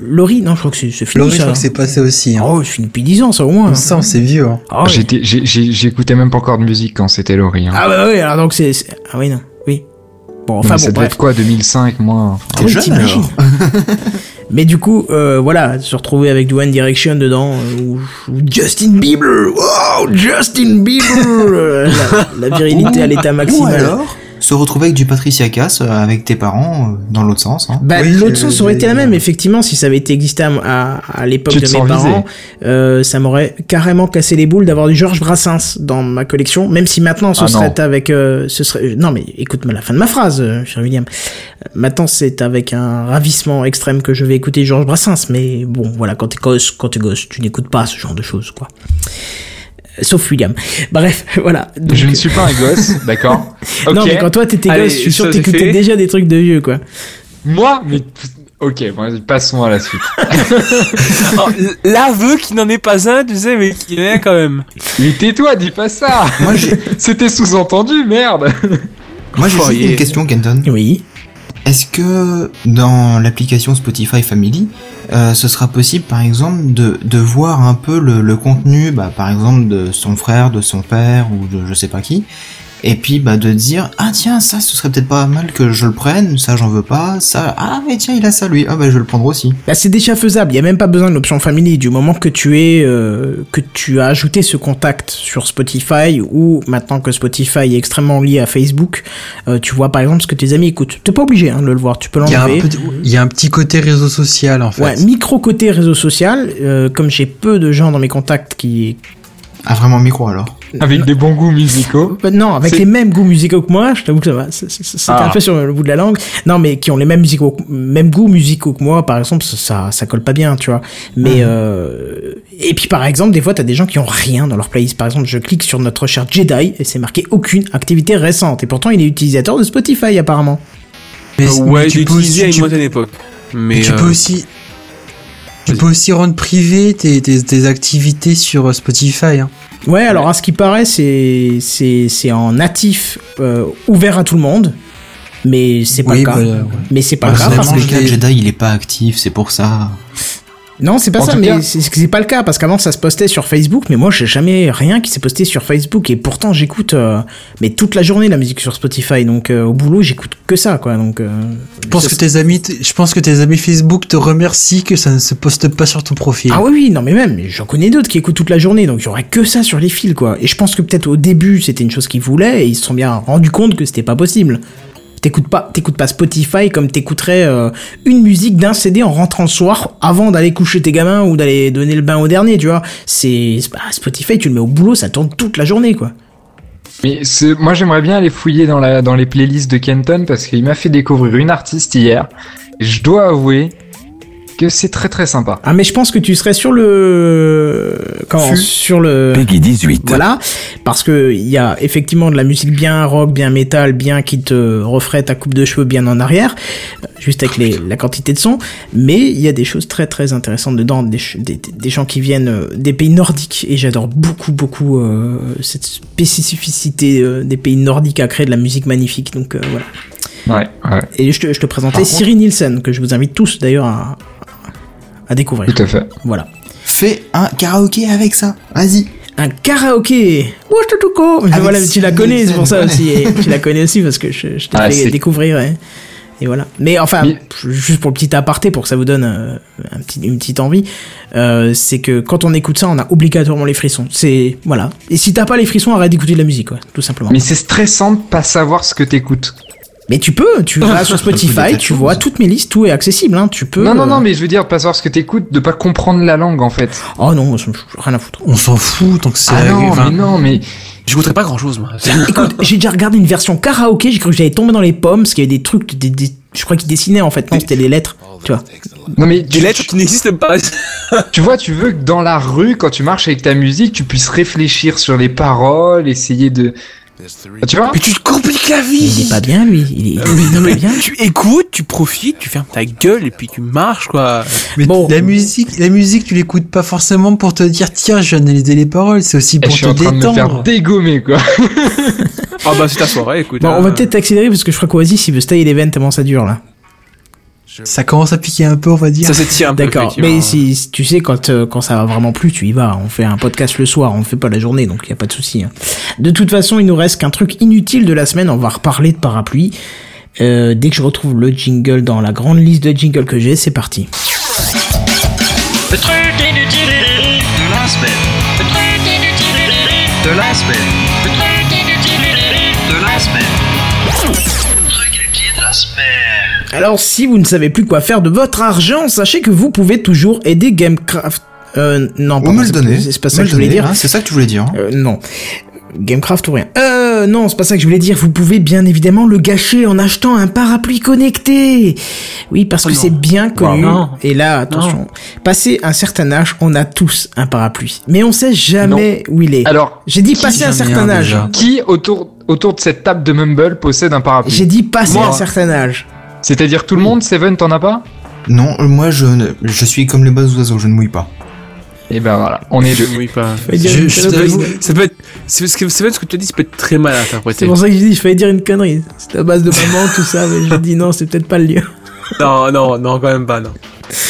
Laurie non je crois que c'est fini Laurie, je crois que c'est passé aussi. Hein. Oh, c'est fini depuis 10 ans ça au moins. Ça, c'est vieux. Hein. Ah, ouais. J'écoutais même pas encore de musique quand c'était Laurie. Hein. Ah bah oui, alors donc c'est ah oui non. Bon enfin Mais bon ça devait bref. être quoi, 2005, moi oui, jeune. [LAUGHS] Mais du coup, euh, voilà, se retrouver avec du One Direction dedans, euh, ou, Justin Bieber, wow, Justin Bieber, [LAUGHS] la, la virilité à l'état Ou maximal. alors, se retrouver avec du Patricia Cass euh, avec tes parents euh, dans l'autre sens. Hein. Bah, Oui, l'autre sens aurait été la même, effectivement, si ça avait été existé à, à, à l'époque de mes parents, euh, ça m'aurait carrément cassé les boules d'avoir du Georges Brassens dans ma collection, même si maintenant ce Ah serait non. avec, euh, ce serait, non mais écoute-moi la fin de ma phrase, euh, cher William. Euh, Maintenant c'est avec un ravissement extrême que je vais écouter Georges Brassens, mais bon, voilà, quand t'es gosse, quand t'es gosse, tu n'écoutes pas ce genre de choses, quoi. Sauf William. Bref, [LAUGHS] voilà. Donc, Je ne suis pas un gosse, [LAUGHS] d'accord. Non, mais quand toi t'étais gosse, je suis sûr que t'écoutais déjà des trucs de vieux, quoi. Moi, mais ok, bon, passons à la suite. [LAUGHS] Oh, L'aveu qui n'en est pas un, tu sais, mais qui est un quand même. Mais tais-toi, dis pas ça. C'était sous-entendu, merde. moi j'ai une question, Kenton. Oui. Est-ce que dans l'application Spotify Family, euh, ce sera possible, par exemple, de, voir un peu le, le contenu, bah, par exemple, de son frère, de son père ou de je sais pas qui, et puis bah, de dire ah tiens ça ce serait peut-être pas mal que je le prenne, ça j'en veux pas, ça ah mais tiens il a ça lui, ah bah je vais le prendre aussi. Bah, c'est déjà faisable. Il y a même pas besoin de l'option family du moment que tu es euh, que tu as ajouté ce contact sur Spotify ou maintenant que Spotify est extrêmement lié à Facebook, euh, tu vois par exemple ce que tes amis écoutent. T'es pas obligé hein, de le voir. Tu peux l'enlever. petit- il y a un petit côté réseau social en fait. Ouais, micro côté réseau social. euh, comme j'ai peu de gens dans mes contacts qui Ah vraiment micro alors. Avec des bons goûts musicaux. Euh, Non, avec les mêmes goûts musicaux que moi, je t'avoue que ça va. c'est- Ah. un peu sur le bout de la langue. Non, mais qui ont les mêmes musicaux, mêmes goûts musicaux que moi, par exemple, ça, ça, colle pas bien, tu vois. Mais euh, et puis par exemple, des fois, t'as des gens qui ont rien dans leur playlist. Par exemple, je clique sur notre cher Jedi et c'est marqué aucune activité récente. Et pourtant, il est utilisateur de Spotify apparemment. Mais, Euh, ouais, j'ai utilisé à une tu- lointaine époque. Mais mais tu euh, peux aussi, tu peux aussi rendre privé tes, tes, tes activités sur Spotify. Hein. Ouais, alors à ce qui paraît, c'est c'est c'est en natif euh, ouvert à tout le monde. Mais c'est pas Oui, le cas. bah, ouais. Mais c'est pas Bah, le cas parce que Jedi il est pas actif, c'est pour ça. Non, c'est pas En ça, mais cas- c'est pas le cas parce qu'avant ça se postait sur Facebook, mais moi j'ai jamais rien qui s'est posté sur Facebook et pourtant j'écoute euh, mais toute la journée la musique sur Spotify donc euh, au boulot j'écoute que ça quoi donc. euh, Je pense que tes amis, je pense que tes amis Facebook te remercient que ça ne se poste pas sur ton profil. Ah oui oui non mais même j'en connais d'autres qui écoutent toute la journée donc il y aurait que ça sur les fils quoi et je pense que peut-être au début c'était une chose qu'ils voulaient et ils se sont bien rendus compte que c'était pas possible. T'écoutes pas, t'écoutes pas Spotify comme t'écouterais euh, une musique d'un CD en rentrant le soir avant d'aller coucher tes gamins ou d'aller donner le bain au dernier, tu vois. C'est Spotify, tu le mets au boulot, ça tourne toute la journée, quoi. Mais moi, j'aimerais bien aller fouiller dans, la, dans les playlists de Kenton parce qu'il m'a fait découvrir une artiste hier. Je dois avouer que c'est très très sympa. Ah mais je pense que tu serais sur le comment Fut. sur le Peggy 18. voilà parce que il y a effectivement de la musique bien rock, bien métal, bien qui te referait ta coupe de cheveux bien en arrière, juste avec les, la quantité de son. Mais il y a des choses très très intéressantes dedans, des, des, des gens qui viennent euh, des pays nordiques et j'adore beaucoup beaucoup euh, cette spécificité euh, des pays nordiques à créer de la musique magnifique. Donc euh, voilà. Ouais, ouais, Et je te, je te présentais Par contre- Siri Nielsen que je vous invite tous d'ailleurs à, à découvrir. tout à fait. Voilà. Fais un karaoké avec ça, vas-y. Un karaoké Voilà, tu la connais, c'est pour ça aussi. et tu la connais aussi parce que je, je t'ai Ah, fait découvrir. Et, et voilà. Mais enfin, Mais- juste pour le petit aparté, pour que ça vous donne euh, un petit, une petite envie, euh, c'est que quand on écoute ça, on a obligatoirement les frissons. C'est voilà. Et si t'as pas les frissons, arrête d'écouter de la musique, quoi, tout simplement. Mais Mais, c'est stressant de pas savoir ce que t'écoutes. Tu peux, tu [LAUGHS] vas sur Spotify, tu vois toutes mes listes, tout est accessible, hein. Tu peux. Non, non, euh, non, mais je veux dire, pas savoir ce que t'écoutes, de pas comprendre la langue en fait. Oh non, rien à foutre. On s'en fout tant que c'est. Ah non, enfin, mais non, mais j'écouterais pas grand chose, moi. [LAUGHS] Écoute, j'ai déjà regardé une version karaoké, j'ai cru que j'allais tomber dans les pommes, parce qu'il y avait des trucs, des, des- je crois qu'ils dessinaient en fait, non, c'était les lettres, tu vois. non mais Des tu, lettres qui n'existent pas. [LAUGHS] tu vois, tu veux que dans la rue, quand tu marches avec ta musique, tu puisses réfléchir sur les paroles, essayer de, Ah, tu vois Mais tu te compliques la Il vie. est pas bien, lui. Il est, il est Non, pas mais bien. tu écoutes, tu profites, tu fermes ta gueule et puis tu marches, quoi. Mais Bon. la musique, la musique, tu l'écoutes pas forcément pour te dire tiens, je viens d'analyser les paroles, c'est aussi Et pour je suis te en train de me faire détendre. dégommer quoi. Ah bah c'est ta soirée, écoute. Bon, on va hein. peut-être accélérer parce que je crois qu'Oasis, il veut style l'event tellement ça dure là. Ça commence à piquer un peu, on va dire. Ça s'étire un peu. D'accord. Mais si, si- tu sais, quand, euh, quand ça va vraiment plus, tu y vas. On fait un podcast le soir, on le fait pas la journée, donc il y a pas de souci. hein. De toute façon, il nous reste qu'un truc inutile de la semaine. On va reparler de parapluie. Euh, dès que je retrouve le jingle dans la grande liste de jingles que j'ai, c'est parti. Le truc inutile de la semaine. Le truc inutile de la semaine. Alors, si vous ne savez plus quoi faire de votre argent, sachez que vous pouvez toujours aider Gamecraft. Euh, non, pardon, me le donner. C'est pas Me ça que je voulais donner, dire. hein, C'est ça que tu voulais dire. hein. Euh, non. Gamecraft ou rien. Euh, non, c'est pas ça que je voulais dire. Vous pouvez bien évidemment le gâcher en achetant un parapluie connecté. Oui, parce que c'est bien connu. non. Et là, attention. Passé un certain âge, on a tous un parapluie. Mais on sait jamais où il est. Alors, J'ai dit passer un certain un âge. déjà qui autour, autour de cette table de Mumble possède un parapluie? J'ai dit passer un certain âge. C'est-à-dire tout le monde, Seven, t'en as pas Non, euh, moi je, ne- je suis comme les bas oiseaux, je ne mouille pas. Et ben voilà, on est deux. Oui, pas. Je- je Ça peut être, c'est parce que c'est que tu as dit, ça peut être très mal interprété. C'est pour ça que j'ai dit, je fallait dire une connerie. C'est à base de maman, tout ça, mais j'ai dit non, c'est peut-être pas le lieu. Non, non, non, quand même pas, non.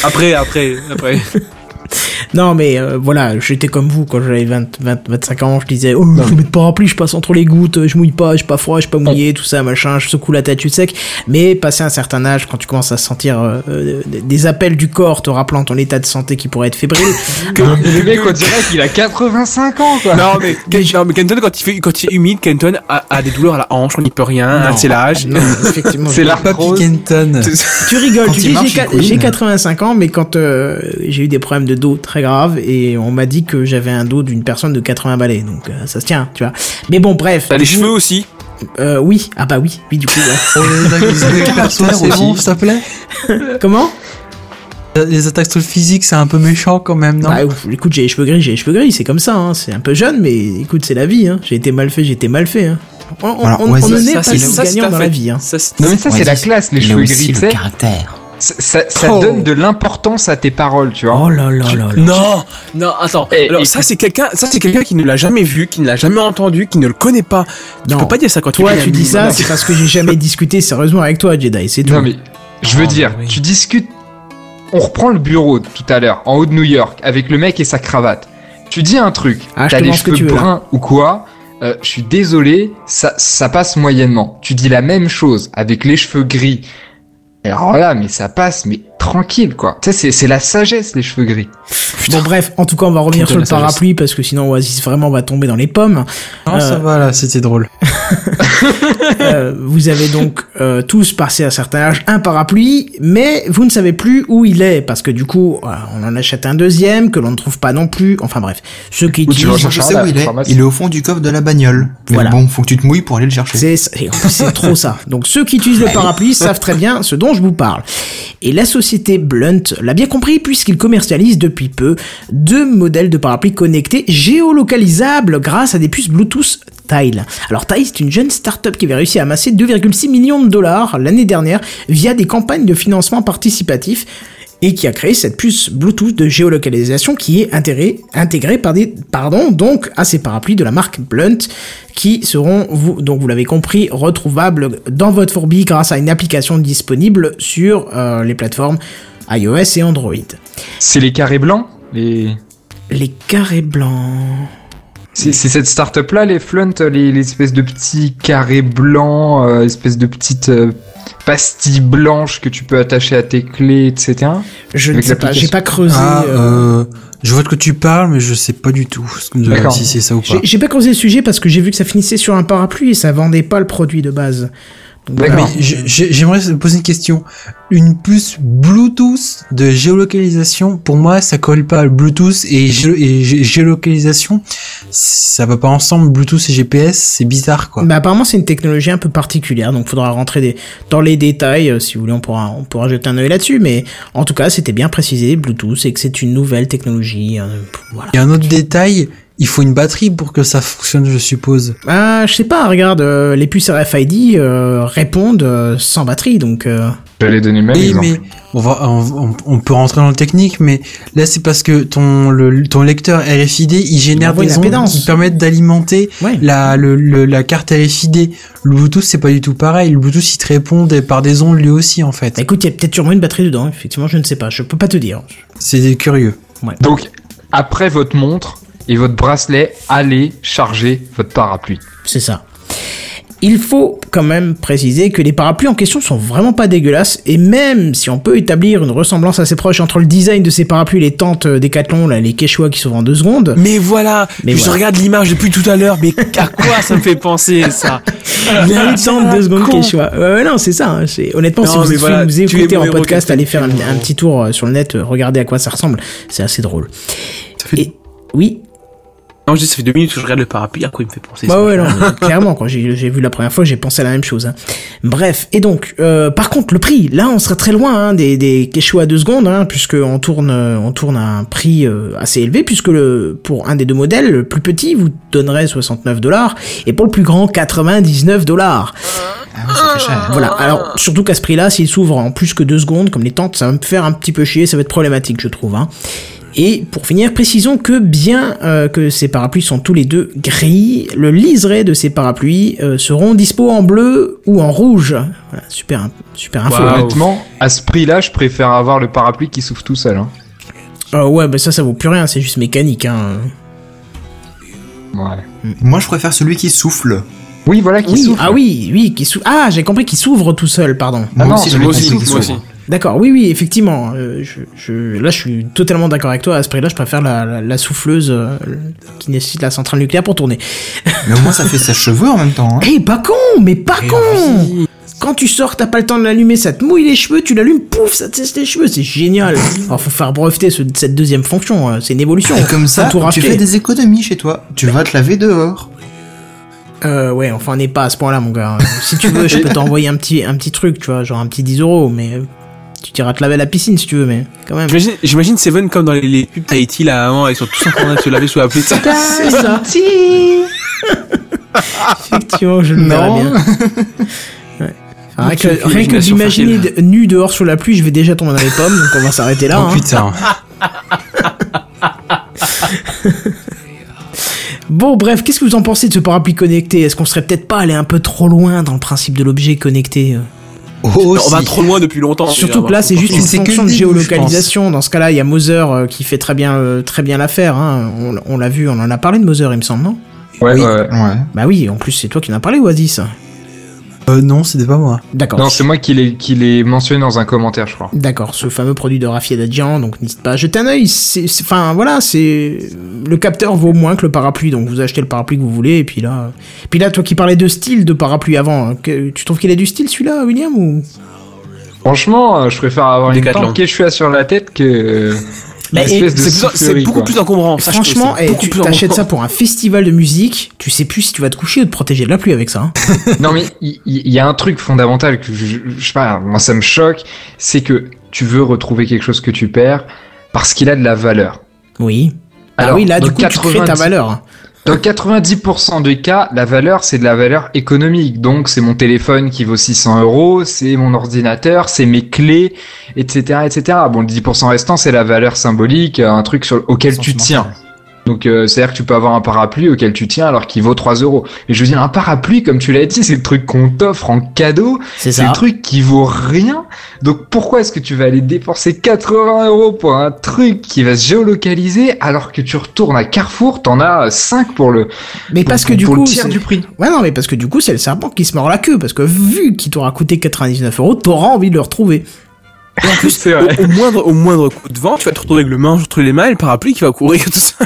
Après, après, après. [LAUGHS] Non, mais euh, voilà, j'étais comme vous quand j'avais 20, 20, 25 ans. Je disais, oh, je vais mettre parapluie, je passe entre les gouttes, je mouille pas, je suis pas froid, je suis pas mouillé, tout ça, machin, je secoue la tête, tu sec. Mais passé un certain âge, quand tu commences à sentir euh, euh, des appels du corps te rappelant ton état de santé qui pourrait être fébrile, [LAUGHS] Le mec, on dirait qu'il a 85 ans, quoi. Non, mais, non, mais Kenton, quand il fait, quand il est humide, Kenton a, a des douleurs à la hanche, on n'y peut rien, hein, c'est l'âge. non, effectivement, [LAUGHS] C'est je- l'arthrose. Kenton. [LAUGHS] tu rigoles, Quand tu dis j'ai 85 ans, mais quand euh, j'ai eu des problèmes de dos très graves et on m'a dit que j'avais un dos d'une personne de 80 balais, donc euh, ça se tient, tu vois. Mais bon, bref. T'as les cheveux aussi. euh, Oui, ah bah oui, oui du coup. ouais. Les persos, [LAUGHS] c'est bon, s'il te plaît Comment Les attaques sur le physique, c'est un peu méchant quand même, non? Bah, écoute, j'ai les cheveux gris, j'ai les cheveux gris, c'est comme ça, hein. c'est un peu jeune, mais écoute, c'est la vie, hein. j'ai été mal fait, j'ai été mal fait. Hein. On, on- Alors, on- on ne naît pas ta dans la fête. vie. Hein. Ça, c'est- Non mais ça c'est la classe, les cheveux gris, le caractère. Ça, Oh. donne de l'importance à tes paroles, tu vois. Oh là là là là. Non, non, attends. Eh, Alors ça c'est quelqu'un, ça c'est quelqu'un qui ne l'a jamais vu, qui ne l'a jamais entendu, qui ne le connaît pas. Tu Non. peux pas dire ça quand Toi, tu dis ça, c'est parce que j'ai jamais [LAUGHS] discuté sérieusement avec toi, Jedi, c'est tout. Non mais, je veux Ah, dire, oui. tu discutes. On reprend le bureau tout à l'heure, en haut de New York, avec le mec et sa cravate. Tu dis un truc, Ah, t'as les cheveux bruns ou quoi. euh, je suis désolé, ça, ça passe moyennement. Tu dis la même chose avec les cheveux gris. Alors là, mais ça passe, mais tranquille quoi. Tu sais, c'est- c'est la sagesse les cheveux gris. Bon, bref, en tout cas, on va revenir Putain, sur le parapluie parce que sinon Oasis vraiment va tomber dans les pommes. Non, ça Euh, va là, c'était drôle. [LAUGHS] [LAUGHS] Euh, vous avez donc euh, tous passé à un certain âge un parapluie, mais vous ne savez plus où il est parce que du coup, euh, on en achète un deuxième que l'on ne trouve pas non plus. Enfin bref, ceux qui tu utilisent, chercher Je sais où il est. pharmacie. Il est au fond du coffre de la bagnole. Mais Voilà. bon, faut que tu te mouilles pour aller le chercher. c'est c'est trop ça. Donc ceux qui utilisent le parapluie savent très bien ce dont je vous parle. Et la société Blunt l'a bien compris puisqu'il commercialise depuis peu deux modèles de parapluies connectés géolocalisables grâce à des puces Bluetooth Tile. Alors Tile, c'est une jeune start-up qui avait réussi à amasser 2,6 millions de dollars l'année dernière via des campagnes de financement participatif et qui a créé cette puce Bluetooth de géolocalisation qui est intégrée, intégrée par des, pardon, donc à ces parapluies de la marque Blunt qui seront, vous, donc vous l'avez compris, retrouvables dans votre fourbi grâce à une application disponible sur euh, les plateformes iOS et Android. C'est les carrés blancs les... Les carrés blancs. C'est c'est cette start-up là, les Flunt, les, les espèces de petits carrés blancs, euh, espèces de petites euh, pastilles blanches que tu peux attacher à tes clés, etc. Je ne sais pas, j'ai pas creusé. Ah, euh, euh, je vois de quoi tu parles, mais je sais pas du tout ce que- D'accord. si c'est ça ou pas. j'ai- J'ai pas creusé le sujet parce que j'ai vu que ça finissait sur un parapluie et ça vendait pas le produit de base. D'accord. Mais j'aimerais poser une question. Une puce Bluetooth de géolocalisation, pour moi, ça colle pas. Bluetooth et, gé- et gé- géolocalisation, ça va pas ensemble. Bluetooth et GPS, c'est bizarre, quoi. Bah apparemment c'est une technologie un peu particulière, donc faudra rentrer des, dans les détails. euh, si vous voulez, on pourra, on pourra jeter un œil là-dessus. Mais en tout cas, c'était bien précisé Bluetooth et que c'est une nouvelle technologie. euh, voilà. Il y a un autre détail. Il faut une batterie pour que ça fonctionne, je suppose. Ah, je sais pas. Regarde, euh, les puces RFID euh, répondent euh, sans batterie, donc. euh, J'allais donner même Oui, mais on va, on, on peut rentrer dans le technique, mais là c'est parce que ton le, ton lecteur RFID il génère des ondes qui permettent d'alimenter Ouais. la le, le- la carte RFID. Le Bluetooth c'est pas du tout pareil. Le Bluetooth il te répond des- par des ondes lui aussi en fait. Écoute, il y a peut-être sûrement une batterie dedans. Effectivement, je ne sais pas. Je peux pas te dire. C'est curieux. Donc, après votre montre et votre bracelet, allez charger votre parapluie. C'est ça. Il faut quand même préciser que les parapluies en question sont vraiment pas dégueulasses et même si on peut établir une ressemblance assez proche entre le design de ces parapluies et les tentes Decathlon, là, les Quechua qui s'ouvrent en deux secondes. Mais voilà, Mais je voilà. regarde l'image depuis tout à l'heure, mais à quoi ça me fait penser ça? [LAUGHS] Il y a une tente deux secondes con. Quechua. Non, c'est ça. hein, Honnêtement, Non, si vous, voilà, vous écoutez en podcast, allez faire un, un petit tour euh, sur le net, euh, regardez à quoi ça ressemble. C'est assez drôle. fait- Et oui, Non, je dis, ça fait deux minutes que je regarde le parapluie, à quoi il me fait penser Bah ça ouais, non, [LAUGHS] clairement, quand j'ai vu la première fois, j'ai pensé à la même chose. hein. Bref, et donc, euh, par contre, le prix, là, on serait très loin hein, des, des Quechua à deux secondes, hein, puisque on tourne, euh, on tourne à un prix euh, assez élevé, puisque le, pour un des deux modèles, le plus petit vous donnerait 69 dollars, et pour le plus grand, 99 dollars. Ah ouais, ça fait cher. Voilà, alors, surtout qu'à ce prix-là, s'il s'ouvre en plus que deux secondes, comme les tentes, ça va me faire un petit peu chier, ça va être problématique, je trouve. Hein. Et pour finir, précisons que bien euh, que ces parapluies sont tous les deux gris, le liseré de ces parapluies euh, seront dispo en bleu ou en rouge. Voilà, super, super info. Waouh. Honnêtement, à ce prix-là, je préfère avoir le parapluie qui s'ouvre tout seul. Hein. Euh, ouais, bah ça, ça vaut plus rien, c'est juste mécanique. Hein. Ouais. Moi, je préfère celui qui souffle. Oui, voilà, qui Oui, s'ouvre. ah oui, oui, qui s'ouvre. Ah, j'ai compris qu'il s'ouvre tout seul, pardon. Moi non, aussi, Moi aussi, D'accord, oui, oui, effectivement. euh, je, je- là, je suis totalement d'accord avec toi. À ce prix-là, je préfère la, la, la souffleuse euh, qui nécessite la centrale nucléaire pour tourner. [LAUGHS] Mais au moins, ça fait sèche-cheveux en même temps. Hein. Eh, pas con, mais pas con Quand tu sors, t'as pas le temps de l'allumer, ça te mouille les cheveux, tu l'allumes, pouf, ça te sèche les cheveux, c'est génial. [LAUGHS] Alors, faut faire breveter ce- cette deuxième fonction, euh, c'est une évolution. Et comme ça, tout tu fais des économies chez toi. Tu vas te laver dehors. Euh, ouais, enfin, on n'est pas à ce point-là, mon gars. si tu veux, je [LAUGHS] peux t'envoyer un petit, un petit truc, tu vois, genre un petit 10 euros, mais tu t'iras te laver à la piscine si tu veux, mais quand même. J'imagine- J'imagine Seven comme dans les, les pubs Tahiti là avant, ils sont tous en train de se laver sous la pluie. C'est ça. [LAUGHS] Effectivement, je le verrais Non. bien. [LAUGHS] Ouais. Enfin, rien que, rien que d'imaginer nu dehors sous la pluie, je vais déjà tomber dans les pommes, donc on va s'arrêter là. Oh hein. putain. [LAUGHS] Bon, bref, qu'est-ce que vous en pensez de ce parapluie connecté? Est-ce qu'on serait peut-être pas allé un peu trop loin dans le principe de l'objet connecté Oh, On va trop loin depuis longtemps. Surtout que là, c'est juste une fonction de géolocalisation. Dans ce cas-là, il y a Mother euh, qui fait très bien, euh, très bien l'affaire. Hein. On, on l'a vu, on en a parlé de Mother, il me semble, non? Ouais, oui. ouais, ouais. Ouais. Bah oui, en plus, c'est toi qui en as parlé, Oasis. Euh, non, c'était pas moi. D'accord. Non, c'est moi qui l'ai qui l'ai mentionné dans un commentaire, je crois. D'accord, ce fameux produit de Rafi Adjian, donc n'hésite pas à jeter un œil. Enfin, voilà, c'est le capteur vaut moins que le parapluie, donc vous achetez le parapluie que vous voulez, et puis là, puis là, toi qui parlais de style de parapluie avant, hein, que- tu trouves qu'il a du style celui-là, William ou? Franchement, euh, je préfère avoir une Décathlon. tente Quechua sur la tête que Bah, C'est beaucoup quoi. plus encombrant. que Franchement, eh, beaucoup tu plus t'achètes ça pour un festival de musique, tu sais plus si tu vas te coucher ou te protéger de la pluie avec ça. hein. [LAUGHS] Non mais il y, a un truc fondamental que je, sais pas, moi ça me choque, c'est que tu veux retrouver quelque chose que tu perds parce qu'il a de la valeur. Oui. Ah Alors, oui, là, du coup, tu crées ta 90 valeur. Dans 90% des cas, la valeur c'est de la valeur économique. Donc c'est mon téléphone qui vaut 600 euros, c'est mon ordinateur, c'est mes clés, etc., etc. Bon, le 10% restant c'est la valeur symbolique, un truc sur, auquel tu tiens. Donc euh, c'est-à-dire que tu peux avoir un parapluie auquel tu tiens alors qu'il vaut 3 euros. Et je veux dire, un parapluie, comme tu l'as dit, c'est le truc qu'on t'offre en cadeau, C'est le truc qui vaut rien. Donc pourquoi est-ce que tu vas aller dépenser 80 euros pour un truc qui va se géolocaliser alors que tu retournes à Carrefour, t'en as 5 pour le, Mais pour- parce que pour- du pour coup, le tiers c'est- du prix. Ouais, non, mais parce que du coup, c'est le serpent qui se mord la queue. Parce que vu qu'il t'aura coûté 99 euros, t'auras envie de le retrouver. Et en [LAUGHS] plus, au, moindre, au moindre coup de vent, tu vas te retrouver avec le manche entre les mains et le parapluie qui va courir tout ça.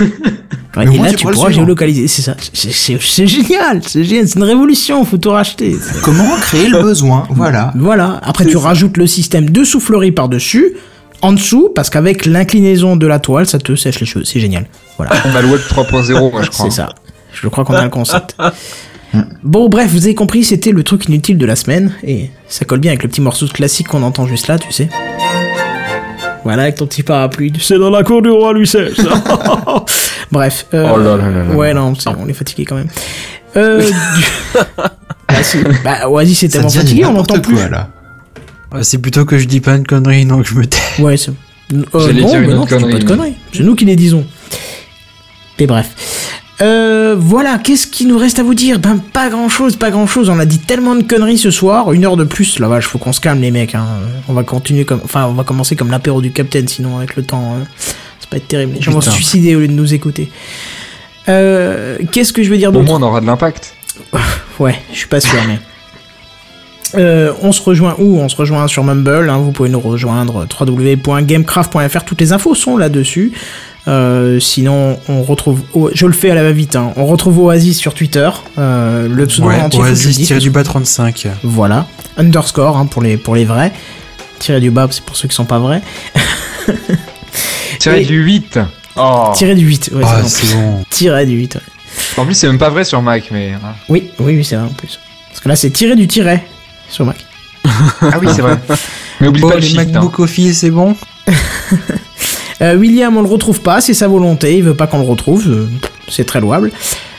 [LAUGHS] Et là, tu pourras géolocaliser. C'est ça. C'est- génial. C'est génial. C'est une révolution. Faut tout racheter. Comment créer le besoin [LAUGHS] Voilà. Voilà. Après, tu rajoutes le système de soufflerie par-dessus, en dessous, parce qu'avec l'inclinaison de la toile, ça te sèche les cheveux. C'est génial. Voilà. On a le web 3.0, moi, je crois. C'est ça. Je crois qu'on a le concept. [LAUGHS] Bon, bref, vous avez compris, c'était le truc inutile de la semaine. Et ça colle bien avec le petit morceau de classique qu'on entend juste là, tu sais. Voilà, avec ton petit parapluie. Tu sais, dans la cour du roi Louis [LAUGHS] XVI. bref. euh, Oh là là là. Ouais, non, c'est- on est fatigué quand même. Euh, du- [LAUGHS] bah, si. Bah, Oasis c'est tellement fatigué, on n'entend plus. quoi, là. Ouais, c'est plutôt que je dis pas une connerie, donc je me tais. Ouais, c'est. Euh, non, dire une mais non, tu dis pas de connerie, conneries. C'est nous qui les disons. Mais bref. Euh, voilà, qu'est-ce qu'il nous reste à vous dire? Ben pas grand chose, pas grand chose. On a dit tellement de conneries ce soir, une heure de plus. La vache, faut qu'on se calme les mecs. Hein. On va continuer comme, enfin, on va commencer comme l'apéro du Capitaine, sinon avec le temps, hein, ça va être terrible. Les gens vont se suicider au lieu de nous écouter. Euh, qu'est-ce que je veux dire Au d'autre? moins, on aura de l'impact. [LAUGHS] Ouais, je suis pas sûr, mais. Euh, on se rejoint où On se rejoint sur Mumble. hein, vous pouvez nous rejoindre www.gamecraft.fr. Toutes les infos sont là-dessus. Euh, sinon, on retrouve. O- Je le fais à la va-vite. hein, on retrouve Oasis sur Twitter. Euh, le pseudo Ouais, Oasis tiré du bas 35. Voilà. Underscore hein, pour, les, pour les vrais. Tiré du bas, c'est pour ceux qui sont pas vrais. [LAUGHS] Tiré Et- du 8. Oh. Tiré du 8. Ouais, Ah, c'est bon. [LAUGHS] Tiré du 8. ouais. En plus, c'est même pas vrai sur Mac, mais. Oui, oui, oui, c'est vrai en plus. Parce que là, c'est tiré du tiret sur Mac. Ah oui, c'est vrai. Mais oublie Bon, pas le les shift. hein. MacBook Office, c'est bon [LAUGHS] Euh, William, on le retrouve pas, c'est sa volonté, il veut pas qu'on le retrouve, euh, c'est très louable.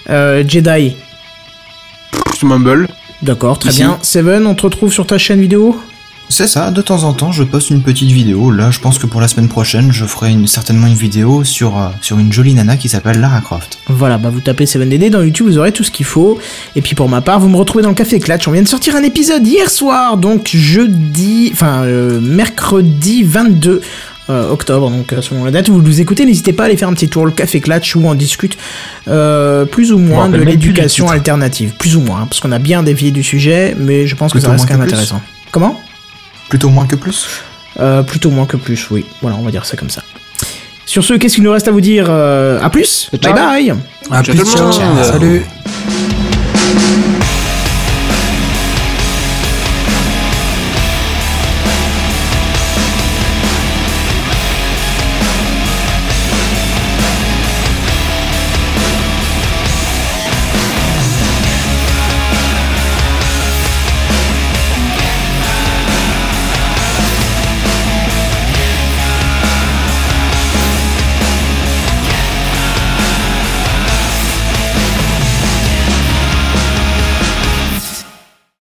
Euh, Jedi, Sur Mumble. d'accord, très Ici. bien. Seven, on te retrouve sur ta chaîne vidéo? C'est ça, de temps en temps, je poste une petite vidéo. Là, je pense que pour la semaine prochaine, je ferai une- certainement une vidéo sur, euh, sur une jolie nana qui s'appelle Lara Croft. Voilà, bah vous tapez 7DD dans YouTube, vous aurez tout ce qu'il faut. Et puis pour ma part, vous me retrouvez dans le Café Clatch. On vient de sortir un épisode hier soir, donc jeudi, enfin euh, mercredi 22 euh, octobre, donc selon la date où vous nous écoutez, n'hésitez pas à aller faire un petit tour le Café Clatch où on discute euh, plus ou moins de l'éducation alternative. Plus ou moins, hein, parce qu'on a bien dévié du sujet, mais je pense que ça reste quand même intéressant. Comment? Plutôt moins que plus euh, Plutôt moins que plus, oui. Voilà, on va dire ça comme ça. Sur ce, qu'est-ce qu'il nous reste à vous dire euh, À plus? Bye bye. À plus, Salut.